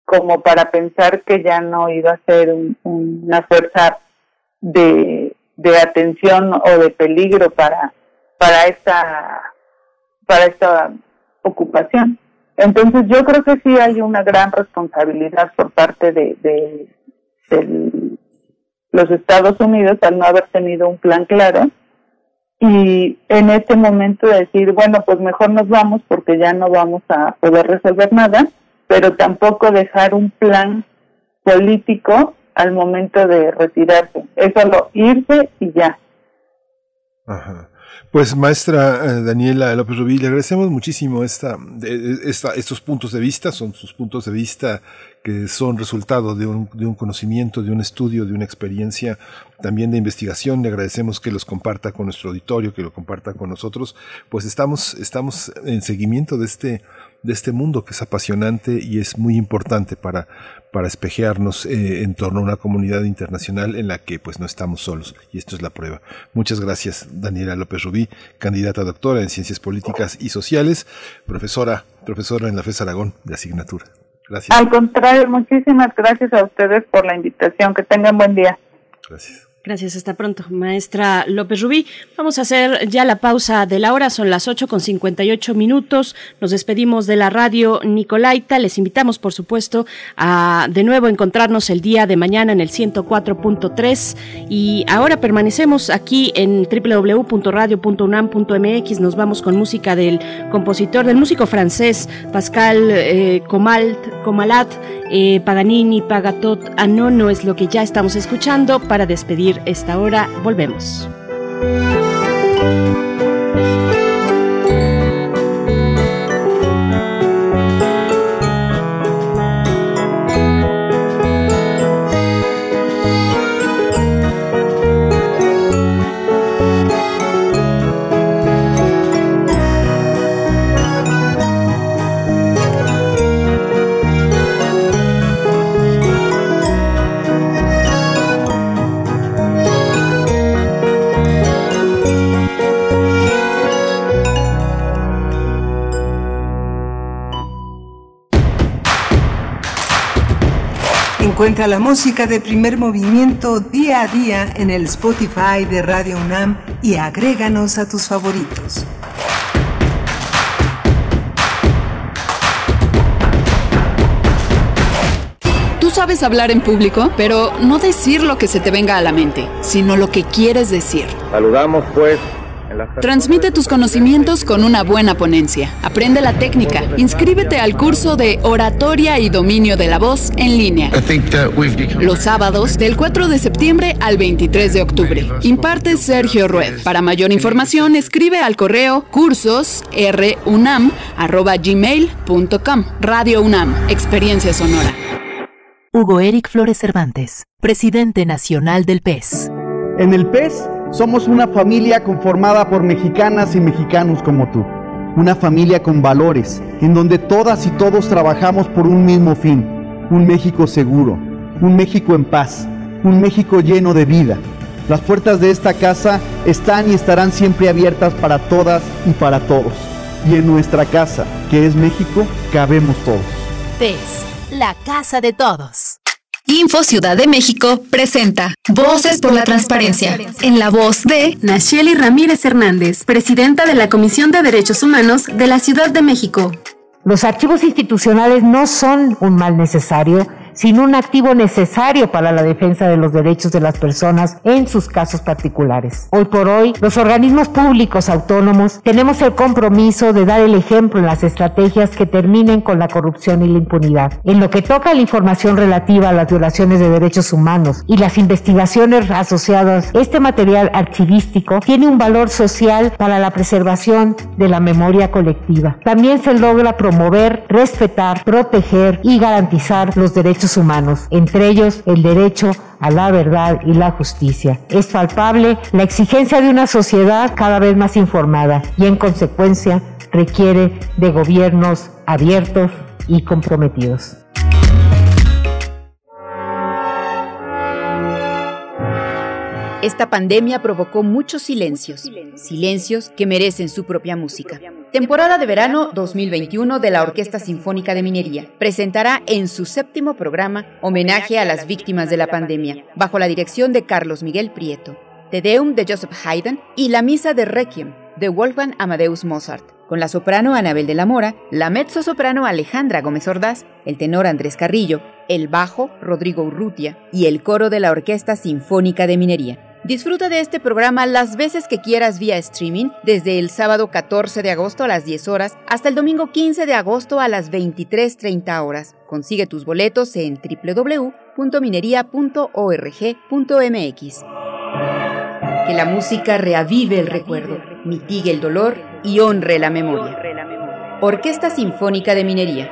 como para pensar que ya no iba a ser una fuerza de, de atención o de peligro para para esta para esta ocupación. Entonces yo creo que sí hay una gran responsabilidad por parte de, de, los Estados Unidos al no haber tenido un plan claro y en este momento decir, bueno, pues mejor nos vamos porque ya no vamos a poder resolver nada, pero tampoco dejar un plan político al momento de retirarse. Es solo irse y ya. Ajá. Pues maestra eh, Daniela López Rubí, le agradecemos muchísimo esta, esta, estos puntos de vista, son sus puntos de vista que son resultado de un, de un conocimiento, de un estudio, de una experiencia también de investigación. Le agradecemos que los comparta con nuestro auditorio, que lo comparta con nosotros. Pues estamos, estamos en seguimiento de este, de este mundo que es apasionante y es muy importante para, para espejearnos eh, en torno a una comunidad internacional en la que pues no estamos solos y esto es la prueba. Muchas gracias Daniela López Rubí, candidata a doctora en Ciencias Políticas y Sociales, profesora, profesora en la FES Aragón de asignatura. Gracias. Al contrario, muchísimas gracias a ustedes por la invitación. Que tengan buen día. Gracias. Gracias, hasta pronto. Maestra López Rubí, vamos a hacer ya la pausa de la hora, son las 8 con 58 minutos. Nos despedimos de la radio Nicolaita. Les invitamos, por supuesto, a de nuevo encontrarnos el día de mañana en el 104.3 y ahora permanecemos aquí en www.radio.unam.mx. Nos vamos con música del compositor, del músico francés Pascal eh, Comalat, eh, Paganini, Pagatot, Anono es lo que ya estamos escuchando para despedir esta hora. Volvemos. Encuentra la música de primer movimiento día a día en el Spotify de Radio UNAM y agréganos a tus favoritos. Tú sabes hablar en público, pero no decir lo que se te venga a la mente, sino lo que quieres decir. Saludamos pues Transmite tus conocimientos con una buena ponencia. Aprende la técnica. Inscríbete al curso de oratoria y dominio de la voz en línea. Los sábados del 4 de septiembre al 23 de octubre. Imparte Sergio Rued. Para mayor información, escribe al correo cursosrunam.gmail.com. Radio UNAM. Experiencia sonora. Hugo Eric Flores Cervantes, presidente nacional del PES. En el PES somos una familia conformada por mexicanas y mexicanos como tú. Una familia con valores, en donde todas y todos trabajamos por un mismo fin. Un México seguro, un México en paz, un México lleno de vida. Las puertas de esta casa están y estarán siempre abiertas para todas y para todos. Y en nuestra casa que es México, cabemos todos. TES, la casa de todos. Info Ciudad de México presenta Voces por la Transparencia, en la voz de Nacheli Ramírez Hernández, presidenta de la Comisión de Derechos Humanos de la Ciudad de México. Los archivos institucionales no son un mal necesario, sino un activo necesario para la defensa de los derechos de las personas en sus casos particulares. Hoy por hoy, los organismos públicos autónomos tenemos el compromiso de dar el ejemplo en las estrategias que terminen con la corrupción y la impunidad. En lo que toca a la información relativa a las violaciones de derechos humanos y las investigaciones asociadas, este material archivístico tiene un valor social para la preservación de la memoria colectiva. También se logra promover, respetar, proteger y garantizar los derechos humanos, entre ellos el derecho a la verdad y la justicia. Es palpable la exigencia de una sociedad cada vez más informada y en consecuencia requiere de gobiernos abiertos y comprometidos. Esta pandemia provocó muchos silencios, silencios que merecen su propia música. Temporada de verano 2021 de la Orquesta Sinfónica de Minería presentará en su séptimo programa homenaje a las víctimas de la pandemia, bajo la dirección de Carlos Miguel Prieto, The Deum de Joseph Haydn y la Misa de Requiem de Wolfgang Amadeus Mozart, con la soprano Anabel de la Mora, la mezzo-soprano Alejandra Gómez Ordaz, el tenor Andrés Carrillo, el bajo Rodrigo Urrutia y el coro de la Orquesta Sinfónica de Minería. Disfruta de este programa las veces que quieras vía streaming, desde el sábado 14 de agosto a las 10 horas hasta el domingo 15 de agosto a las 23.30 horas. Consigue tus boletos en www.minería.org.mx. Que la música reavive el recuerdo, mitigue el dolor y honre la memoria. Orquesta Sinfónica de Minería.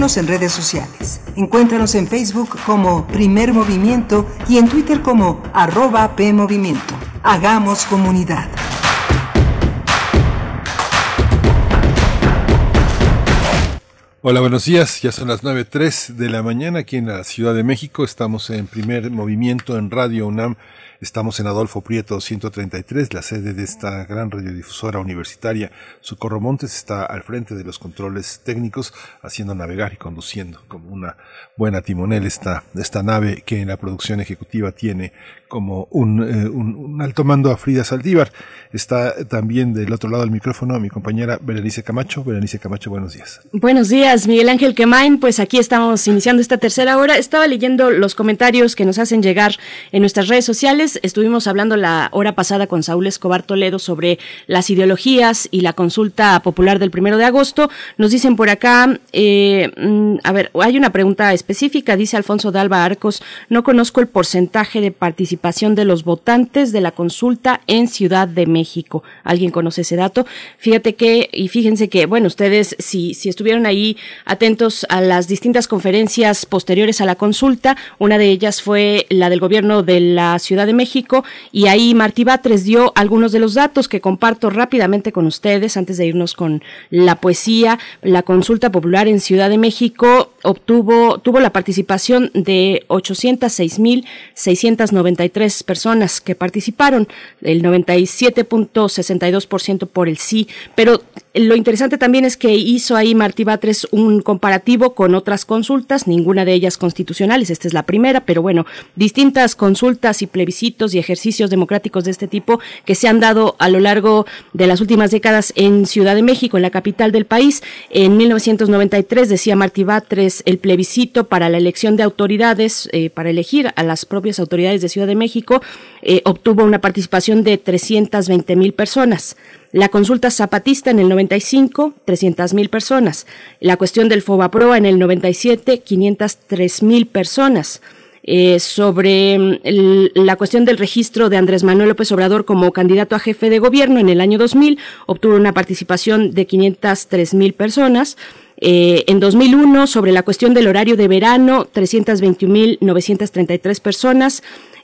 En redes sociales. Encuéntranos en Facebook como Primer Movimiento y en Twitter como arroba PMovimiento. Hagamos comunidad. Hola, buenos días. Ya son las 9.03 de la mañana aquí en la Ciudad de México. Estamos en primer movimiento en Radio UNAM. Estamos en Adolfo Prieto 133, la sede de esta gran radiodifusora universitaria. Socorro Montes está al frente de los controles técnicos, haciendo navegar y conduciendo como una buena timonel esta, esta nave que en la producción ejecutiva tiene como un, eh, un, alto mando a Frida Saldívar. Está también del otro lado del micrófono mi compañera Berenice Camacho. Berenice Camacho, buenos días. Buenos días, Miguel Ángel Quemain. Pues aquí estamos iniciando esta tercera hora. Estaba leyendo los comentarios que nos hacen llegar en nuestras redes sociales. Estuvimos hablando la hora pasada con Saúl Escobar Toledo sobre las ideologías y la consulta popular del primero de agosto. Nos dicen por acá, eh, a ver, hay una pregunta específica, dice Alfonso de Alba Arcos, no conozco el porcentaje de participación de los votantes de la consulta en Ciudad de México. ¿Alguien conoce ese dato? Fíjate que, y fíjense que, bueno, ustedes, si, si estuvieron ahí atentos a las distintas conferencias posteriores a la consulta, una de ellas fue la del gobierno de la Ciudad de México, y ahí Martí Batres dio algunos de los datos que comparto rápidamente con ustedes antes de irnos con la poesía. La consulta popular en Ciudad de México obtuvo, tuvo la participación de 806.693 personas que participaron, el 97.62% por el sí, pero lo interesante también es que hizo ahí Martí Batres un comparativo con otras consultas, ninguna de ellas constitucionales, esta es la primera, pero bueno, distintas consultas y plebiscitos y ejercicios democráticos de este tipo que se han dado a lo largo de las últimas décadas en Ciudad de México, en la capital del país. En 1993 decía Martí Batres el plebiscito para la elección de autoridades, eh, para elegir a las propias autoridades de Ciudad de México, eh, obtuvo una participación de 320 mil personas. La consulta zapatista en el 95, 300 mil personas. La cuestión del Fobaproa en el 97, 503 mil personas. eh, sobre mm, la cuestión del registro de Andrés Manuel López Obrador como candidato a jefe de gobierno en el año 2000. Obtuvo una participación de 503 mil personas. Eh, en 2001, sobre la cuestión del horario de verano, 321.933 personas.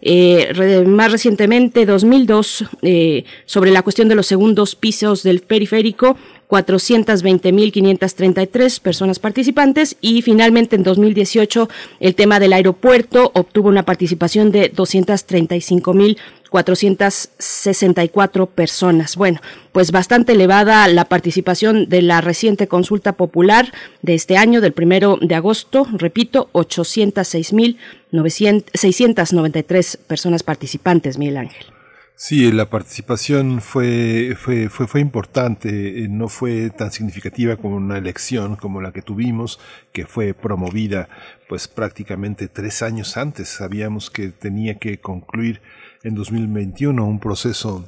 Eh, más recientemente, 2002, eh, sobre la cuestión de los segundos pisos del periférico, 420.533 personas participantes y finalmente en 2018 el tema del aeropuerto obtuvo una participación de 235.000 464 personas. Bueno, pues bastante elevada la participación de la reciente consulta popular de este año, del primero de agosto, repito, 806.693 personas participantes, Miguel Ángel. Sí, la participación fue, fue, fue, fue importante, eh, no fue tan significativa como una elección como la que tuvimos, que fue promovida pues prácticamente tres años antes. Sabíamos que tenía que concluir en 2021 un proceso,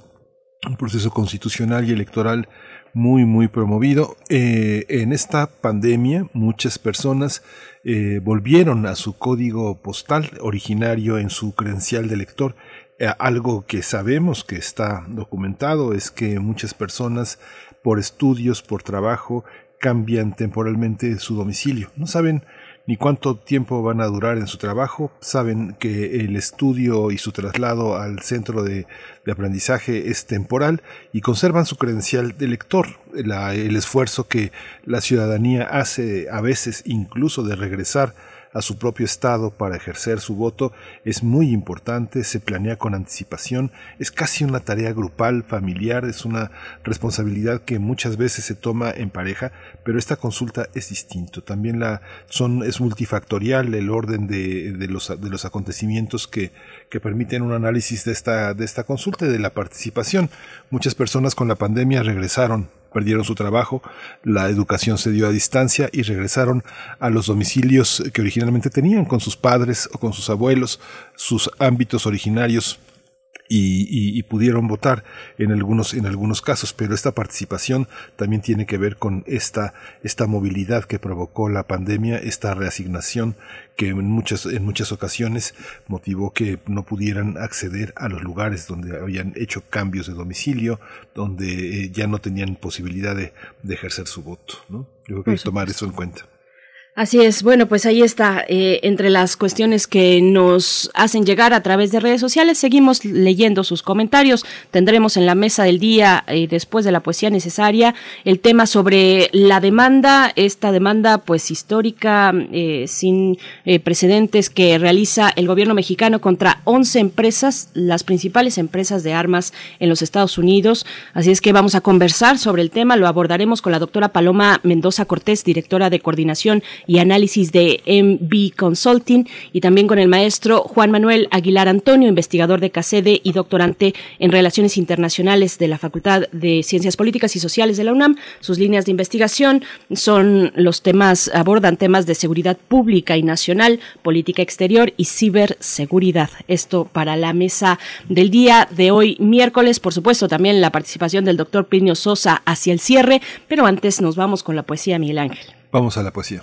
un proceso constitucional y electoral muy, muy promovido. Eh, en esta pandemia muchas personas eh, volvieron a su código postal originario en su credencial de elector. Eh, algo que sabemos que está documentado es que muchas personas por estudios, por trabajo, cambian temporalmente su domicilio. No saben ni cuánto tiempo van a durar en su trabajo. Saben que el estudio y su traslado al centro de, aprendizaje es temporal y conservan su credencial de lector. el esfuerzo que la ciudadanía hace a veces incluso de regresar a su propio estado para ejercer su voto es muy importante, se planea con anticipación, es casi una tarea grupal, familiar, es una responsabilidad que muchas veces se toma en pareja, pero esta consulta es distinto. También la son es multifactorial el orden de, de los de los acontecimientos que, que permiten un análisis de esta de esta consulta y de la participación. Muchas personas con la pandemia regresaron perdieron su trabajo, la educación se dio a distancia y regresaron a los domicilios que originalmente tenían con sus padres o con sus abuelos, sus ámbitos originarios y, pudieron votar en algunos, en algunos casos, pero esta participación también tiene que ver con esta, esta movilidad que provocó la pandemia, esta reasignación que en muchas, en muchas ocasiones motivó que no pudieran acceder a los lugares donde habían hecho cambios de domicilio, donde eh, ya no tenían posibilidad de, ejercer su voto. ¿no? Yo creo que hay que tomar eso en cuenta. Así es, bueno, pues ahí está, eh, entre las cuestiones que nos hacen llegar a través de redes sociales, seguimos leyendo sus comentarios, tendremos en la mesa del día, eh, después de la poesía necesaria, el tema sobre la demanda, esta demanda pues histórica, eh, sin precedentes que realiza el gobierno mexicano contra 11 empresas, las principales empresas de armas en los Estados Unidos, así es que vamos a conversar sobre el tema, lo abordaremos con la doctora Paloma Mendoza Cortés, directora de coordinación y análisis de MB Consulting y también con el maestro Juan Manuel Aguilar Antonio, investigador de CACEDE y doctorante en Relaciones Internacionales de la Facultad de Ciencias Políticas y Sociales de la UNAM. Sus líneas de investigación son los temas, abordan temas de seguridad pública y nacional, política exterior y ciberseguridad. Esto para la mesa del día de hoy, miércoles. Por supuesto, también la participación del doctor Plinio Sosa hacia el cierre, pero antes nos vamos con la poesía Miguel Ángel. Vamos a la poesía.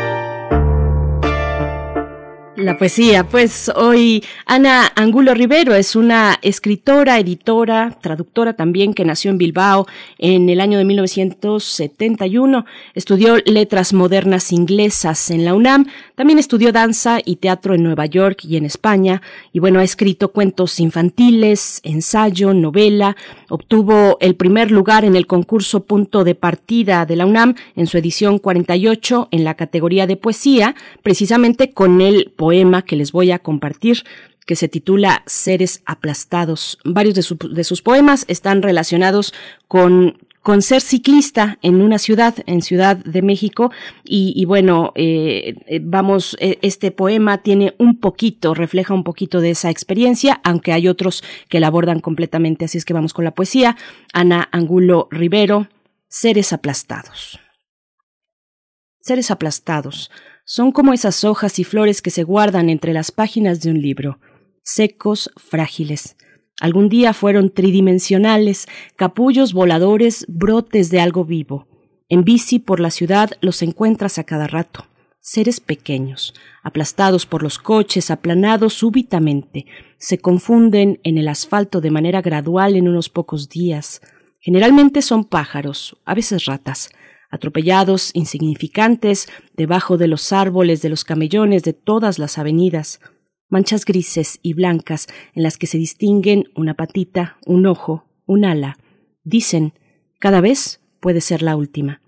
La poesía, pues hoy Ana Angulo Rivero es una escritora, editora, traductora también que nació en Bilbao en el año de 1971. Estudió letras modernas inglesas en la UNAM, también estudió danza y teatro en Nueva York y en España. Y bueno, ha escrito cuentos infantiles, ensayo, novela. Obtuvo el primer lugar en el concurso Punto de Partida de la UNAM en su edición 48 en la categoría de poesía, precisamente con el poema que les voy a compartir que se titula Seres aplastados. Varios de, sus poemas están relacionados con con ser ciclista en una ciudad, en Ciudad de México. Y, bueno, eh, vamos, eh, este poema tiene un poquito, refleja un poquito de esa experiencia, aunque hay otros que la abordan completamente. Así es que vamos con la poesía. Ana Angulo Rivero, Seres aplastados. Seres aplastados son como esas hojas y flores que se guardan entre las páginas de un libro, secos, frágiles Algún día fueron tridimensionales, capullos voladores, brotes de algo vivo. En bici por la ciudad los encuentras a cada rato. Seres pequeños, aplastados por los coches, aplanados súbitamente, se confunden en el asfalto de manera gradual en unos pocos días. Generalmente son pájaros, a veces ratas, atropellados, insignificantes, debajo de los árboles, de los camellones, de todas las avenidas, manchas grises y blancas en las que se distinguen una patita, un ojo, un ala. Dicen, cada vez puede ser la última.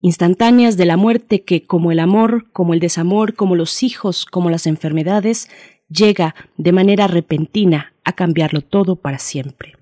Instantáneas de la muerte que, como el amor, como el desamor, como los hijos, como las enfermedades, llega de manera repentina a cambiarlo todo para siempre.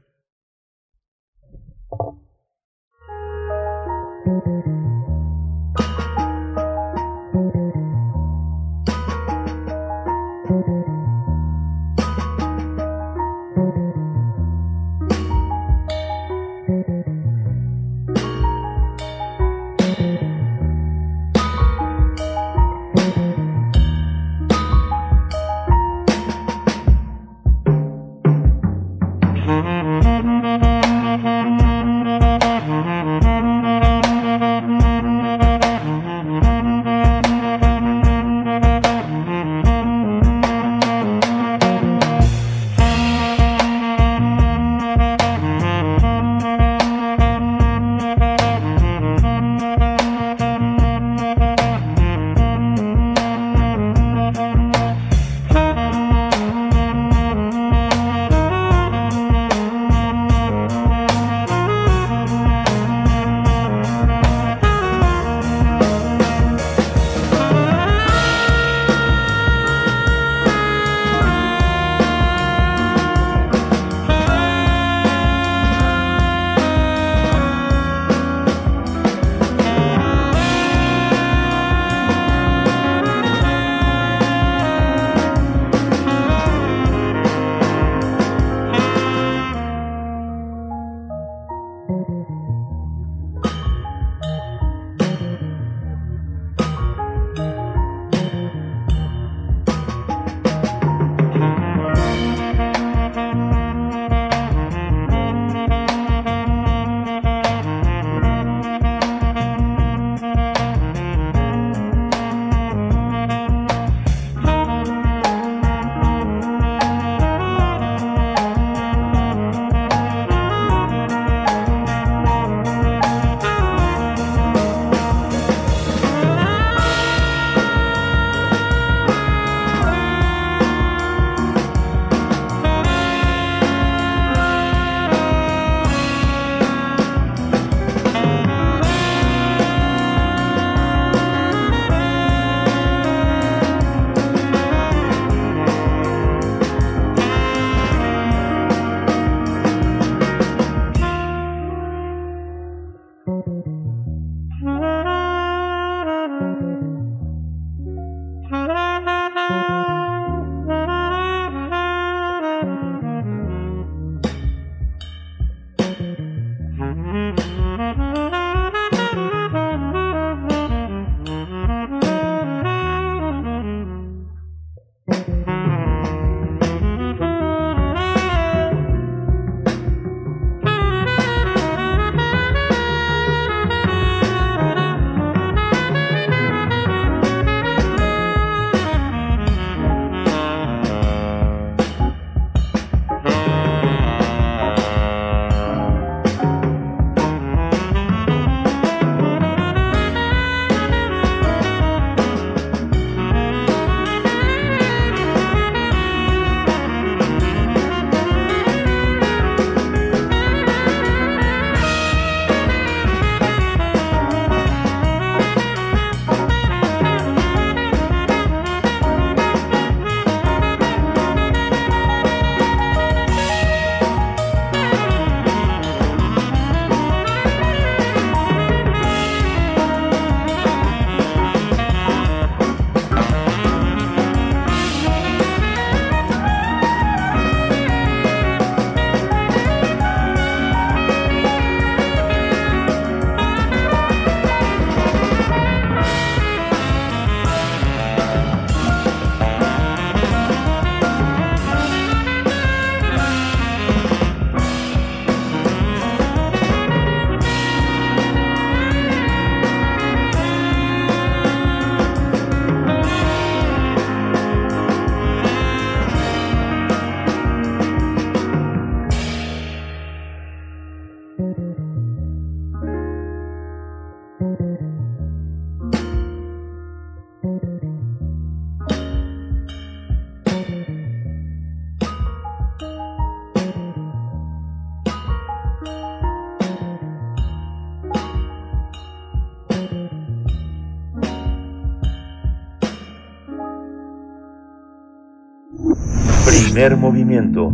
Primer movimiento.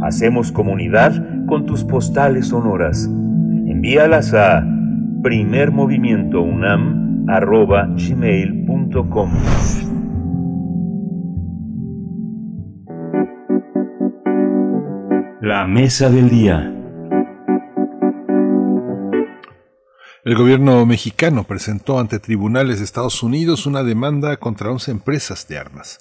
Hacemos comunidad con tus postales sonoras. Envíalas a primermovimientounam.gmail.com La mesa del día. El gobierno mexicano presentó ante tribunales de Estados Unidos una demanda contra 11 empresas de armas.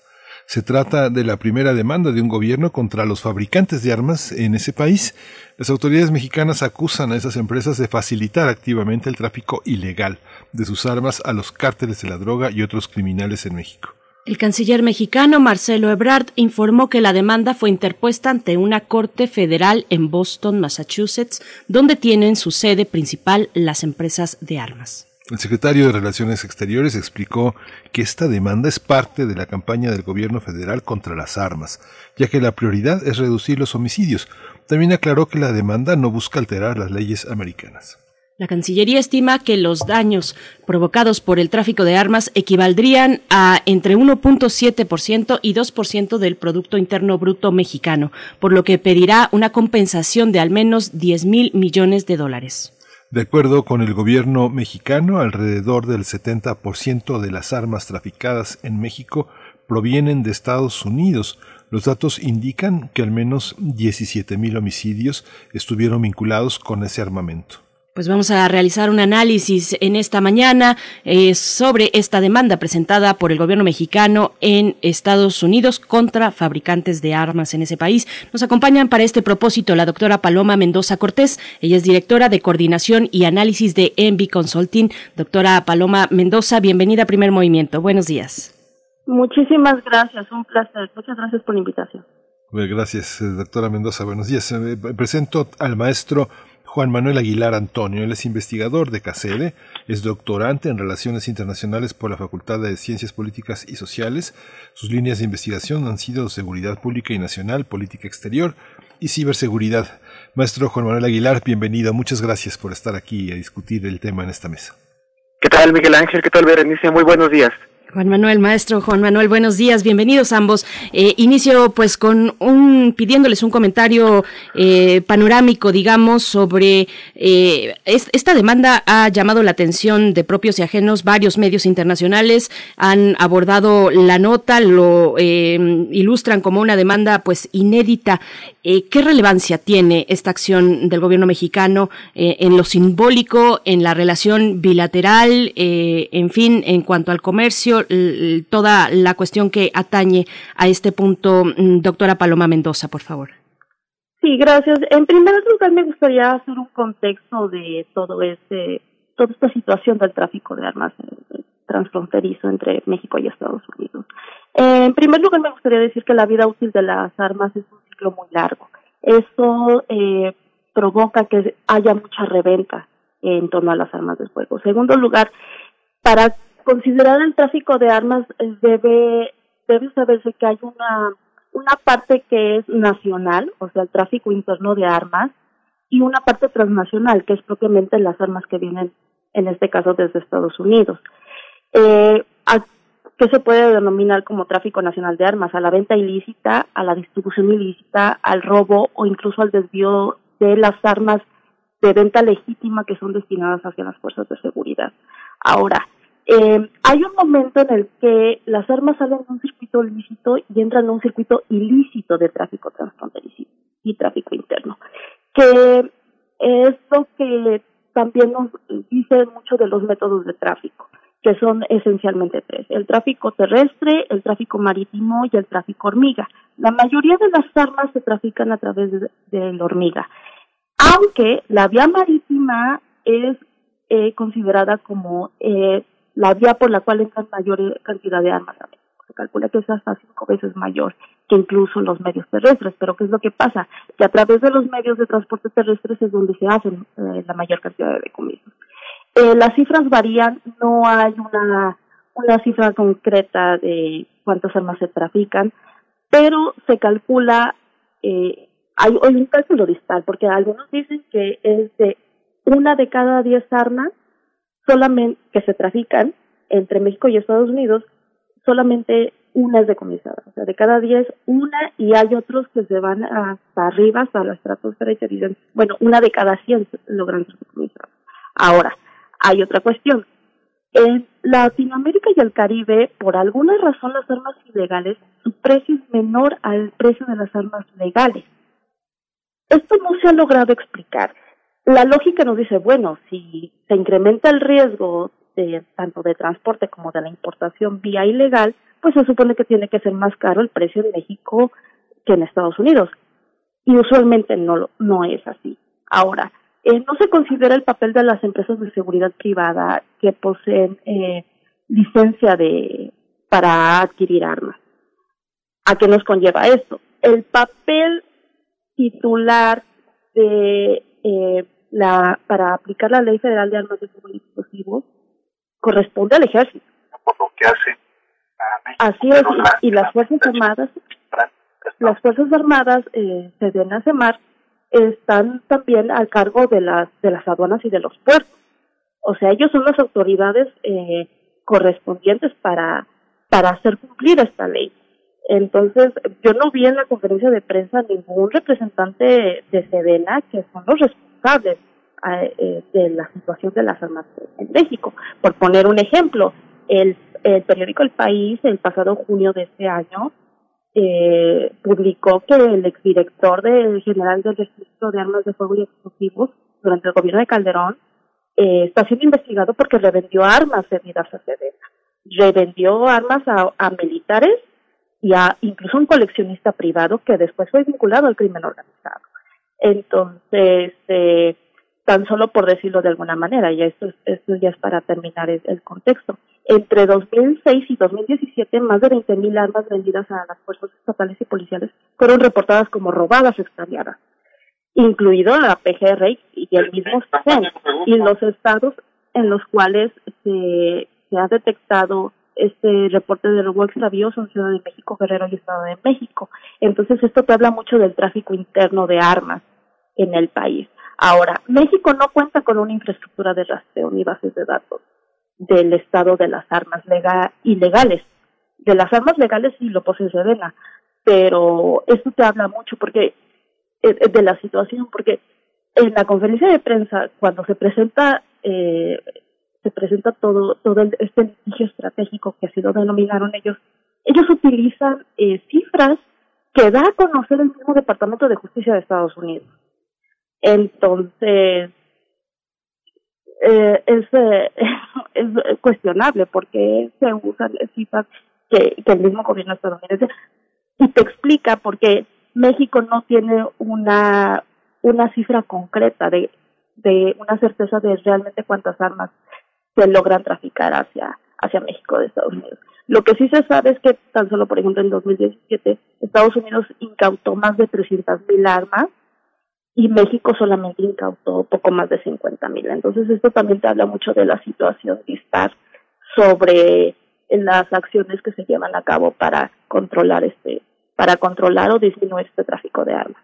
Se trata de la primera demanda de un gobierno contra los fabricantes de armas en ese país. Las autoridades mexicanas acusan a esas empresas de facilitar activamente el tráfico ilegal de sus armas a los cárteles de la droga y otros criminales en México. El canciller mexicano Marcelo Ebrard informó que la demanda fue interpuesta ante una corte federal en Boston, Massachusetts, donde tienen su sede principal las empresas de armas. El secretario de Relaciones Exteriores explicó que esta demanda es parte de la campaña del gobierno federal contra las armas, ya que la prioridad es reducir los homicidios. También aclaró que la demanda no busca alterar las leyes americanas. La Cancillería estima que los daños provocados por el tráfico de armas equivaldrían a entre 1.7% y 2% del Producto Interno Bruto mexicano, por lo que pedirá una compensación de al menos 10 mil millones de dólares. De acuerdo con el gobierno mexicano, alrededor del 70% de las armas traficadas en México provienen de Estados Unidos. Los datos indican que al menos 17 mil homicidios estuvieron vinculados con ese armamento. Pues vamos a realizar un análisis en esta mañana eh, sobre esta demanda presentada por el gobierno mexicano en Estados Unidos contra fabricantes de armas en ese país. Nos acompañan para este propósito la doctora Paloma Mendoza Cortés. Ella es directora de coordinación y análisis de Envy Consulting. Doctora Paloma Mendoza, bienvenida a Primer Movimiento. Buenos días. Muchísimas gracias, un placer. Muchas gracias por la invitación. Gracias, eh, doctora Mendoza. Buenos días. Eh, presento al maestro Juan Manuel Aguilar Antonio. Él es investigador de CACEDE, es doctorante en Relaciones Internacionales por la Facultad de Ciencias Políticas y Sociales. Sus líneas de investigación han sido Seguridad Pública y Nacional, Política Exterior y Ciberseguridad. Maestro Juan Manuel Aguilar, bienvenido. Muchas gracias por estar aquí a discutir el tema en esta mesa. ¿Qué tal, Miguel Ángel? ¿Qué tal, Berenice? Muy buenos días. Juan Manuel, maestro Juan Manuel, buenos días, bienvenidos ambos. Eh, inicio pues con un pidiéndoles un comentario eh, panorámico, digamos, sobre eh, esta demanda ha llamado la atención de propios y ajenos. Varios medios internacionales han abordado la nota, lo ilustran como una demanda pues inédita. ¿Qué relevancia tiene esta acción del gobierno mexicano en lo simbólico, en la relación bilateral, en fin, en cuanto al comercio? Toda la cuestión que atañe a este punto, mm, doctora Paloma Mendoza, por favor. Sí, gracias. En primer lugar, me gustaría hacer un contexto de todo este, toda esta situación del tráfico de armas eh, transfronterizo entre México y Estados Unidos. en primer lugar, me gustaría decir que la vida útil de las armas es un ciclo muy largo. Eso eh, provoca que haya mucha reventa en torno a las armas de fuego. Segundo lugar, para considerar el tráfico de armas eh, debe debe saberse que hay una una parte que es nacional, o sea, el tráfico interno de armas, y una parte transnacional, que es propiamente las armas que vienen, en este caso, desde Estados Unidos. Eh, ¿Qué se puede denominar como tráfico nacional de armas? A la venta ilícita, a la distribución ilícita, al robo o incluso al desvío de las armas de venta legítima que son destinadas hacia las fuerzas de seguridad. Ahora, eh, hay un momento en el que las armas salen de un circuito lícito y entran a un circuito ilícito de tráfico transfronterizo y tráfico interno, que es lo que también nos dice mucho de los métodos de tráfico, que son esencialmente tres, el tráfico terrestre, el tráfico marítimo y el tráfico hormiga. La mayoría de las armas se trafican a través de, la hormiga, aunque la vía marítima es eh, considerada como eh, la vía por la cual entran mayor cantidad de armas a. Se calcula que es hasta cinco veces mayor que incluso los medios terrestres. Pero ¿qué es lo que pasa? Que a través de los medios de transporte terrestres es donde se hacen eh, la mayor cantidad de decomisos. Eh, las cifras varían, no hay una, una cifra concreta de cuántas armas se trafican, pero se calcula, eh, hay, hay un cálculo distal, porque algunos dicen que es de una de cada diez armas solamente que se trafican entre México y Estados Unidos, solamente una es decomisada. O sea, de cada 10, una y hay otros que se van hasta arriba, hasta la estratosfera y te dicen, bueno, una de cada 100 logran ser decomisadas. Ahora, hay otra cuestión. En Latinoamérica y el Caribe, por alguna razón, las armas ilegales, su precio es menor al precio de las armas legales. Esto no se ha logrado explicar. La lógica nos dice, bueno, si se incrementa el riesgo de, tanto de transporte como de la importación vía ilegal, pues se supone que tiene que ser más caro el precio en México que en Estados Unidos. Y usualmente no, no es así. Ahora, eh, no se considera el papel de las empresas de seguridad privada que poseen eh, licencia de para adquirir armas. ¿A qué nos conlleva esto? El papel titular de eh, la para aplicar la Ley Federal de Armas de Fuego y Explosivos corresponde al ejército. que hace Así es, y, y las Fuerzas Armadas, las Fuerzas Armadas, eh, Sedena Semar, están también al cargo de las, de las aduanas y de los puertos. O sea, ellos son las autoridades eh, correspondientes para, para hacer cumplir esta ley. Entonces, yo no vi en la conferencia de prensa ningún representante de Sedena que son los responsables eh, de la situación de las armas en México. Por poner un ejemplo, el, el periódico El País, el pasado junio de este año, eh, publicó que el exdirector del general del registro de armas de fuego y explosivos durante el gobierno de Calderón eh, está siendo investigado porque revendió armas vendidas a Sedena. Revendió armas a, a militares y a incluso un coleccionista privado que después fue vinculado al crimen organizado. Entonces, eh, tan solo por decirlo de alguna manera, y esto, esto ya es para terminar el, contexto. Entre 2006 y 2017, más de 20.000 armas vendidas a las fuerzas estatales y policiales fueron reportadas como robadas extraviadas, incluido la PGR y el mismo CEN, y los estados en los cuales se, se ha detectado este reporte de robo extravío son Ciudad de México, Guerrero y Estado de México. Entonces esto te habla mucho del tráfico interno de armas en el país. Ahora, México no cuenta con una infraestructura de rastreo ni bases de datos del estado de las armas legal, ilegales. De las armas legales sí lo posee Sedena, pero esto te habla mucho porque eh, eh, de la situación, porque en la conferencia de prensa, cuando se presenta eh, se presenta todo todo este litigio estratégico que así lo denominaron ellos, ellos utilizan eh, cifras que da a conocer el mismo Departamento de Justicia de Estados Unidos. Entonces, eh, es, eh, es cuestionable porque se usan cifras que, que el mismo gobierno estadounidense y te explica por qué México no tiene una una cifra concreta de de una certeza de realmente cuántas armas se logran traficar hacia hacia México de Estados Unidos. Lo que sí se sabe es que tan solo, por ejemplo, en 2017 Estados Unidos incautó más de 300.000 armas y México solamente incautó poco más de 50 mil. Entonces esto también te habla mucho de la situación dispar sobre las acciones que se llevan a cabo para controlar este, para controlar o disminuir este tráfico de armas.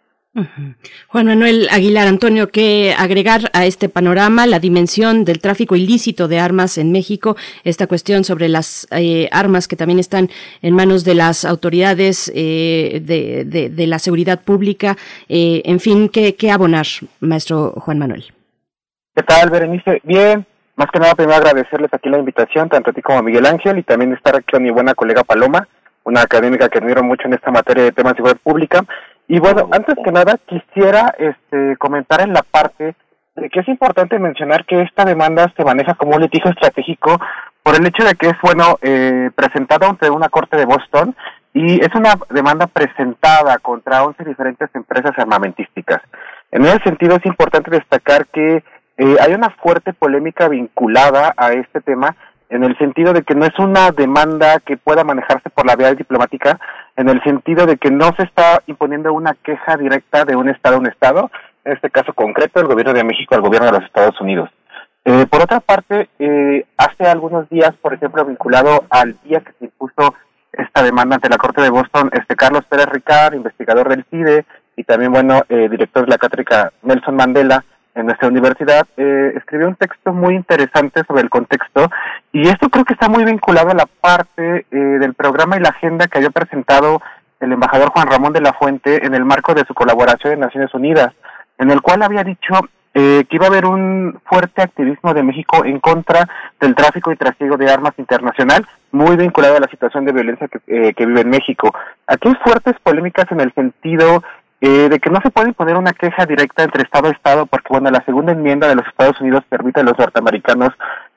Juan Manuel Aguilar Antonio, ¿qué agregar a este panorama la dimensión del tráfico ilícito de armas en México? Esta cuestión sobre las eh, armas que también están en manos de las autoridades eh, de, la seguridad pública. Eh, en fin, ¿qué, ¿qué abonar, maestro Juan Manuel? ¿Qué tal, Berenice? Bien, más que nada primero agradecerles aquí la invitación, tanto a ti como a Miguel Ángel, y también estar aquí con mi buena colega Paloma, una académica que admiro mucho en esta materia de temas de seguridad pública. Y bueno, antes que nada quisiera este, comentar en la parte de que es importante mencionar que esta demanda se maneja como un litigio estratégico por el hecho de que es, bueno, eh, presentada ante una corte de Boston y es una demanda presentada contra 11 diferentes empresas armamentísticas. En ese sentido es importante destacar que eh, hay una fuerte polémica vinculada a este tema en el sentido de que no es una demanda que pueda manejarse por la vía diplomática, en el sentido de que no se está imponiendo una queja directa de un Estado a un Estado, en este caso concreto el gobierno de México al gobierno de los Estados Unidos. Eh, por otra parte, eh, hace algunos días, por ejemplo, vinculado al día que se impuso esta demanda ante la Corte de Boston, este Carlos Pérez Ricard, investigador del CIDE, y también, bueno, eh, director de la cátedra Nelson Mandela, en nuestra universidad, eh, escribió un texto muy interesante sobre el contexto y esto creo que está muy vinculado a la parte eh, del programa y la agenda que había presentado el embajador Juan Ramón de la Fuente en el marco de su colaboración en Naciones Unidas, en el cual había dicho eh, que iba a haber un fuerte activismo de México en contra del tráfico y trasiego de armas internacional, muy vinculado a la situación de violencia que, eh, que vive en México. Aquí hay fuertes polémicas en el sentido eh, de que no se puede poner una queja directa entre Estado a Estado, porque bueno, la segunda enmienda de los Estados Unidos permite a los norteamericanos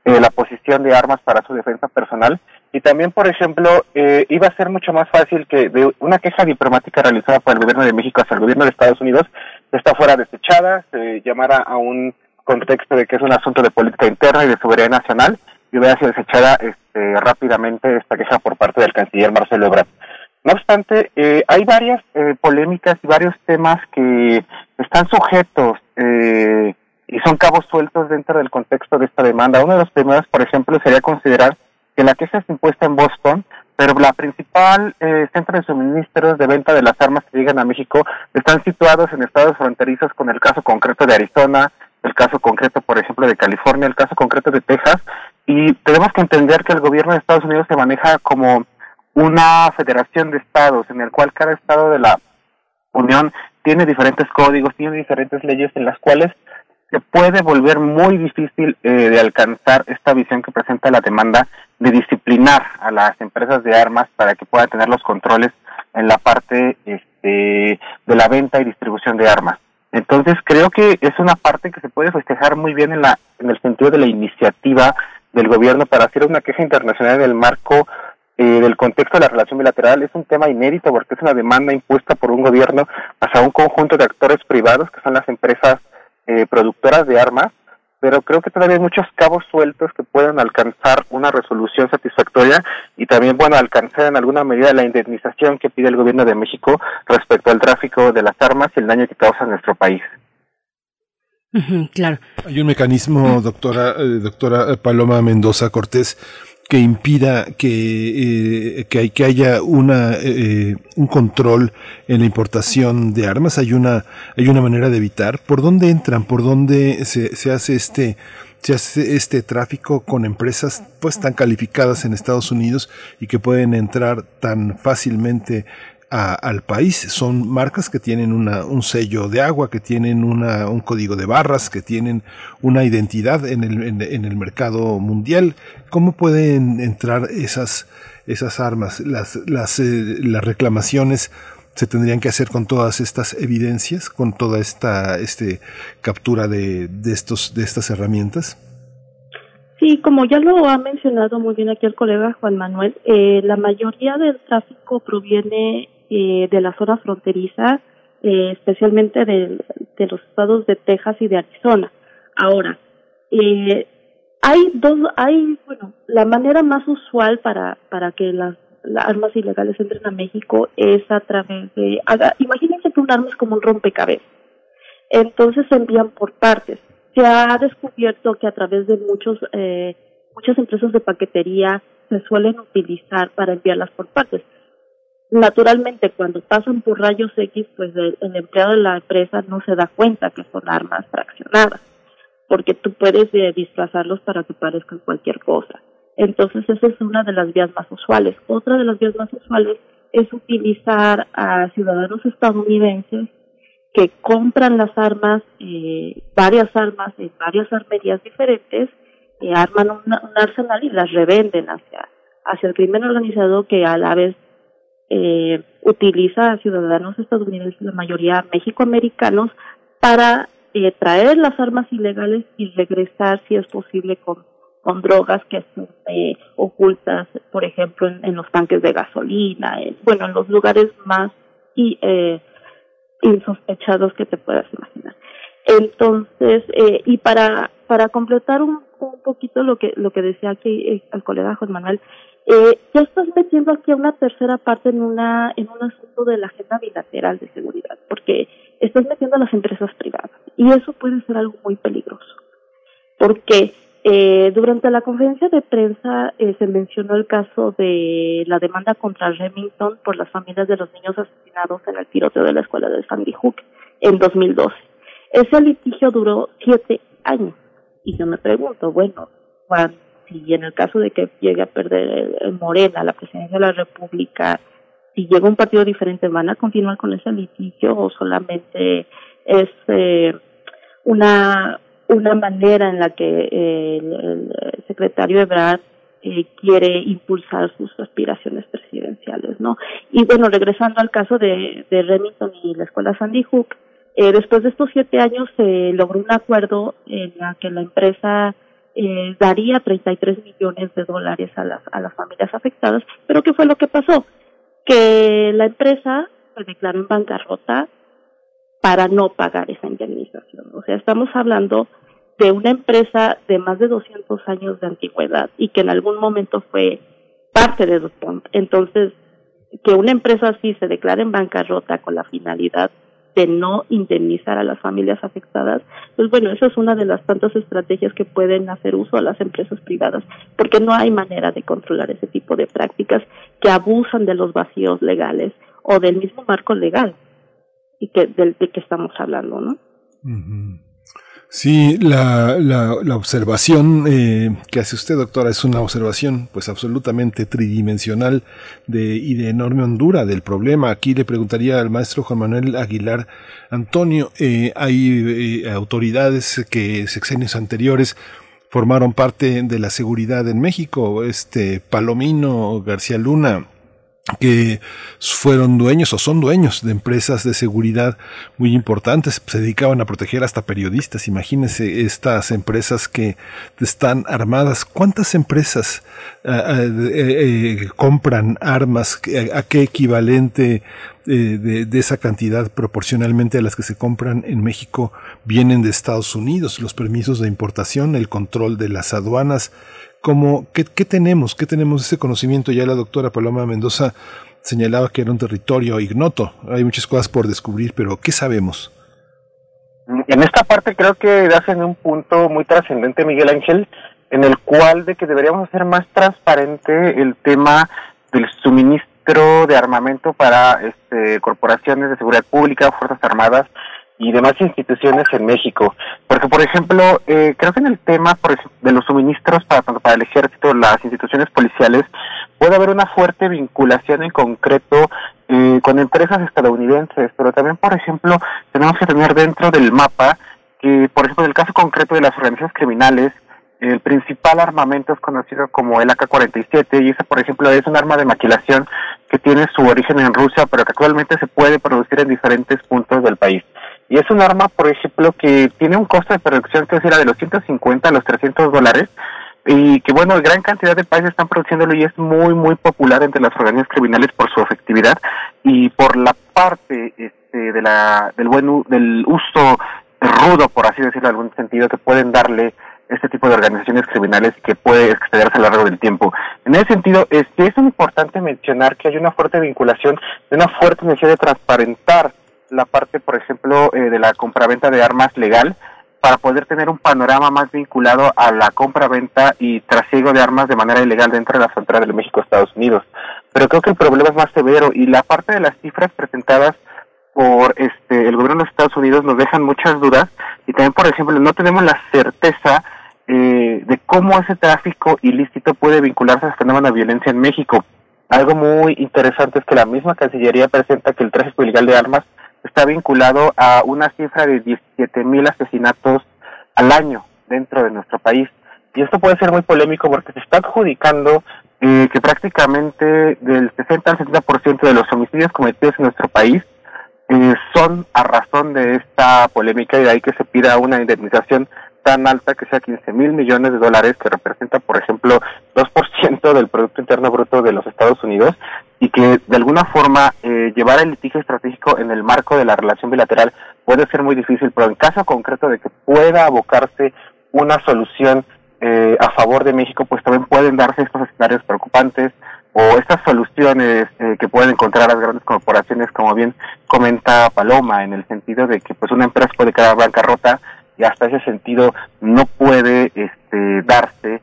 eh, la posición de armas para su defensa personal. Y también, por ejemplo, eh, iba a ser mucho más fácil que de una queja diplomática realizada por el gobierno de México hacia el gobierno de Estados Unidos, esta fuera desechada, se llamara a un contexto de que es un asunto de política interna y de soberanía nacional, y hubiera sido desechada este, rápidamente esta queja por parte del canciller Marcelo Ebrard. No obstante, eh, hay varias eh, polémicas y varios temas que están sujetos eh, y son cabos sueltos dentro del contexto de esta demanda. Uno de los primeros, por ejemplo, sería considerar que la queja está impuesta en Boston, pero la principal eh, centro de suministros de venta de las armas que llegan a México están situados en estados fronterizos con el caso concreto de Arizona, el caso concreto, por ejemplo, de California, el caso concreto de Texas, y tenemos que entender que el gobierno de Estados Unidos se maneja como una federación de estados en el cual cada estado de la Unión tiene diferentes códigos, tiene diferentes leyes en las cuales se puede volver muy difícil eh, de alcanzar esta visión que presenta la demanda de disciplinar a las empresas de armas para que puedan tener los controles en la parte este, de la venta y distribución de armas. Entonces creo que es una parte que se puede festejar muy bien en la en el sentido de la iniciativa del gobierno para hacer una queja internacional en el marco eh, del contexto de la relación bilateral es un tema inédito porque es una demanda impuesta por un gobierno hacia un conjunto de actores privados que son las empresas eh, productoras de armas, pero creo que todavía hay muchos cabos sueltos que pueden alcanzar una resolución satisfactoria y también, bueno, alcanzar en alguna medida la indemnización que pide el gobierno de México respecto al tráfico de las armas y el daño que causa en nuestro país. claro. Hay un mecanismo, doctora, eh, doctora Paloma Mendoza Cortés, que impida que, eh, que, hay, que haya una, eh, un control en la importación de armas? ¿Hay una, hay una manera de evitar? ¿Por dónde entran? ¿Por dónde se, se hace este, se hace este tráfico con empresas pues tan calificadas en Estados Unidos y que pueden entrar tan fácilmente a, al país. Son marcas que tienen una, un sello de agua, que tienen una, un código de barras, que tienen una identidad en el, en, en el mercado mundial. ¿Cómo pueden entrar esas, esas armas? Las, las, eh, las reclamaciones se tendrían que hacer con todas estas evidencias, con toda esta este, captura de, de, estos, de estas herramientas. Sí, como ya lo ha mencionado muy bien aquí el colega Juan Manuel, eh, la mayoría del tráfico proviene eh, de la zona fronteriza, eh, especialmente de, de, los estados de Texas y de Arizona. Ahora, eh, hay dos, hay, bueno, la manera más usual para, para que las, armas ilegales entren a México es a través de, haga, imagínense que un arma es como un rompecabezas. Entonces se envían por partes. Se ha descubierto que a través de muchos, eh, muchas empresas de paquetería se suelen utilizar para enviarlas por partes naturalmente cuando pasan por rayos X, pues el, empleado de la empresa no se da cuenta que son armas fraccionadas, porque tú puedes eh, disfrazarlos para que parezcan cualquier cosa. Entonces esa es una de las vías más usuales. Otra de las vías más usuales es utilizar a ciudadanos estadounidenses que compran las armas, eh, varias armas en varias armerías diferentes, eh, arman un, un arsenal y las revenden hacia, hacia el crimen organizado que a la vez eh, utiliza a ciudadanos estadounidenses, la mayoría mexicoamericanos, para eh, traer las armas ilegales y regresar, si es posible, con, con drogas que están eh, ocultas, por ejemplo, en, los tanques de gasolina, en, bueno, en los lugares más y, eh, insospechados que te puedas imaginar. Entonces, eh, y para, para completar un, un poquito lo que, lo que decía aquí eh, el colega Juan Manuel, eh, ya estás metiendo aquí a una tercera parte en una en un asunto de la agenda bilateral de seguridad, porque estás metiendo a las empresas privadas y eso puede ser algo muy peligroso, porque eh, durante la conferencia de prensa eh, se mencionó el caso de la demanda contra Remington por las familias de los niños asesinados en el tiroteo de la escuela de Sandy Hook en 2012. Ese litigio duró siete años. Y yo me pregunto, bueno, si en el caso de que llegue a perder el, Morena la presidencia de la República, si llega un partido diferente, ¿van a continuar con ese litigio o solamente es eh, una, una manera en la que el, secretario Ebrard eh, quiere impulsar sus aspiraciones presidenciales, ¿no? Y bueno, regresando al caso de, de Remington y la escuela Sandy Hook, eh, después de estos siete años se logró un acuerdo en la que la empresa eh, daría 33 millones de dólares a las, a las familias afectadas, pero ¿qué fue lo que pasó? Que la empresa se declaró en bancarrota para no pagar esa indemnización. O sea, estamos hablando de una empresa de más de 200 años de antigüedad y que en algún momento fue parte de DuPont. Entonces, que una empresa así se declare en bancarrota con la finalidad de no indemnizar a las familias afectadas, pues bueno, eso es una de las tantas estrategias que pueden hacer uso a las empresas privadas, porque no hay manera de controlar ese tipo de prácticas que abusan de los vacíos legales o del mismo marco legal y que del de que estamos hablando, ¿no? Sí, la, la, observación eh, que hace usted, doctora, es una observación pues absolutamente tridimensional de, y de enorme hondura del problema. Aquí le preguntaría al maestro Juan Manuel Aguilar Antonio, eh, hay eh, autoridades que sexenios anteriores formaron parte de la seguridad en México, este Palomino García Luna, que fueron dueños o son dueños de empresas de seguridad muy importantes, se dedicaban a proteger hasta periodistas. Imagínense estas empresas que están armadas. ¿Cuántas empresas ah, eh, eh, compran armas? ¿A qué equivalente eh, de, esa cantidad proporcionalmente a las que se compran en México vienen de Estados Unidos? Los permisos de importación, el control de las aduanas como, ¿qué, ¿qué, tenemos? ¿Qué tenemos ese conocimiento? Ya la doctora Paloma Mendoza señalaba que era un territorio ignoto. Hay muchas cosas por descubrir, pero ¿qué sabemos? En esta parte creo que hacen un punto muy trascendente, Miguel Ángel, en el cual de que deberíamos hacer más transparente el tema del suministro de armamento para este, corporaciones de seguridad pública, Fuerzas Armadas y demás instituciones en México. Porque, por ejemplo, eh, creo que en el tema de los suministros para para el ejército, las instituciones policiales, puede haber una fuerte vinculación en concreto eh, con empresas estadounidenses, pero también, por ejemplo, tenemos que tener dentro del mapa que, por ejemplo, en el caso concreto de las organizaciones criminales, el principal armamento es conocido como el AK-47 y ese, por ejemplo, es un arma de maquilación que tiene su origen en Rusia, pero que actualmente se puede producir en diferentes puntos del país. Y es un arma, por ejemplo, que tiene un costo de producción que era de los 150 a los 300 dólares y que, bueno, gran cantidad de países están produciéndolo y es muy, muy popular entre las organizaciones criminales por su efectividad y por la parte este, de la, del buen del uso rudo, por así decirlo en algún sentido, que pueden darle este tipo de organizaciones criminales que puede excederse a lo largo del tiempo. En ese sentido, este, es importante mencionar que hay una fuerte vinculación, una fuerte necesidad de transparentar la parte, por ejemplo, eh, de la compraventa de armas legal para poder tener un panorama más vinculado a la compra-venta y trasiego de armas de manera ilegal dentro de la frontera de México-Estados Unidos. Pero creo que el problema es más severo y la parte de las cifras presentadas por este el gobierno de los Estados Unidos nos dejan muchas dudas y también, por ejemplo, no tenemos la certeza eh, de cómo ese tráfico ilícito puede vincularse al fenómeno de violencia en México. Algo muy interesante es que la misma Cancillería presenta que el tráfico ilegal de armas está vinculado a una cifra de 17 mil asesinatos al año dentro de nuestro país. Y esto puede ser muy polémico porque se está adjudicando eh, que prácticamente del 60 al 70% de los homicidios cometidos en nuestro país eh, son a razón de esta polémica y de ahí que se pida una indemnización tan alta que sea 15 mil millones de dólares, que representa, por ejemplo, 2% del Producto Interno Bruto de los Estados Unidos, y que de alguna forma eh, llevar el litigio estratégico en el marco de la relación bilateral puede ser muy difícil, pero en caso concreto de que pueda abocarse una solución eh, a favor de México, pues también pueden darse estos escenarios preocupantes o estas soluciones eh, que pueden encontrar las grandes corporaciones, como bien comenta Paloma, en el sentido de que pues una empresa puede quedar bancarrota y hasta ese sentido no puede este, darse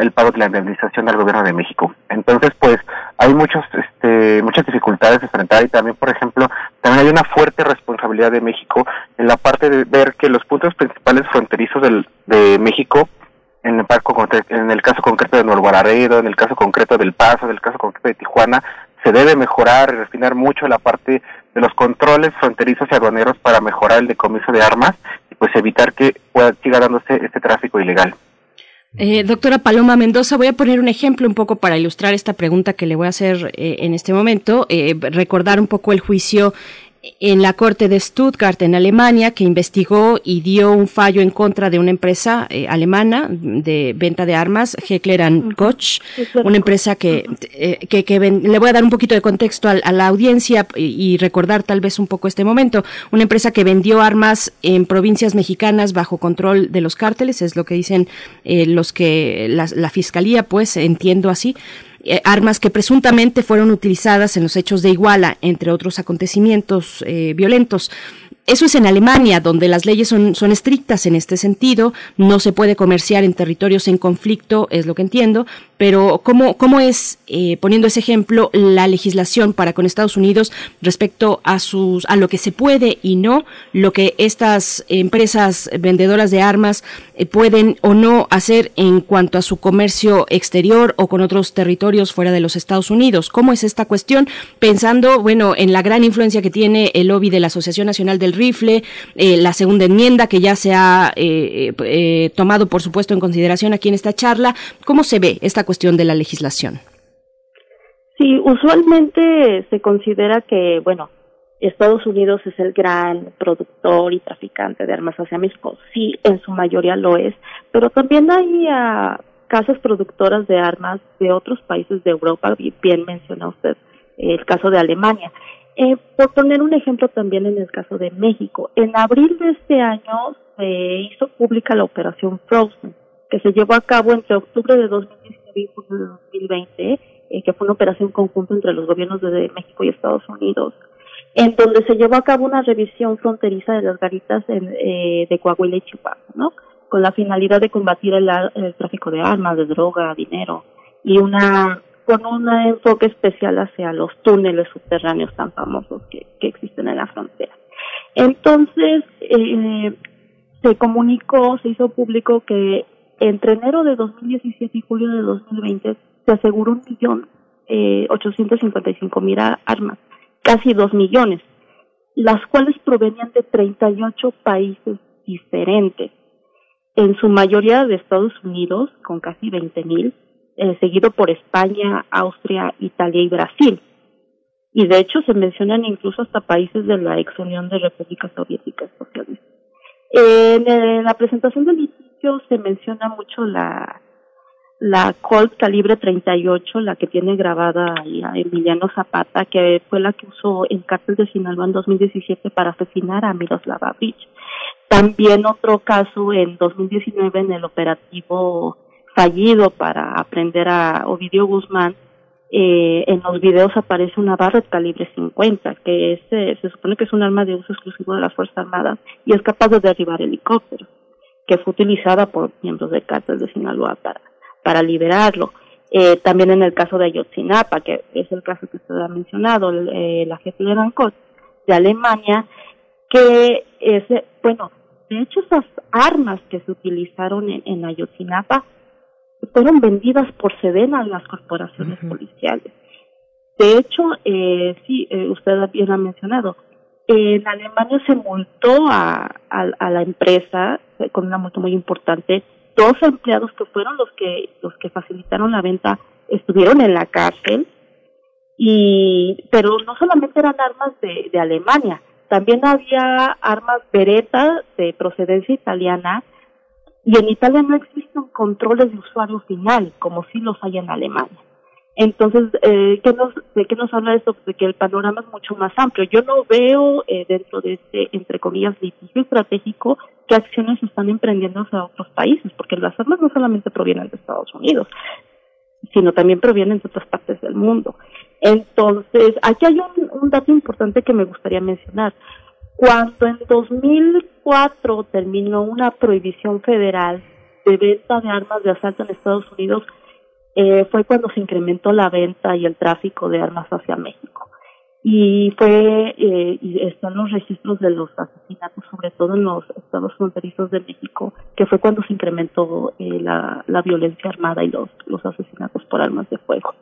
el pago de la indemnización al gobierno de México. Entonces, pues hay muchos, este, muchas dificultades de enfrentar y también, por ejemplo, también hay una fuerte responsabilidad de México en la parte de ver que los puntos principales fronterizos del, de México, en el, en el caso concreto de Nuevo Laredo, en el caso concreto del Paso, en el caso concreto de Tijuana, se debe mejorar y refinar mucho la parte de los controles fronterizos y aduaneros para mejorar el decomiso de armas pues evitar que pueda siga dándose este tráfico ilegal. Eh, doctora Paloma Mendoza, voy a poner un ejemplo un poco para ilustrar esta pregunta que le voy a hacer eh, en este momento. Eh, recordar un poco el juicio en la Corte de Stuttgart, en Alemania, que investigó y dio un fallo en contra de una empresa eh, alemana de venta de armas, Heckler Koch, una empresa que, eh, que, le voy a dar un poquito de contexto a, la audiencia y, recordar tal vez un poco este momento, una empresa que vendió armas en provincias mexicanas bajo control de los cárteles, es lo que dicen eh, los que la, la fiscalía, pues entiendo así. Eh, armas que presuntamente fueron utilizadas en los hechos de Iguala, entre otros acontecimientos eh, violentos. Eso es en Alemania, donde las leyes son, son estrictas en este sentido, no se puede comerciar en territorios en conflicto, es lo que entiendo, pero ¿cómo, cómo es, eh, poniendo ese ejemplo, la legislación para con Estados Unidos respecto a, sus, a lo que se puede y no, lo que estas empresas vendedoras de armas eh, pueden o no hacer en cuanto a su comercio exterior o con otros territorios fuera de los Estados Unidos? ¿Cómo es esta cuestión? Pensando, bueno, en la gran influencia que tiene el lobby de la Asociación Nacional del Rifle, eh, la segunda enmienda que ya se ha tomado, por supuesto, en consideración aquí en esta charla. ¿Cómo se ve esta cuestión? Cuestión de la legislación? Sí, usualmente se considera que, bueno, Estados Unidos es el gran productor y traficante de armas hacia México. Sí, en su mayoría lo es, pero también hay uh, casas productoras de armas de otros países de Europa, bien menciona usted el caso de Alemania. Eh, por poner un ejemplo también en el caso de México, en abril de este año se hizo pública la operación Frozen, que se llevó a cabo entre octubre de 2019 de 2020, eh, que fue una operación conjunta entre los gobiernos de México y Estados Unidos, en donde se llevó a cabo una revisión fronteriza de las garitas eh, de Coahuila y Chihuahua, ¿no? Con la finalidad de combatir el, tráfico de armas, de droga, dinero y una con un enfoque especial hacia los túneles subterráneos tan famosos que, que existen en la frontera. Entonces, eh, se comunicó, se hizo público que entre enero de 2017 y julio de 2020 se aseguró un millón eh, 855 mil armas, casi dos millones, las cuales provenían de 38 países diferentes, en su mayoría de Estados Unidos, con casi 20 mil, eh, seguido por España, Austria, Italia y Brasil. Y de hecho se mencionan incluso hasta países de la ex Unión de Repúblicas Soviéticas Socialistas. En, la presentación del se menciona mucho la la Colt calibre 38, la que tiene grabada Emiliano Zapata, que fue la que usó el cártel de Sinaloa en 2017 para asesinar a Miroslava Beach. También otro caso en 2019 en el operativo fallido para aprender a Ovidio Guzmán, eh, en los videos aparece una Barrett calibre 50, que es, eh, se supone que es un arma de uso exclusivo de las Fuerzas Armadas y es capaz de derribar helicópteros que fue utilizada por miembros del cártel de Sinaloa para, para liberarlo. Eh, también en el caso de Ayotzinapa, que es el caso que usted ha mencionado, eh, la jefe de Rancot de Alemania, que es, bueno, de hecho esas armas que se utilizaron en, en Ayotzinapa fueron vendidas por Sedena a las corporaciones policiales. De hecho, eh, sí, eh, usted bien ha mencionado, en Alemania se multó a, a, la empresa eh, con una multa muy importante. Dos empleados que fueron los que los que facilitaron la venta estuvieron en la cárcel y pero no solamente eran armas de, de Alemania, también había armas Beretta de procedencia italiana y en Italia no existen controles de usuario final como sí los hay en Alemania. Entonces, eh, ¿qué nos, ¿de qué nos habla esto? De que el panorama es mucho más amplio. Yo no veo eh, dentro de este, entre comillas, litigio estratégico qué acciones están emprendiendo hacia otros países, porque las armas no solamente provienen de Estados Unidos, sino también provienen de otras partes del mundo. Entonces, aquí hay un dato importante que me gustaría mencionar. Cuando en 2004 terminó una prohibición federal de venta de armas de asalto en Estados Unidos, eh, fue cuando se incrementó la venta y el tráfico de armas hacia México. y fue eh, y están los registros de los asesinatos sobre todo en los estados fronterizos de México que fue cuando se incrementó eh, la, la violencia armada y los los asesinatos por armas de fuego.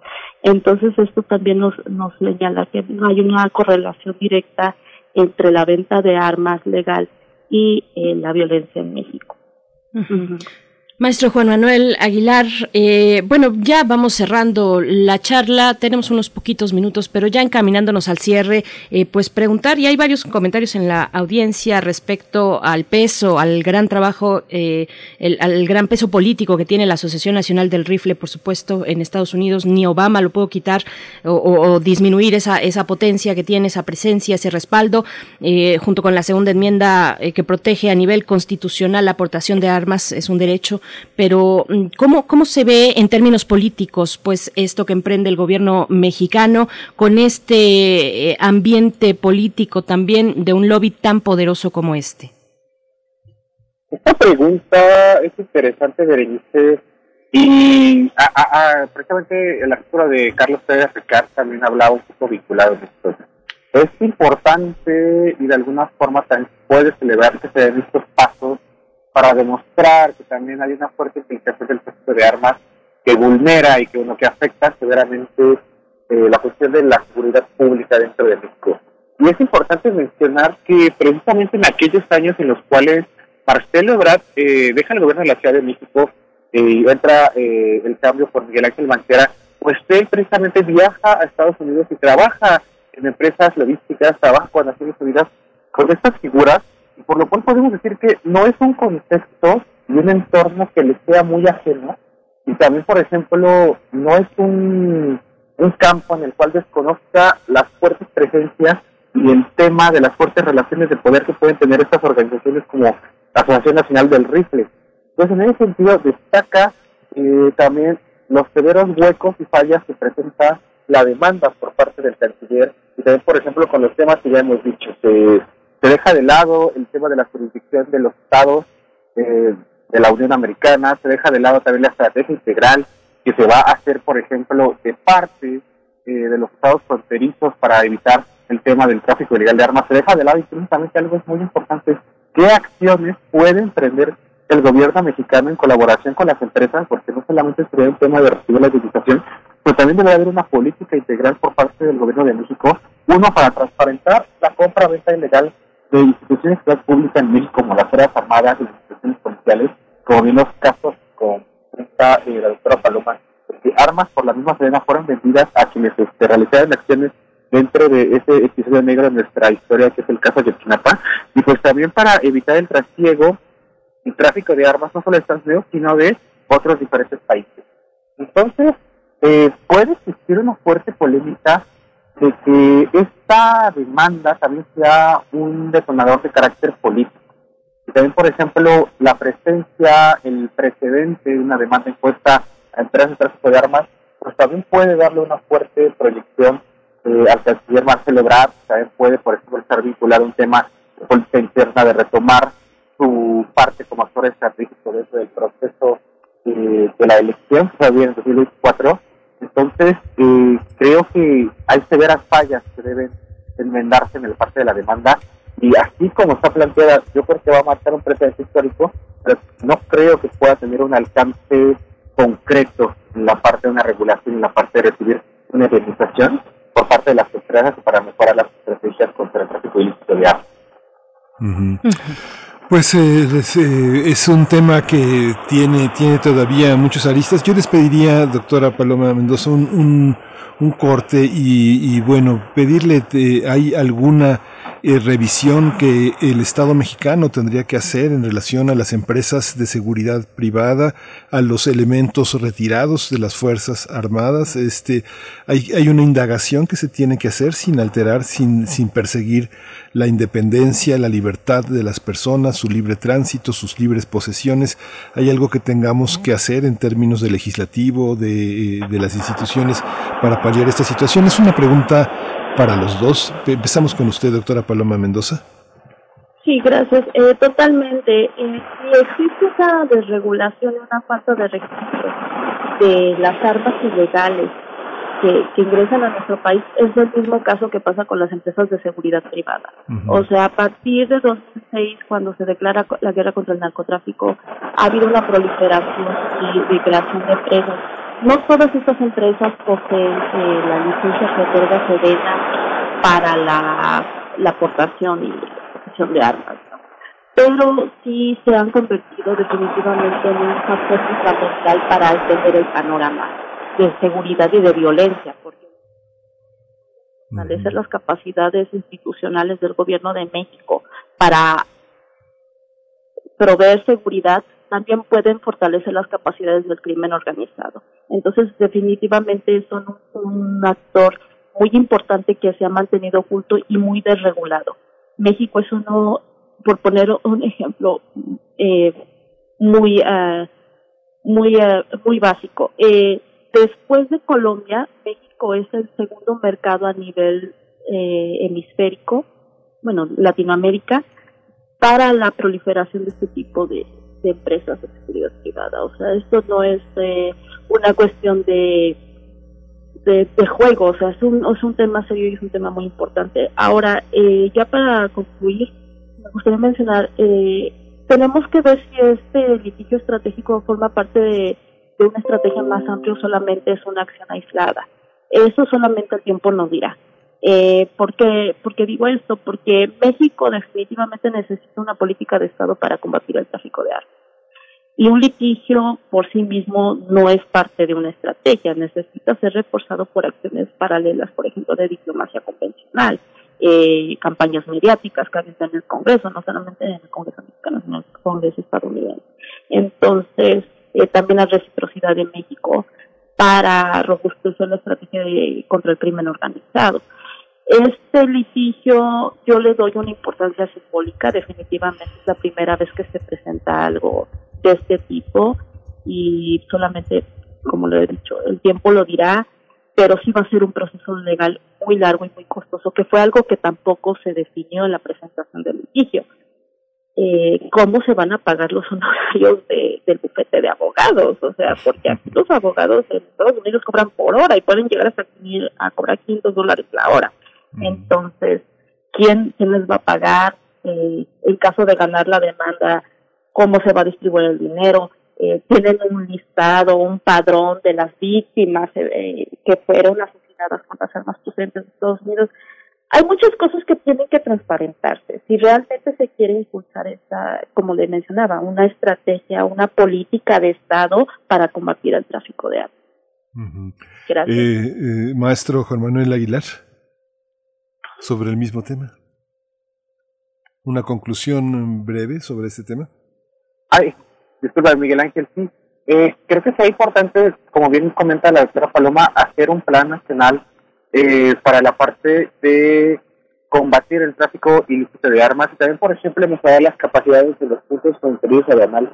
Entonces esto también nos nos señala que no hay una correlación directa entre la venta de armas legal y eh, la violencia en México Maestro Juan Manuel Aguilar, eh, bueno, ya vamos cerrando la charla, tenemos unos poquitos minutos, pero ya encaminándonos al cierre, eh, pues preguntar, y hay varios comentarios en la audiencia respecto al peso, al gran trabajo, eh, el, al gran peso político que tiene la Asociación Nacional del Rifle, por supuesto, en Estados Unidos, ni Obama lo pudo quitar o, o disminuir esa, esa potencia que tiene, esa presencia, ese respaldo, junto con la segunda enmienda que protege a nivel constitucional la aportación de armas, es un derecho pero mm, ¿cómo, ¿cómo se ve en términos políticos pues esto que emprende el gobierno mexicano con este eh, ambiente político también de un lobby tan poderoso como este? Esta pregunta es interesante, Berenice, y a, precisamente el artículo de Carlos Pérez Ricard también hablaba un poco vinculado a esto. Es importante y de alguna forma también puede celebrar que se den estos pasos para demostrar que también hay una fuerte implicación del proceso de armas que vulnera y que uno que afecta severamente eh, la cuestión de la seguridad pública dentro de México. Y es importante mencionar que precisamente en aquellos años en los cuales Marcelo Ebrard eh, deja el gobierno de la Ciudad de México eh, y entra el cambio por Miguel Ángel Mancera, pues él precisamente viaja a Estados Unidos y trabaja en empresas logísticas, trabaja con Naciones Unidas con estas figuras por lo cual podemos decir que no es un contexto y un entorno que le sea muy ajeno y también, por ejemplo, no es un, un campo en el cual desconozca las fuertes presencias y el tema de las fuertes relaciones de poder que pueden tener estas organizaciones como la Asociación Nacional del Rifle. Entonces, en ese sentido, destaca eh, también los severos huecos y fallas que presenta la demanda por parte del canciller y también, por ejemplo, con los temas que ya hemos dicho, se deja de lado el tema de la jurisdicción de los estados eh, de la Unión Americana, se deja de lado también la estrategia integral que se va a hacer, por ejemplo, de parte eh, de los estados fronterizos para evitar el tema del tráfico ilegal de armas, se deja de lado y precisamente algo es muy importante, qué acciones puede emprender el gobierno mexicano en colaboración con las empresas, porque no solamente sería un tema de recibir la educación, pero también debe haber una política integral por parte del gobierno de México, uno para transparentar la compra-venta ilegal de instituciones públicas en México como las Fuerzas Armadas y las instituciones policiales, como bien los casos con esta, eh, la doctora Paloma, que armas por la misma cadena fueron vendidas a quienes este, realizaron acciones dentro de ese episodio negro de nuestra historia, que es el caso de Chinapa, y pues también para evitar el trasiego y tráfico de armas, no solo de Estados Unidos, sino de otros diferentes países. Entonces, eh, puede existir una fuerte polémica de que esta demanda también sea un detonador de carácter político. Y también, por ejemplo, la presencia, el precedente de una demanda impuesta a empresas de tráfico de armas, pues también puede darle una fuerte proyección eh, al canciller Marcelo Ebrard, también puede, por ejemplo, estar vinculado a un tema de política interna de retomar su parte como actor estratégico dentro del proceso eh, de la elección que se en 2024 entonces, eh, creo que hay severas fallas que deben enmendarse en el parte de la demanda y así como está planteada, yo creo que va a marcar un precedente histórico, pero no creo que pueda tener un alcance concreto en la parte de una regulación, en la parte de recibir una indemnización por parte de las empresas para mejorar las estrategias contra el tráfico ilícito de armas. Pues eh, eh, es, un tema que tiene, tiene todavía muchos aristas. Yo les pediría, doctora Paloma Mendoza, un, un, corte y, y, bueno, pedirle, eh, ¿hay alguna eh, revisión que el Estado mexicano tendría que hacer en relación a las empresas de seguridad privada, a los elementos retirados de las Fuerzas Armadas. Este, hay, hay una indagación que se tiene que hacer sin alterar, sin, sin perseguir la independencia, la libertad de las personas, su libre tránsito, sus libres posesiones. Hay algo que tengamos que hacer en términos de legislativo, de, de las instituciones para paliar esta situación. Es una pregunta para los dos. Empezamos con usted, doctora Paloma Mendoza. Sí, gracias. Eh, totalmente. Eh, si existe esa desregulación, una falta de registro de las armas ilegales que, que ingresan a nuestro país es el mismo caso que pasa con las empresas de seguridad privada. O sea, a partir de 2006, cuando se declara la guerra contra el narcotráfico, ha habido una proliferación y de creación de empresas. No todas estas empresas poseen eh, la licencia que otorga Sedena para la, la aportación y posesión de armas. ¿no? Pero sí se han convertido definitivamente en un factor fundamental para entender el panorama de seguridad y de violencia, porque fortalecer las capacidades institucionales del gobierno de México para proveer seguridad también pueden fortalecer las capacidades del crimen organizado. Entonces, definitivamente son un, actor muy importante que se ha mantenido oculto y muy desregulado. México es uno, por poner un ejemplo eh, muy ah, muy ah, muy básico. Eh, después de Colombia, México es el segundo mercado a nivel eh, hemisférico, bueno, Latinoamérica, para la proliferación de este tipo de, de empresas de seguridad privada. O sea, esto no es eh, una cuestión de, de, juego, o sea, es un, es un tema serio y es un tema muy importante. Ahora, eh, ya para concluir, me gustaría mencionar, eh, tenemos que ver si este litigio estratégico forma parte de, de una estrategia más amplia o solamente es una acción aislada. Eso solamente el tiempo nos dirá. Eh, ¿por, qué, ¿Por qué digo esto? Porque México definitivamente necesita una política de Estado para combatir el tráfico de armas. Y un litigio por sí mismo no es parte de una estrategia, necesita ser reforzado por acciones paralelas, por ejemplo, de diplomacia convencional, eh, campañas mediáticas que en el Congreso, no solamente en el Congreso mexicano, sino en el Congreso estadounidense. Entonces, eh, también la reciprocidad de México para robustecer la estrategia de- contra el crimen organizado. Este litigio yo le doy una importancia simbólica, definitivamente es la primera vez que se presenta algo de este tipo y solamente, como lo he dicho, el tiempo lo dirá, pero sí va a ser un proceso legal muy largo y muy costoso, que fue algo que tampoco se definió en la presentación del litigio. Eh, ¿Cómo se van a pagar los honorarios de, del bufete de abogados? O sea, porque aquí los abogados en Estados Unidos cobran por hora y pueden llegar hasta a cobrar 500 dólares la hora. Entonces, ¿quién, quién les va a pagar? Eh, en caso de ganar la demanda, ¿cómo se va a distribuir el dinero? Eh, ¿Tienen un listado, un padrón de las víctimas eh, que fueron asesinadas con las armas procedentes de Estados Unidos? Hay muchas cosas que tienen que transparentarse. Si realmente se quiere impulsar esta, como le mencionaba, una estrategia, una política de Estado para combatir el tráfico de armas. Gracias. Eh, maestro Juan Manuel Aguilar, sobre el mismo tema. Una conclusión breve sobre este tema. Ay, disculpa, Miguel Ángel, sí. Eh, creo que sería importante, como bien comenta la doctora Paloma, hacer un plan nacional eh, para la parte de combatir el tráfico ilícito de armas y también, por ejemplo, mejorar las capacidades de los puntos fronterizos aduanales.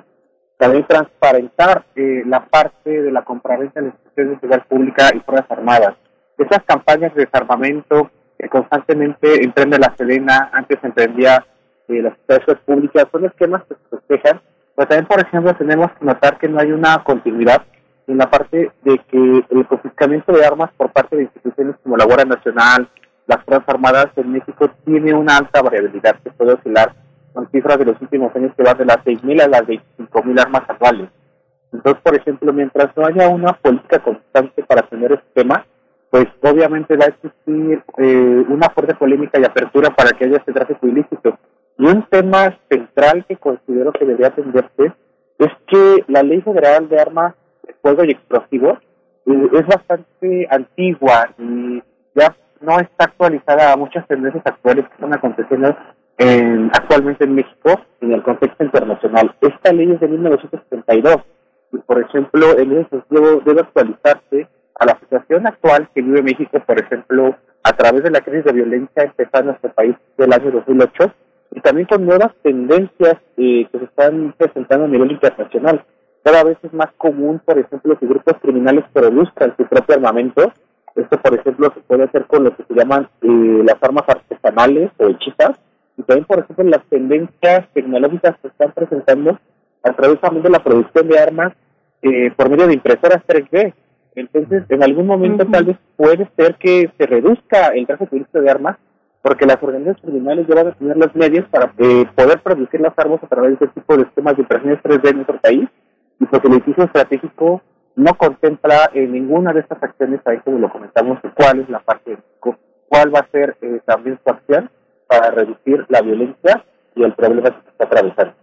También transparentar eh, la parte de la compraventa de las instituciones de seguridad pública y fuerzas armadas. Esas campañas de desarmamento que constantemente emprende la Sedena, antes emprendía eh, las instituciones públicas, son esquemas que se festejan, pero también, por ejemplo, tenemos que notar que no hay una continuidad en la parte de que el confiscamiento de armas por parte de instituciones como la Guardia Nacional, las Fuerzas Armadas en México tiene una alta variabilidad que puede oscilar con cifras de los últimos años que van de las 6.000 a las 25.000 armas anuales. Entonces, por ejemplo, mientras no haya una política constante para tener este tema, pues obviamente va a existir eh, una fuerte polémica y apertura para que haya este tráfico ilícito. Y un tema central que considero que debería atenderse es que la Ley Federal de Armas Fuego y Explosivos eh, es bastante antigua y ya no está actualizada a muchas tendencias actuales que están aconteciendo en- actualmente en México en el contexto internacional. Esta ley es de 1972 y, por ejemplo, en ese debe actualizarse a la situación actual que vive México, por ejemplo, a través de la crisis de violencia empezada en nuestro país del año 2008 y también con nuevas tendencias eh, que se están presentando a nivel internacional. Cada vez es más común, por ejemplo, que grupos criminales produzcan su propio armamento. Esto, por ejemplo, se puede hacer con lo que se llaman eh, las armas artesanales o hechizas. Y también, por ejemplo, las tendencias tecnológicas que están presentando a través también de la producción de armas eh, por medio de impresoras 3D. Entonces, en algún momento tal vez puede ser que se reduzca el tráfico ilícito de armas, porque las organizaciones criminales ya van a tener los medios para eh, poder producir las armas a través de este tipo de sistemas de impresiones 3D en nuestro país, y porque el edificio estratégico no contempla eh, ninguna de estas acciones, ahí como lo comentamos, cuál es la parte de cuál va a ser eh, también su acción para reducir la violencia y el problema que se está atravesando.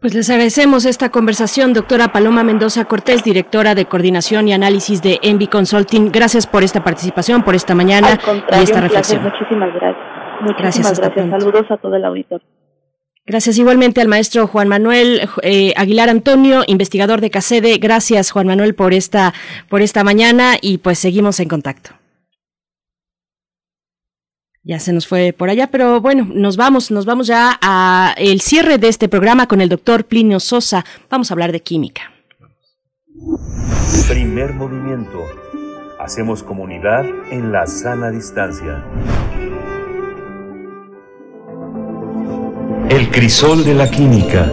Pues les agradecemos esta conversación, doctora Paloma Mendoza Cortés, directora de Coordinación y Análisis de Envy Consulting. Gracias por esta participación, por esta mañana y esta reflexión. Muchísimas gracias. Muchísimas Gracias, gracias. Saludos a todo el auditor. Gracias igualmente al maestro Juan Manuel eh, Aguilar Antonio, investigador de CACEDE. Gracias, Juan Manuel, por esta, por esta mañana y pues seguimos en contacto. Ya se nos fue por allá, pero bueno, nos vamos, nos vamos ya a el cierre de este programa con el doctor Plinio Sosa. Vamos a hablar de química. Primer movimiento. Hacemos comunidad en la sana distancia. El crisol de la química.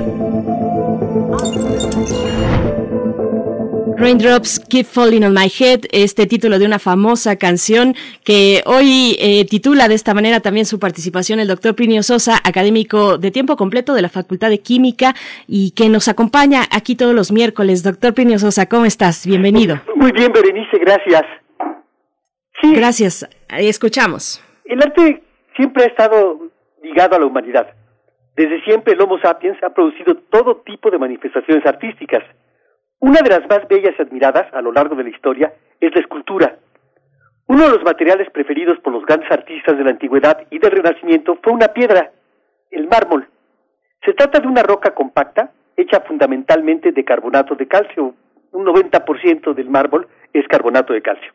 Raindrops Keep Falling on My Head, este título de una famosa canción que hoy eh, titula de esta manera también su participación el doctor Plinio Sosa, académico de tiempo completo de la Facultad de Química y que nos acompaña aquí todos los miércoles. Doctor Plinio Sosa, ¿cómo estás? Bienvenido. Muy bien, Berenice, gracias. Gracias. Escuchamos. El arte siempre ha estado ligado a la humanidad. Desde siempre el Homo sapiens ha producido todo tipo de manifestaciones artísticas. Una de las más bellas y admiradas a lo largo de la historia es la escultura. Uno de los materiales preferidos por los grandes artistas de la antigüedad y del Renacimiento fue una piedra, el mármol. Se trata de una roca compacta hecha fundamentalmente de carbonato de calcio. Un 90% del mármol es carbonato de calcio.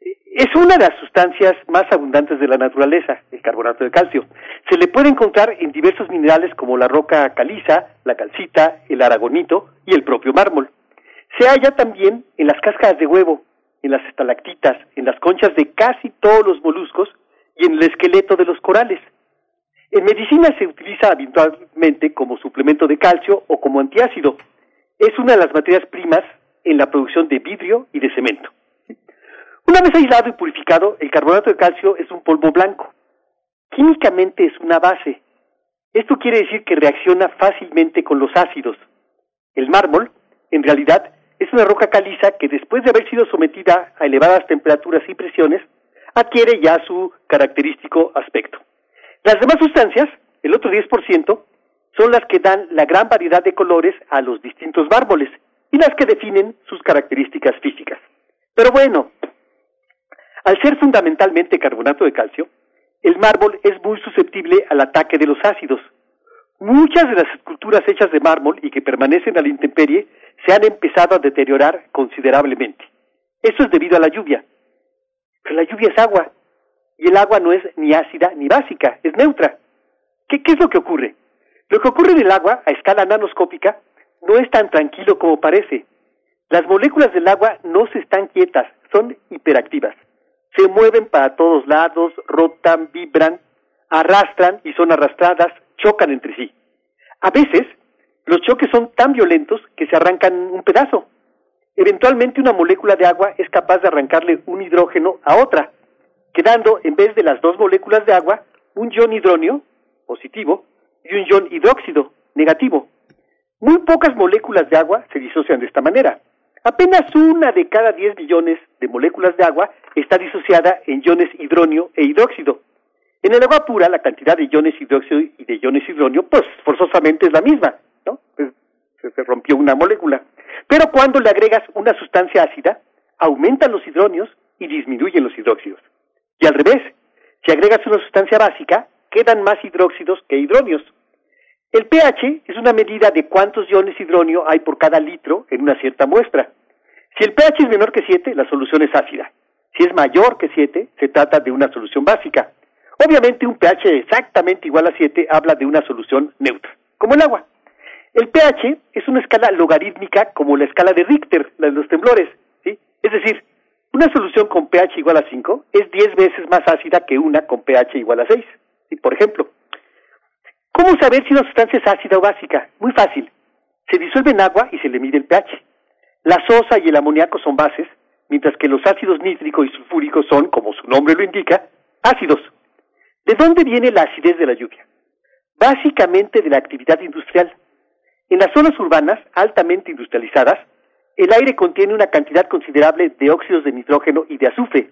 Es una de las sustancias más abundantes de la naturaleza, el carbonato de calcio. Se le puede encontrar en diversos minerales como la roca caliza, la calcita, el aragonito y el propio mármol. Se halla también en las cáscaras de huevo, en las estalactitas, en las conchas de casi todos los moluscos y en el esqueleto de los corales. En medicina se utiliza habitualmente como suplemento de calcio o como antiácido. Es una de las materias primas en la producción de vidrio y de cemento. Una vez aislado y purificado, el carbonato de calcio es un polvo blanco. Químicamente es una base. Esto quiere decir que reacciona fácilmente con los ácidos. El mármol, en realidad, es una roca caliza que después de haber sido sometida a elevadas temperaturas y presiones, adquiere ya su característico aspecto. Las demás sustancias, el otro 10%, son las que dan la gran variedad de colores a los distintos mármoles y las que definen sus características físicas. Pero bueno, al ser fundamentalmente carbonato de calcio, el mármol es muy susceptible al ataque de los ácidos. Muchas de las esculturas hechas de mármol y que permanecen a la intemperie se han empezado a deteriorar considerablemente. Eso es debido a la lluvia. Pero la lluvia es agua, y el agua no es ni ácida ni básica, es neutra. ¿Qué, ¿Qué, es lo que ocurre? Lo que ocurre en el agua a escala nanoscópica no es tan tranquilo como parece. Las moléculas del agua no se están quietas, son hiperactivas. Se mueven para todos lados, rotan, vibran, arrastran y son arrastradas, chocan entre sí. A veces, los choques son tan violentos que se arrancan un pedazo. Eventualmente una molécula de agua es capaz de arrancarle un hidrógeno a otra, quedando en vez de las dos moléculas de agua un ion hidronio, positivo, y un ion hidróxido, negativo. Muy pocas moléculas de agua se disocian de esta manera. Apenas una de cada 10 millones de moléculas de agua está disociada en iones hidronio e hidróxido. En el agua pura, la cantidad de iones hidróxido y de iones hidronio, pues forzosamente es la misma, ¿no? Se rompió una molécula. Pero cuando le agregas una sustancia ácida, aumentan los hidronios y disminuyen los hidróxidos. Y al revés, si agregas una sustancia básica, quedan más hidróxidos que hidronios. El pH es una medida de cuántos iones hidronio hay por cada litro en una cierta muestra. Si el pH es menor que 7, la solución es ácida. Si es mayor que 7, se trata de una solución básica. Obviamente un pH exactamente igual a 7 habla de una solución neutra, como el agua. El pH es una escala logarítmica como la escala de Richter, la de los temblores. ¿sí? Es decir, una solución con pH igual a 5 es 10 veces más ácida que una con pH igual a 6. ¿sí? Por ejemplo, ¿Cómo saber si una sustancia es ácida o básica? Muy fácil. Se disuelve en agua y se le mide el pH. La sosa y el amoníaco son bases, mientras que los ácidos nítrico y sulfúrico son, como su nombre lo indica, ácidos. ¿De dónde viene la acidez de la lluvia? Básicamente de la actividad industrial. En las zonas urbanas altamente industrializadas, el aire contiene una cantidad considerable de óxidos de nitrógeno y de azufre.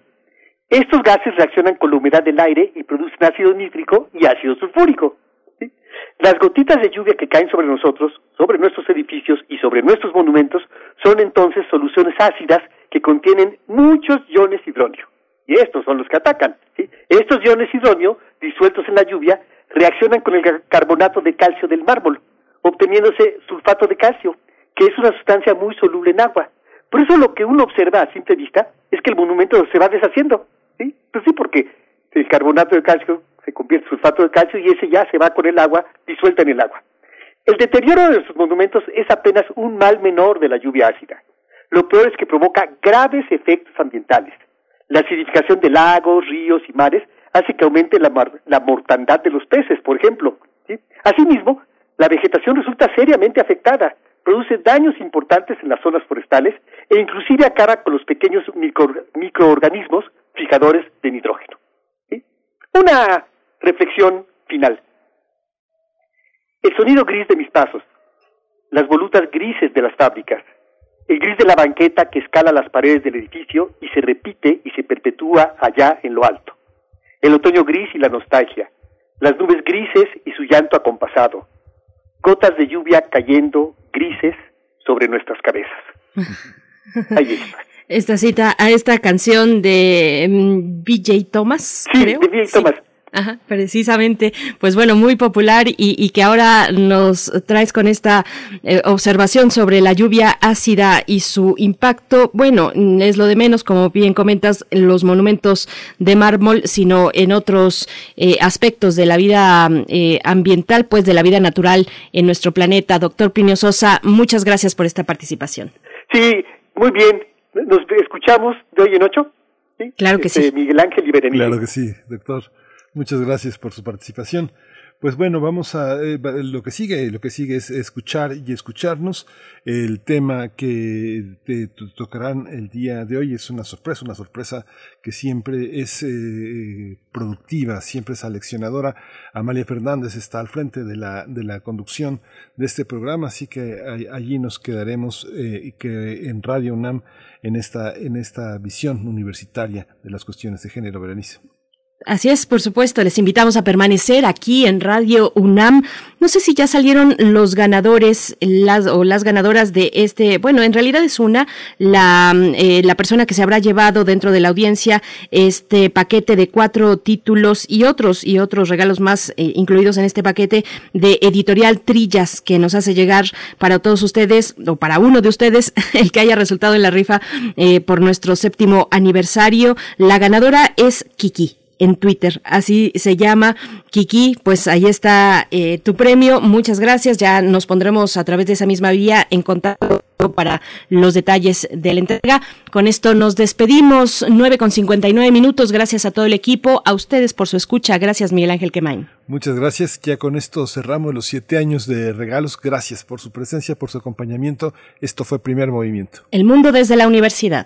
Estos gases reaccionan con la humedad del aire y producen ácido nítrico y ácido sulfúrico. Las gotitas de lluvia que caen sobre nosotros, sobre nuestros edificios y sobre nuestros monumentos son entonces soluciones ácidas que contienen muchos iones hidróneo. Y estos son los que atacan. Estos iones hidróneo, disueltos en la lluvia, reaccionan con el carbonato de calcio del mármol, obteniéndose sulfato de calcio, que es una sustancia muy soluble en agua. Por eso lo que uno observa a simple vista es que el monumento se va deshaciendo. ¿sí? Pues sí, porque el carbonato de calcio se convierte en sulfato de calcio y ese ya se va con el agua disuelta en el agua. El deterioro de sus monumentos es apenas un mal menor de la lluvia ácida. Lo peor es que provoca graves efectos ambientales. La acidificación de lagos, ríos y mares hace que aumente la, la mortandad de los peces, por ejemplo. Asimismo, la vegetación resulta seriamente afectada, produce daños importantes en las zonas forestales e inclusive acaba con los pequeños microorganismos fijadores de nitrógeno. Una reflexión final. El sonido gris de mis pasos, las volutas grises de las fábricas, el gris de la banqueta que escala las paredes del edificio y se repite y se perpetúa allá en lo alto, el otoño gris y la nostalgia, las nubes grises y su llanto acompasado, gotas de lluvia cayendo grises sobre nuestras cabezas. Ahí está. Esta cita a esta canción de mm, BJ Thomas, sí, creo. De BJ Thomas. Ajá, precisamente, pues bueno, muy popular y, que ahora nos traes con esta eh, observación sobre la lluvia ácida y su impacto. Bueno, es lo de menos, como bien comentas, en los monumentos de mármol, sino en otros eh, aspectos de la vida eh, ambiental, pues de la vida natural en nuestro planeta. Doctor Plinio Sosa, muchas gracias por esta participación. Sí, muy bien. Nos escuchamos de hoy en ocho. ¿Sí? Claro que este, sí. Miguel Ángel y Berenice. Claro que sí, doctor. Muchas gracias por su participación. Pues bueno, vamos a eh, lo que sigue. Lo que sigue es escuchar y escucharnos. El tema que te tocarán el día de hoy es una sorpresa, una sorpresa que siempre es eh, productiva, siempre es aleccionadora. Amalia Fernández está al frente de la, de la conducción de este programa, así que allí nos quedaremos eh, que en Radio UNAM en esta, en esta visión universitaria de las cuestiones de género, Berenice. Así es, por supuesto, les invitamos a permanecer aquí en Radio UNAM. No sé si ya salieron los ganadores las, o las ganadoras de este, bueno, en realidad es una, la, eh, la persona que se habrá llevado dentro de la audiencia este paquete de cuatro títulos y otros y otros regalos más eh, incluidos en este paquete de editorial Trillas que nos hace llegar para todos ustedes o para uno de ustedes el que haya resultado en la rifa eh, por nuestro séptimo aniversario. La ganadora es Kiki en Twitter. Así se llama Kiki. Pues ahí está eh, tu premio. Muchas gracias. Ya nos pondremos a través de esa misma vía en contacto para los detalles de la entrega. Con esto nos despedimos. 9 con 59 minutos. Gracias a todo el equipo. A ustedes por su escucha. Gracias, Miguel Ángel Quemain. Muchas gracias. Ya con esto cerramos los siete años de regalos. Gracias por su presencia, por su acompañamiento. Esto fue Primer Movimiento. El mundo desde la universidad.